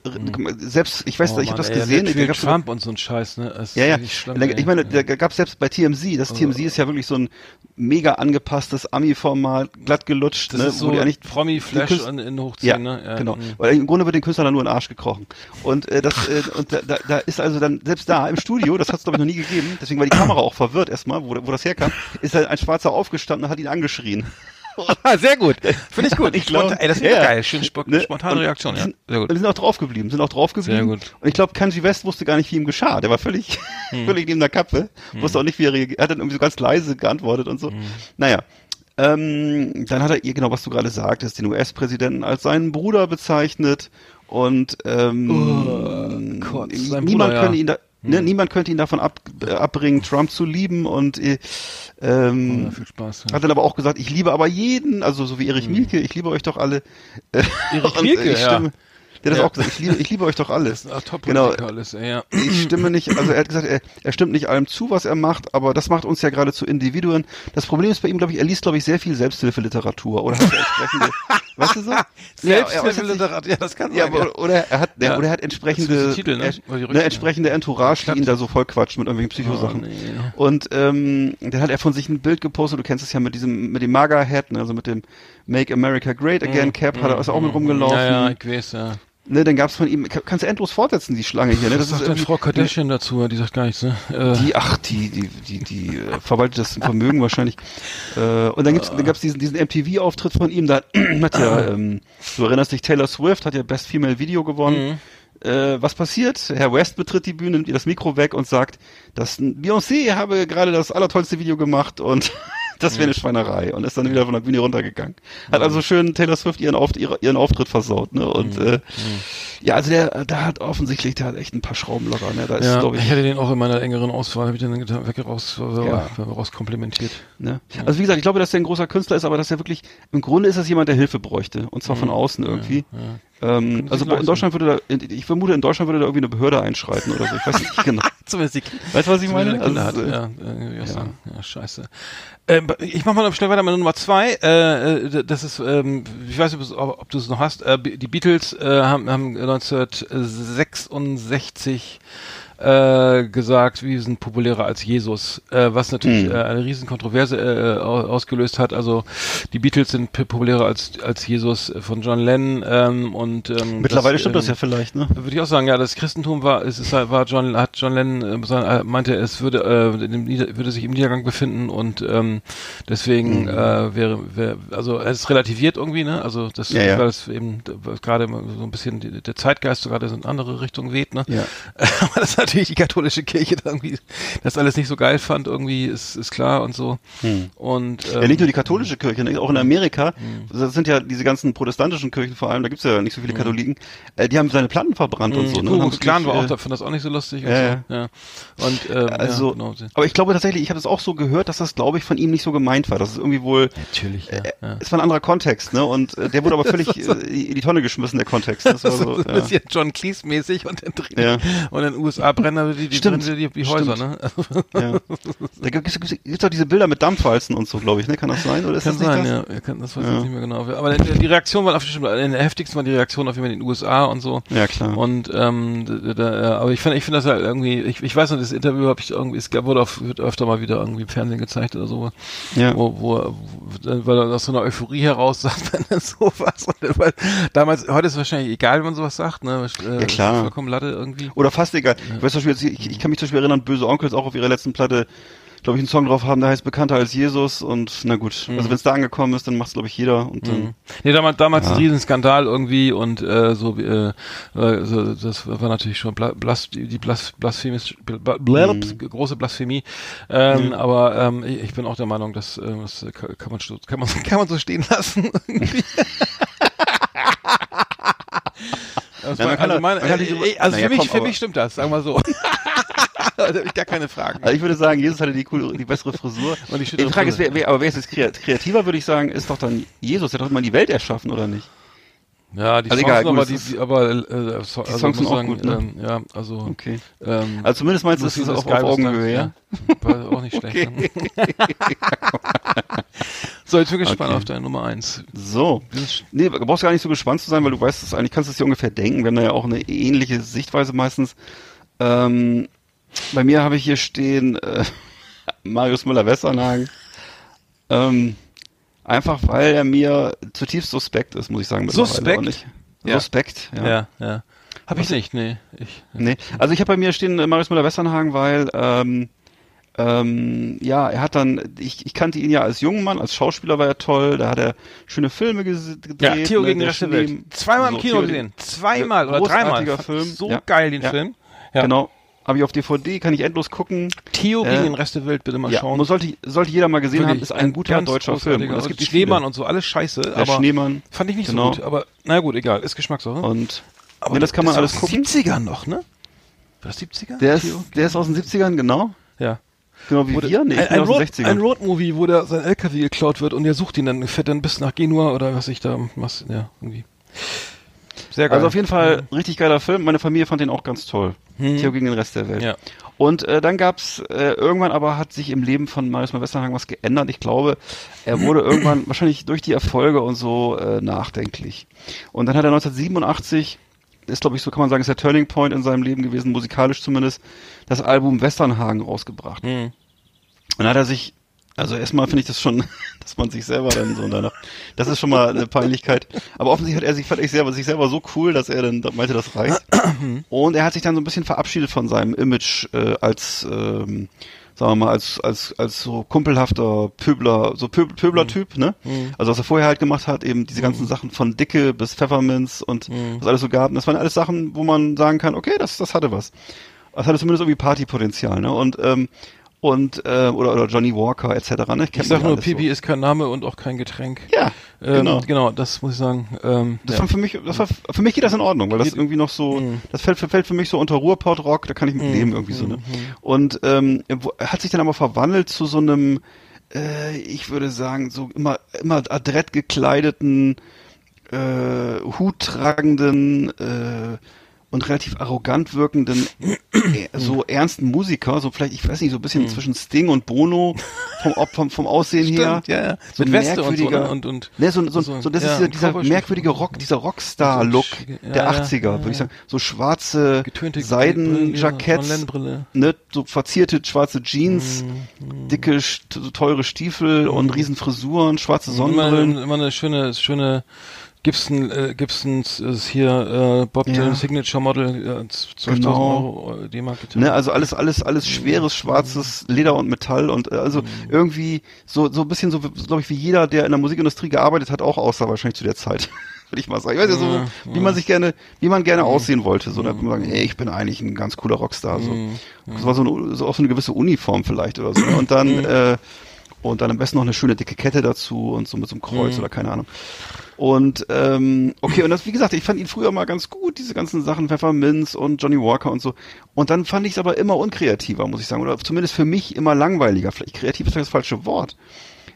selbst, ich weiß, Oh ich habe das ey, gesehen. Da gab's- Trump und so ein Scheiß, ne? Das ja, ja. Schlimm, ich meine, ja. da gab es selbst bei TMZ, das TMZ ist ja wirklich so ein mega angepasstes Ami-Format, glatt gelutscht, das ne, ist so wo die eigentlich Promi-Flash die Künst- in, in ja, hochziehen, ne? Ja, genau. mhm. Weil im Grunde wird den Künstlern dann nur in den Arsch gekrochen. Und äh, das äh, und da, da, da ist also dann selbst da im Studio, das hat es glaube ich noch nie gegeben, deswegen war die Kamera auch verwirrt erstmal, wo, wo das herkam, ist halt ein Schwarzer aufgestanden und hat ihn angeschrien. Sehr gut. Finde ich gut. Ich glaub- Spontan- ey, das ist ja, ja. geil. Schön spo Ne? spontane Und Reaktion, ja. sind- Sehr Und gut. die sind auch drauf geblieben, sind auch drauf geblieben. Sehr gut. Und ich glaube, Kanji West wusste gar nicht, wie ihm geschah. Der war völlig, Hm. völlig neben der Kappe. Wusste auch nicht, wie er reagiert. Er hat dann irgendwie so ganz leise geantwortet und so. Hm. Naja. Ähm, dann hat er ihr, genau was du gerade sagtest, den US-Präsidenten als seinen Bruder bezeichnet und ähm, Oh Gott, niemand Bruder, ja. könnte ihn da, ne, niemand könnte ihn davon ab, äh, abbringen, Trump zu lieben und äh, ähm, Ja, viel Spaß. Ja. hat dann aber auch gesagt, ich liebe aber jeden, also so wie Erich Mielke, ich liebe euch doch alle. Äh, Erich und, Mielke, äh, ich ja. stimme, Der hat Ja. das auch gesagt, ich liebe, ich liebe euch doch alle. Das ist top Genau. alles, ja. Ich stimme nicht, also er hat gesagt, er, er stimmt nicht allem zu, was er macht, aber das macht uns ja gerade zu Individuen. Das Problem ist bei ihm, glaube ich, er liest, glaube ich, sehr viel Selbsthilfeliteratur oder hat er entsprechende, weißt du so? Selbsthilfeliterat, ja, das kann Ja, sein. aber, oder er hat, Ja. oder er hat entsprechende, Titel, ne? ne, entsprechende Entourage, die ihn da so voll quatscht mit irgendwelchen Psychosachen. Oh, nee. Und ähm, dann hat er von sich ein Bild gepostet, du kennst es ja mit diesem, mit dem Maga-Hat, ne, also mit dem Make America Great Again Cap, hat er ist auch mit rumgelaufen. Mhm. Ja, ja, ich weiß, ja. Ne, dann gab's von ihm, kann- kannst du endlos fortsetzen, die Schlange hier, ne? Was sagt denn Frau Kardashian dazu? Die sagt gar nichts, ne? Äh, Die, ach, die, die, die, die äh, verwaltet das Vermögen wahrscheinlich. Äh, und dann gibt's, dann gab's diesen, diesen MTV-Auftritt von ihm, da hat ja, ähm, du erinnerst dich, Taylor Swift hat ja Best Female Video gewonnen. Äh, was passiert? Herr West betritt die Bühne, nimmt ihr das Mikro weg und sagt, dass Beyoncé habe gerade das allertollste Video gemacht und das wäre eine Schweinerei und ist dann wieder von der Bühne runtergegangen. Hat also schön Taylor Swift ihren, Auf, ihre, ihren Auftritt versaut, ne? Und äh, ja, also der, der hat offensichtlich, der hat echt ein paar Schrauben locker, ne? Da ist, ja, glaube ich hatte den auch in meiner engeren Auswahl, habe ich den dann weg raus, Ja. raus komplimentiert. Ne? Also wie gesagt, ich glaube, dass er ein großer Künstler ist, aber dass er wirklich, im Grunde ist das jemand, der Hilfe bräuchte. Und zwar von außen irgendwie. Ähm, also in Deutschland würde da, ich vermute, in Deutschland würde da irgendwie eine Behörde einschreiten oder so. Ich weiß nicht genau. Zumindest die Weißt du, was ich meine? Also, hat. äh, Ja, äh, ja, sagen. ja, scheiße. Ähm, ich mach mal schnell weiter mit Nummer zwei. Äh, äh, das ist, ähm, ich weiß nicht, ob, ob du es noch hast. Äh, die Beatles äh, haben, haben 1966 äh, gesagt, wir sind populärer als Jesus, äh, was natürlich Hm. äh, eine riesen Kontroverse äh, au- ausgelöst hat. Also die Beatles sind populärer als als Jesus von John Lennon ähm, und ähm, Mittlerweile stimmt das ähm, ja vielleicht, ne? würde ich auch sagen, ja, das Christentum war, es ist, halt- war John, hat John Lennon äh, äh, meinte, es würde, äh, in dem Nieder würde sich im Niedergang befinden und ähm, deswegen äh, wäre, wäre, also es relativiert irgendwie, ne? Also das, Ja, ja. weil es eben gerade so ein bisschen der Zeitgeist so gerade in andere Richtung weht, ne? Ja. Aber das natürlich die katholische Kirche da irgendwie das alles nicht so geil fand, irgendwie ist, ist klar und so. Und ähm, Ja, nicht nur die katholische Kirche, ne? auch in Amerika, das sind ja diese ganzen protestantischen Kirchen vor allem, da gibt's ja nicht so viele Katholiken, äh, die haben seine Platten verbrannt und so. Ne? Und Clan war auch, äh, da fand das auch nicht so lustig. Und so. ja. Und ähm, Also, ja, genau. aber ich glaube tatsächlich, ich habe das auch so gehört, dass das, glaube ich, von ihm nicht so gemeint war. Das ist irgendwie wohl, Natürlich, ja. ja. es war ein anderer Kontext, ne? Und äh, der wurde aber völlig äh, in die Tonne geschmissen, der Kontext. Das war Das ist so, so ein ja. bisschen John Cleese-mäßig und in, Ja. und in den USA brennen die, die, Stimmt, brennen die, die Häuser, ne? Ja. Da gibt es doch diese Bilder mit Dampfwalzen und so, glaube ich, ne? Kann das sein? Oder ist Kann das nicht sein, das? ja. ja kann, das weiß ich Ja. nicht mehr genau. Aber die, Reaktion war auf in der heftigsten war die Reaktion auf jeden Fall in den USA und so. Ja, klar. Und ähm, da, da, ja, aber ich finde, ich finde das halt irgendwie, ich, ich weiß noch, das Interview habe ich irgendwie, es wurde auf, wird öfter mal wieder irgendwie im Fernsehen gezeigt oder so, Ja. wo, wo, wo weil er aus so einer Euphorie heraus sagt, wenn er sowas. Und, weil damals, heute ist es wahrscheinlich egal, wenn man sowas sagt, ne? Äh, Ja, klar. Vollkommen Latte irgendwie. Oder fast egal. Ich weiß zum Beispiel, ich, ich kann mich zum Beispiel erinnern, Böse Onkels auch auf ihrer letzten Platte, glaube ich, einen Song drauf haben, der heißt Bekannter als Jesus und na gut. Also wenn es da angekommen ist, dann macht es, glaube ich, jeder und dann, Mhm. Nee, damals, damals Ja. ein Riesenskandal irgendwie und äh, so, äh, äh, so das war natürlich schon Bla Blas, die Blas Blasphemie, Bla Mhm. große Blasphemie. Ähm, Aber ähm, ich bin auch der Meinung, dass äh, das kann man kann man kann man so stehen lassen. Das Ja, man kann also man kann äh, nicht drüber- äh, also Naja, für mich, komm, für aber- mich stimmt das, sagen wir so. da habe ich gar keine Fragen. Also ich würde sagen, Jesus hatte die coole, die bessere Frisur. Und die die Frage ist, Brille. wer, wer, aber wer ist jetzt kreat- kreativer, würde ich sagen, ist doch dann Jesus. Der hat doch mal die Welt erschaffen, oder nicht? Ja, die Also Songs egal, aber, die, die, aber äh, so, also Songs muss sind auch sagen, gut, ne? ähm, ja, also Okay. ähm, Also zumindest meinst du, es ist ist auf, Augenhöhe, ja? War auch nicht schlecht. So, jetzt bin ich gespannt Okay. auf deine Nummer eins. So. Nee, du brauchst gar nicht so gespannt zu sein, weil du weißt es eigentlich, kannst es dir ungefähr denken. Wir haben da ja auch eine ähnliche Sichtweise meistens. Ähm, bei mir habe ich hier stehen äh, Marius Müller-Westernhagen. Ähm, einfach weil er mir zutiefst suspekt ist, muss ich sagen. Suspekt? Ja. Suspekt, ja. Ja, ja. Hab ich nicht, nee. Ich, Nee. Also ich habe bei mir stehen äh, Marius Müller-Westernhagen, weil ähm, ähm, ja, er hat dann, ich, ich kannte ihn ja als jungen Mann, als Schauspieler war er toll, da hat er schöne Filme gedreht. ja, Theo ne, gegen den Rest der Welt. Zweimal im so, Kino Theo gesehen. Zweimal oder dreimal. Film. So Ja. geil, den Ja. Film. Ja. Genau. Habe ich auf DVD, kann ich endlos gucken. Theo gegen Äh, den Rest der Welt bitte mal Ja, schauen. muss, sollte, sollte jeder mal gesehen haben, Wirklich ist ein guter ganz deutscher Film. Und es gibt Schneemann viele. und so, alles scheiße, Der aber Schneemann. fand ich nicht genau. so gut. Aber na gut, egal, ist Geschmackssache. Und ja, das kann man ist alles aus gucken. 70ern noch, ne? War das 70er? Der Theo? ist, der ist aus den 70ern, genau. ja. Genau wie der- wir. Nee, ein, ein, aus den Road, 60ern. ein Roadmovie, wo der sein LKW geklaut wird und der sucht ihn dann, fährt dann bis nach Genua oder was ich da, was, ja, irgendwie. Sehr geil. Also auf jeden Fall richtig geiler Film. Meine Familie fand den auch ganz toll. Theo gegen den Rest der Welt. Ja. Und äh, dann gab's äh, irgendwann aber hat sich im Leben von Marius Westerhagen was geändert. Ich glaube, er wurde irgendwann wahrscheinlich durch die Erfolge und so äh, nachdenklich. Und dann hat er 1987 ist glaube ich so kann man sagen ist der Turning Point in seinem Leben gewesen, musikalisch zumindest, das Album Westernhagen rausgebracht. Mhm. Und dann hat er sich, also erstmal finde ich das schon, dass man sich selber dann so danach, das ist schon mal eine Peinlichkeit. Aber offensichtlich hat er sich, fand ich selber, sich selber so cool, dass er dann meinte, das reicht. Und er hat sich dann so ein bisschen verabschiedet von seinem Image äh, als, ähm, sagen wir mal, als, als, als so kumpelhafter Pöbler, so Pöb Pöbler-Typ, ne? Also was er vorher halt gemacht hat, eben diese ganzen Sachen von Dicke bis Pfefferminz und was alles so gab. Und das waren alles Sachen, wo man sagen kann, okay, das, das hatte was. Das hatte zumindest irgendwie Partypotenzial, ne? Und, ähm, und, äh, oder, oder Johnny Walker etc. Ne? Ich sag nur, Pipi so. ist kein Name und auch kein Getränk. Ja, Ähm, genau. genau, das muss ich sagen. Ähm, Das ja. war für mich, das war, für mich geht das in Ordnung, weil das irgendwie noch so, Mhm. das fällt, fällt für mich so unter Ruhrpott-Rock, da kann ich mit leben irgendwie so, ne? Und ähm, er hat sich dann aber verwandelt zu so einem, äh, ich würde sagen, so immer, immer adrett gekleideten, äh, Hut tragenden, äh, und relativ arrogant wirkenden, äh, so ernsten Musiker, so vielleicht, ich weiß nicht, so ein bisschen zwischen Sting und Bono vom, vom, vom Aussehen her. Stimmt, ja, ja. So Mit Weste und so, merkwürdiger- ne? Und, und, Ne, so, so, so, so, das ja, ist dieser, dieser merkwürdige Rock, dieser Rockstar-Look ja, der ja, 80er, ja, würde ich sagen. So schwarze Seidenjacketts, ne, so verzierte schwarze Jeans, Mhm, dicke, st- so teure Stiefel und Riesenfrisuren, schwarze Immer, Sonnenbrillen. immer eine schöne, schöne Gibson, äh, Gibsons ist hier äh, Bob Ja. Dylan Signature Model, äh, 12.000 Genau. Euro äh, D-Mark. Ne, also alles, alles, alles schweres, schwarzes Leder und Metall und äh, also irgendwie so, so ein bisschen so, glaube ich, wie jeder, der in der Musikindustrie gearbeitet hat, auch aussah wahrscheinlich zu der Zeit. Würde ich mal sagen. Ich weiß ja so, Ja, wie man sich gerne, wie man gerne aussehen wollte. So, da kann man sagen, ey, ich bin eigentlich ein ganz cooler Rockstar. So. Das war so, eine, so auch so eine gewisse Uniform vielleicht oder so. ne? Und dann, äh, und dann am besten noch eine schöne dicke Kette dazu und so mit so einem Kreuz oder keine Ahnung. Und ähm, okay, und das, wie gesagt, ich fand ihn früher mal ganz gut, diese ganzen Sachen, Pfefferminz und Johnny Walker und so. Und dann fand ich es aber immer unkreativer, muss ich sagen. Oder zumindest für mich immer langweiliger. Vielleicht kreativ ist das falsche Wort.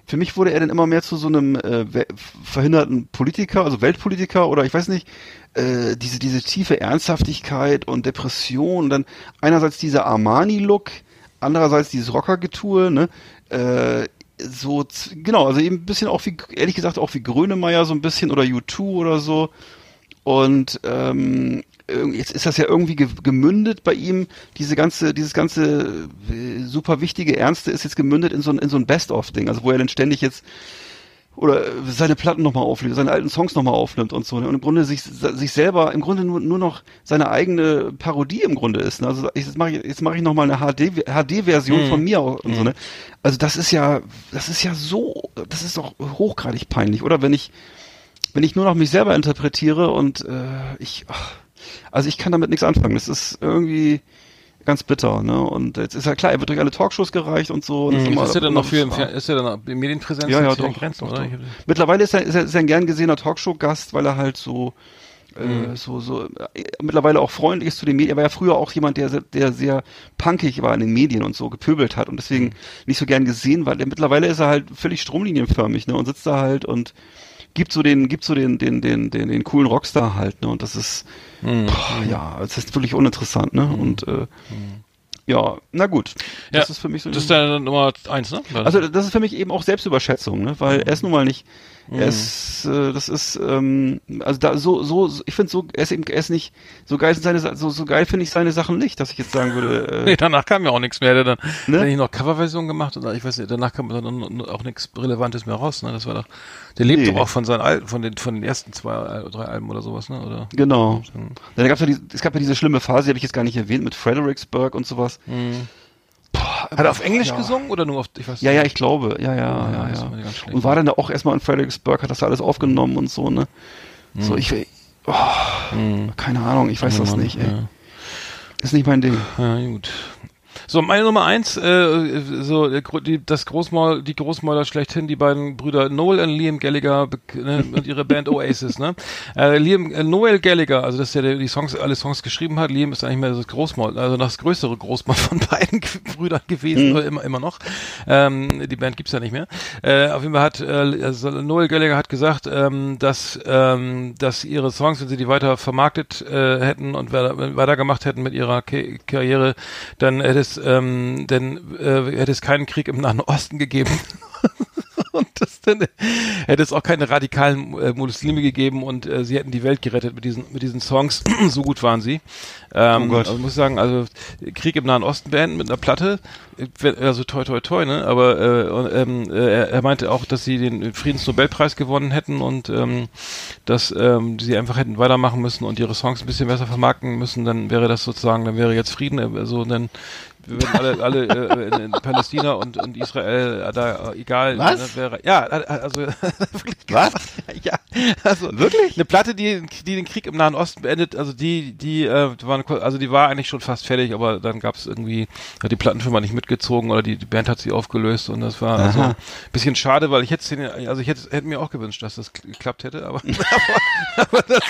Für mich wurde er dann immer mehr zu so einem äh, verhinderten Politiker, also Weltpolitiker oder ich weiß nicht, äh, diese, diese tiefe Ernsthaftigkeit und Depression und dann einerseits dieser Armani-Look, andererseits dieses Rockergetue, ne? Äh, so, genau, also eben ein bisschen auch wie, ehrlich gesagt, auch wie Grönemeyer so ein bisschen oder U2 oder so. Und ähm, jetzt ist das ja irgendwie ge gemündet bei ihm. Diese ganze, dieses ganze äh, super wichtige Ernste ist jetzt gemündet in so ein, in so ein Best-of-Ding, also wo er dann ständig jetzt oder äh, seine Platten nochmal aufnimmt, seine alten Songs nochmal aufnimmt und so. Ne? Und im Grunde sich, sich selber, im Grunde nur, nur noch seine eigene Parodie im Grunde ist. Ne? Also ich, jetzt mache ich, jetzt mache ich nochmal eine HD, HD-Version von mir und so, ne? Also das ist ja, das ist ja so, das ist doch hochgradig peinlich, oder? Wenn ich, wenn ich nur noch mich selber interpretiere und äh, ich, ach, also ich kann damit nichts anfangen. Das ist irgendwie ganz bitter, ne? Und jetzt ist ja klar, er wird durch alle Talkshows gereicht und so. Und Mhm. ist er dann noch im Fer ist er dann in Medienpräsenz ja, ja, doch, Grenzen, doch, doch. Mittlerweile ist er, ist er, ist er ein gern gesehener Talkshow-Gast, weil er halt so, Mhm. äh, so, so, äh, mittlerweile auch freundlich ist zu den Medien. Er war ja früher auch jemand, der, sehr- der sehr punkig war in den Medien und so gepöbelt hat und deswegen Mhm. nicht so gern gesehen war. Mittlerweile ist er halt völlig stromlinienförmig, ne, und sitzt da halt und gibt so den, gibt so den, den, den, den, den coolen Rockstar halt, ne, und das ist, Mhm. boah, ja, es ist wirklich uninteressant, ne, und, äh, ja, na gut. Ja, Das ist für mich so Das ist dann Nummer eins, ne? also das ist für mich eben auch Selbstüberschätzung, ne? weil er ist nun mal nicht, Mhm. er ist, äh, das ist, ähm, also da so, so, so ich finde so, er ist eben, er ist nicht, so geil sind seine, so, so geil finde ich seine Sachen nicht, dass ich jetzt sagen würde, äh, Nee, danach kam ja auch nichts mehr. Der dann Ne? hat er nicht noch Coverversion gemacht oder ich weiß nicht, danach kam dann auch nichts Relevantes mehr raus, ne? Das war doch. Der lebt Nee. doch auch von seinen alten, von den, von den ersten zwei, drei Alben oder sowas, ne? Oder? genau. Dann gab's ja die, es gab ja diese schlimme Phase, die habe ich jetzt gar nicht erwähnt, mit Fredericksburg und sowas. Hat er auf Englisch ja. gesungen oder nur auf, ich weiß Ja, ja, ich glaube, ja, ja, ja, ja. Und war dann da auch erstmal in Fredericksburg, hat das da alles aufgenommen und so, ne? Mhm. So, ich, oh, keine Ahnung, ich weiß das Mann, nicht, ey. Ist nicht mein Ding. Ja, gut. So, meine Nummer eins, äh, so äh, die, das Großmaul, die Großmäuler schlechthin, die beiden Brüder Noel und Liam Gallagher ne, und ihre Band Oasis, ne? Äh, Liam, äh, Noel Gallagher, also dass der, der die Songs, alle Songs geschrieben hat, Liam ist eigentlich mehr das Großmaul, also das größere Großmaul von beiden Brüdern gewesen, oder immer, immer noch. Ähm, die Band gibt's ja nicht mehr. Äh, auf jeden Fall hat äh, also Noel Gallagher hat gesagt, ähm, dass ähm, dass ihre Songs, wenn sie die weiter vermarktet äh, hätten und weiter, weitergemacht hätten mit ihrer Ke Karriere, dann hätte es ähm, dann äh, hätte es keinen Krieg im Nahen Osten gegeben. und das dann hätte es auch keine radikalen äh, Muslime gegeben und äh, sie hätten die Welt gerettet mit diesen mit diesen Songs. so gut waren sie. Ähm, Oh Gott. Also muss ich sagen, also Krieg im Nahen Osten beenden mit einer Platte, äh, also toi toi toi, ne? Aber äh, und, ähm, äh, er, er meinte auch, dass sie den Friedensnobelpreis gewonnen hätten und ähm, dass ähm, sie einfach hätten weitermachen müssen und ihre Songs ein bisschen besser vermarkten müssen, dann wäre das sozusagen, dann wäre jetzt Frieden, also dann würden alle, alle äh, in, in Palästina und, und Israel äh, da äh, egal Was? ne, wäre ja äh, also Was? ja also Wirklich? eine Platte die die den Krieg im Nahen Osten beendet also die die äh, waren also die war eigentlich schon fast fertig aber dann gab es irgendwie hat die Plattenfirma nicht mitgezogen oder die, die Band hat sie aufgelöst und das war also Aha. ein bisschen schade weil ich hätte den, also ich hätte hätte mir auch gewünscht dass das kl- geklappt hätte aber aber, aber, das,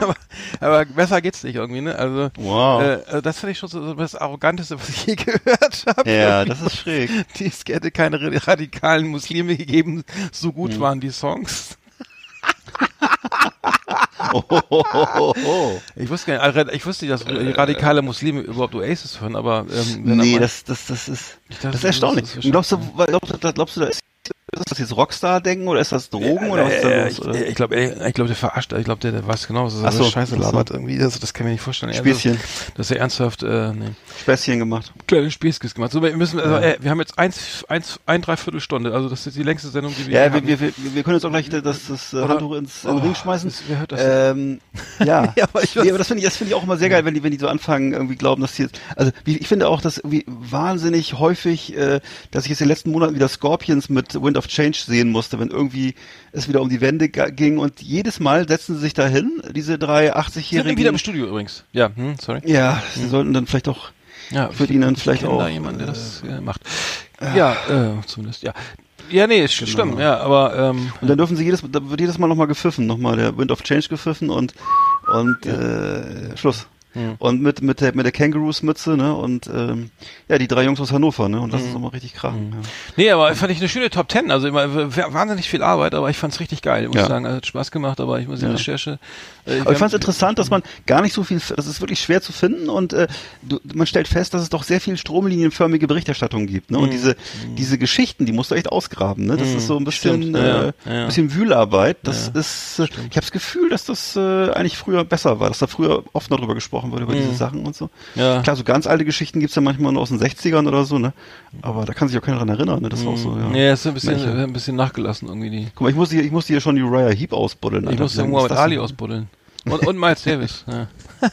aber, aber besser geht's nicht irgendwie ne also Wow. äh, also das finde ich schon so, so das arroganteste was ich je gehört habe ja, das ist schräg. die, es hätte keine radikalen Muslime gegeben, so gut Hm. waren die Songs. Oh. Ich wusste gar nicht, ich wusste nicht, dass radikale Muslime überhaupt Oasis hören, aber ähm, Nee, das, das, das ist, dachte, das ist das erstaunlich. ist Und glaubst du, glaubst du, glaubst du, da ist, ist das jetzt Rockstar-Denken oder ist das Drogen oder was ist da los? ich, Oder? ich glaube, ich glaube, der verarscht, ich glaube, der, der weiß genau, dass er so Scheiße ach so. labert irgendwie, das, das kann ich mir nicht vorstellen. Also, Späßchen. dass er ernsthaft, äh, nee. Späßchen gemacht. kleine Späßkes gemacht. So, wir müssen, also, äh, wir haben jetzt eins, eins, ein Dreiviertelstunde, also das ist die längste Sendung, die wir Ja, wir, wir, wir, wir können jetzt auch gleich das, das äh, Oder- Handtuch ins Oh, Ring schmeißen. das- wer hört das Ähm, ja. Ja, aber ich nee, aber das finde ich, das finde ich auch immer sehr geil, wenn die, wenn die so anfangen, irgendwie glauben, dass die jetzt, also ich finde auch, dass irgendwie wahnsinnig häufig, äh, dass ich jetzt in den letzten Monaten wieder Scorpions mit Wind of Change sehen musste, wenn irgendwie es wieder um die Wende ging und jedes Mal setzen sie sich dahin, diese drei Wir sind 80-jährigen. wieder im Studio übrigens. Ja, hm, sorry. Ja, sie sollten dann vielleicht auch Ja, Ich würde dann vielleicht auch, da jemanden, der das äh, macht. Ja, äh, zumindest, ja. Ja, nee, ist stimmt, ja, aber ähm, Und dann dürfen sie jedes, da wird jedes Mal nochmal gepfiffen, nochmal der Wind of Change gepfiffen und und äh, Schluss. Hm. Und mit mit der mit der Kangaroos-Mütze, ne? Und ähm, ja, die drei Jungs aus Hannover, ne? Und das Hm. ist nochmal richtig krachen. Ja. nee, aber fand ich eine schöne Top Ten. Also immer wahnsinnig viel Arbeit, aber ich fand's richtig geil, muss Ja. ich sagen. Also, hat Spaß gemacht, aber ich muss die Ja. Recherche. Äh, Aber ich fand es interessant, dass man gar nicht so viel, das ist wirklich schwer zu finden und äh, du, man stellt fest, dass es doch sehr viel stromlinienförmige Berichterstattung gibt. Ne? Und diese diese Geschichten, die musst du echt ausgraben. Ne? Das ist so ein bisschen, äh, ja, bisschen Wühlarbeit. Das ist, äh, ich habe das Gefühl, dass das äh, eigentlich früher besser war, dass da früher oft noch drüber gesprochen wurde über diese Sachen und so. Ja. Klar, so ganz alte Geschichten gibt's ja manchmal nur aus den 60ern oder so, ne? Aber da kann sich auch keiner dran erinnern. Ne? Das ist auch so. Ja. Nee, ist ein bisschen, Märchen. ein bisschen nachgelassen irgendwie die. Guck mal, ich muss hier, ich muss hier schon Uriah Heep ausbuddeln. Ich Alter. muss ist Muhammad Ali ausbuddeln. Und, und Miles Davis. Ja.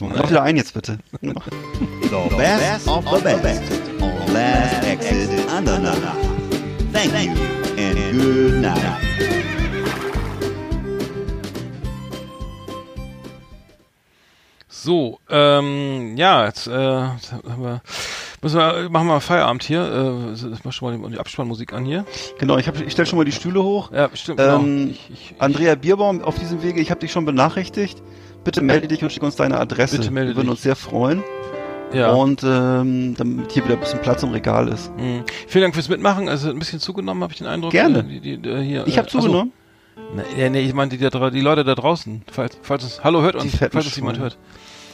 Mach wieder ein jetzt bitte. The best of the best on Last Exit Andernach. Thank you and good night. So, ähm, ja, jetzt, äh, jetzt haben wir, müssen wir, machen wir mal Feierabend hier. Äh, ich mach schon mal die, die Abspannmusik an hier. Genau, ich, hab, ich stelle schon mal die Stühle hoch. Ja, stimmt, genau. Ähm, ich, ich, Andrea Bierbaum, auf diesem Wege, ich habe dich schon benachrichtigt. Bitte melde dich und schick uns deine Adresse. Bitte melde Wir würden dich. uns sehr freuen. ja. Und ähm, damit hier wieder ein bisschen Platz im Regal ist. Mhm. Vielen Dank fürs Mitmachen. Also ein bisschen zugenommen, habe ich den Eindruck. Gerne. Äh, Die, die, die, hier, Ich habe äh, zugenommen. Nee, nee, nee, ich meinte die, die Leute da draußen. Falls, falls es, hallo hört uns, fetten falls es jemand hört.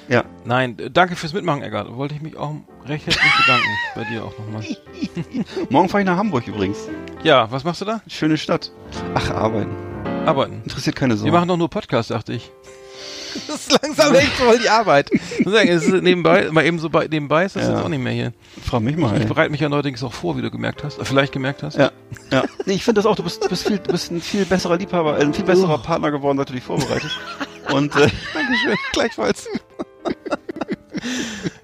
Ja. Nein, äh, danke fürs Mitmachen, Eggert. Wollte ich mich auch recht herzlich bedanken. Bei dir auch nochmal. Morgen fahre ich nach Hamburg übrigens. Ja, was machst du da? Schöne Stadt. Ach, arbeiten. Arbeiten. Interessiert keine Sau. Wir machen doch nur Podcast, dachte ich. Das ist langsam echt voll die Arbeit. Ich muss sagen, es ist nebenbei, mal eben so bei, nebenbei ist das Ja. jetzt auch nicht mehr hier. Frag mich mal. Ich bereite mich ja neuerdings auch vor, wie du gemerkt hast. Äh, vielleicht gemerkt hast. Ja, ja. Nee, ich finde das auch, du bist, du bist viel, du bist ein viel besserer Liebhaber, äh, ein viel besserer Partner geworden, seit du dich vorbereitest. Und, äh, Dankeschön. Gleichfalls.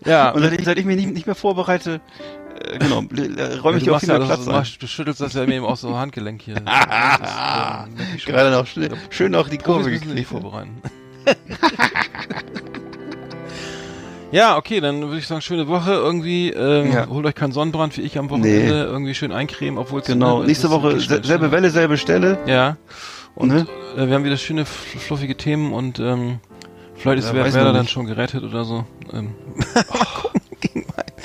ja. und seit ich, seit ich mich nicht, nicht mehr vorbereite, äh, genau, äh, räume ich du, dir auch viel ja mehr Platz du, ein. machst, du schüttelst das ja mir eben auch so Handgelenk hier. Schon. Gerade noch schön, schön auch die Kurve gekriegt. vorbereiten. Ja, okay, dann würde ich sagen, schöne Woche irgendwie. Ähm, Ja. Holt euch keinen Sonnenbrand wie ich am Wochenende. Nee. Irgendwie schön eincremen, obwohl es Genau. ne, Nächste Woche selbe Welle, selbe Stelle. Ja. Und Ne? äh, wir haben wieder schöne, fl- fluffige Themen und ähm, vielleicht ist Ja, Wer- Werder dann schon gerettet oder so. Ähm,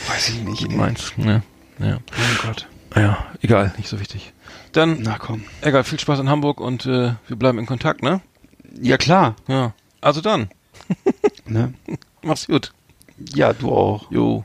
Weiß ich nicht. gegen Mainz. Ja. Ja. Oh Gott. ja, egal, nicht so wichtig. Dann, Na komm. egal, viel Spaß in Hamburg und äh, wir bleiben in Kontakt, ne? Ja klar. Ja. Also dann, Ne? mach's gut. Ja, du auch. Jo.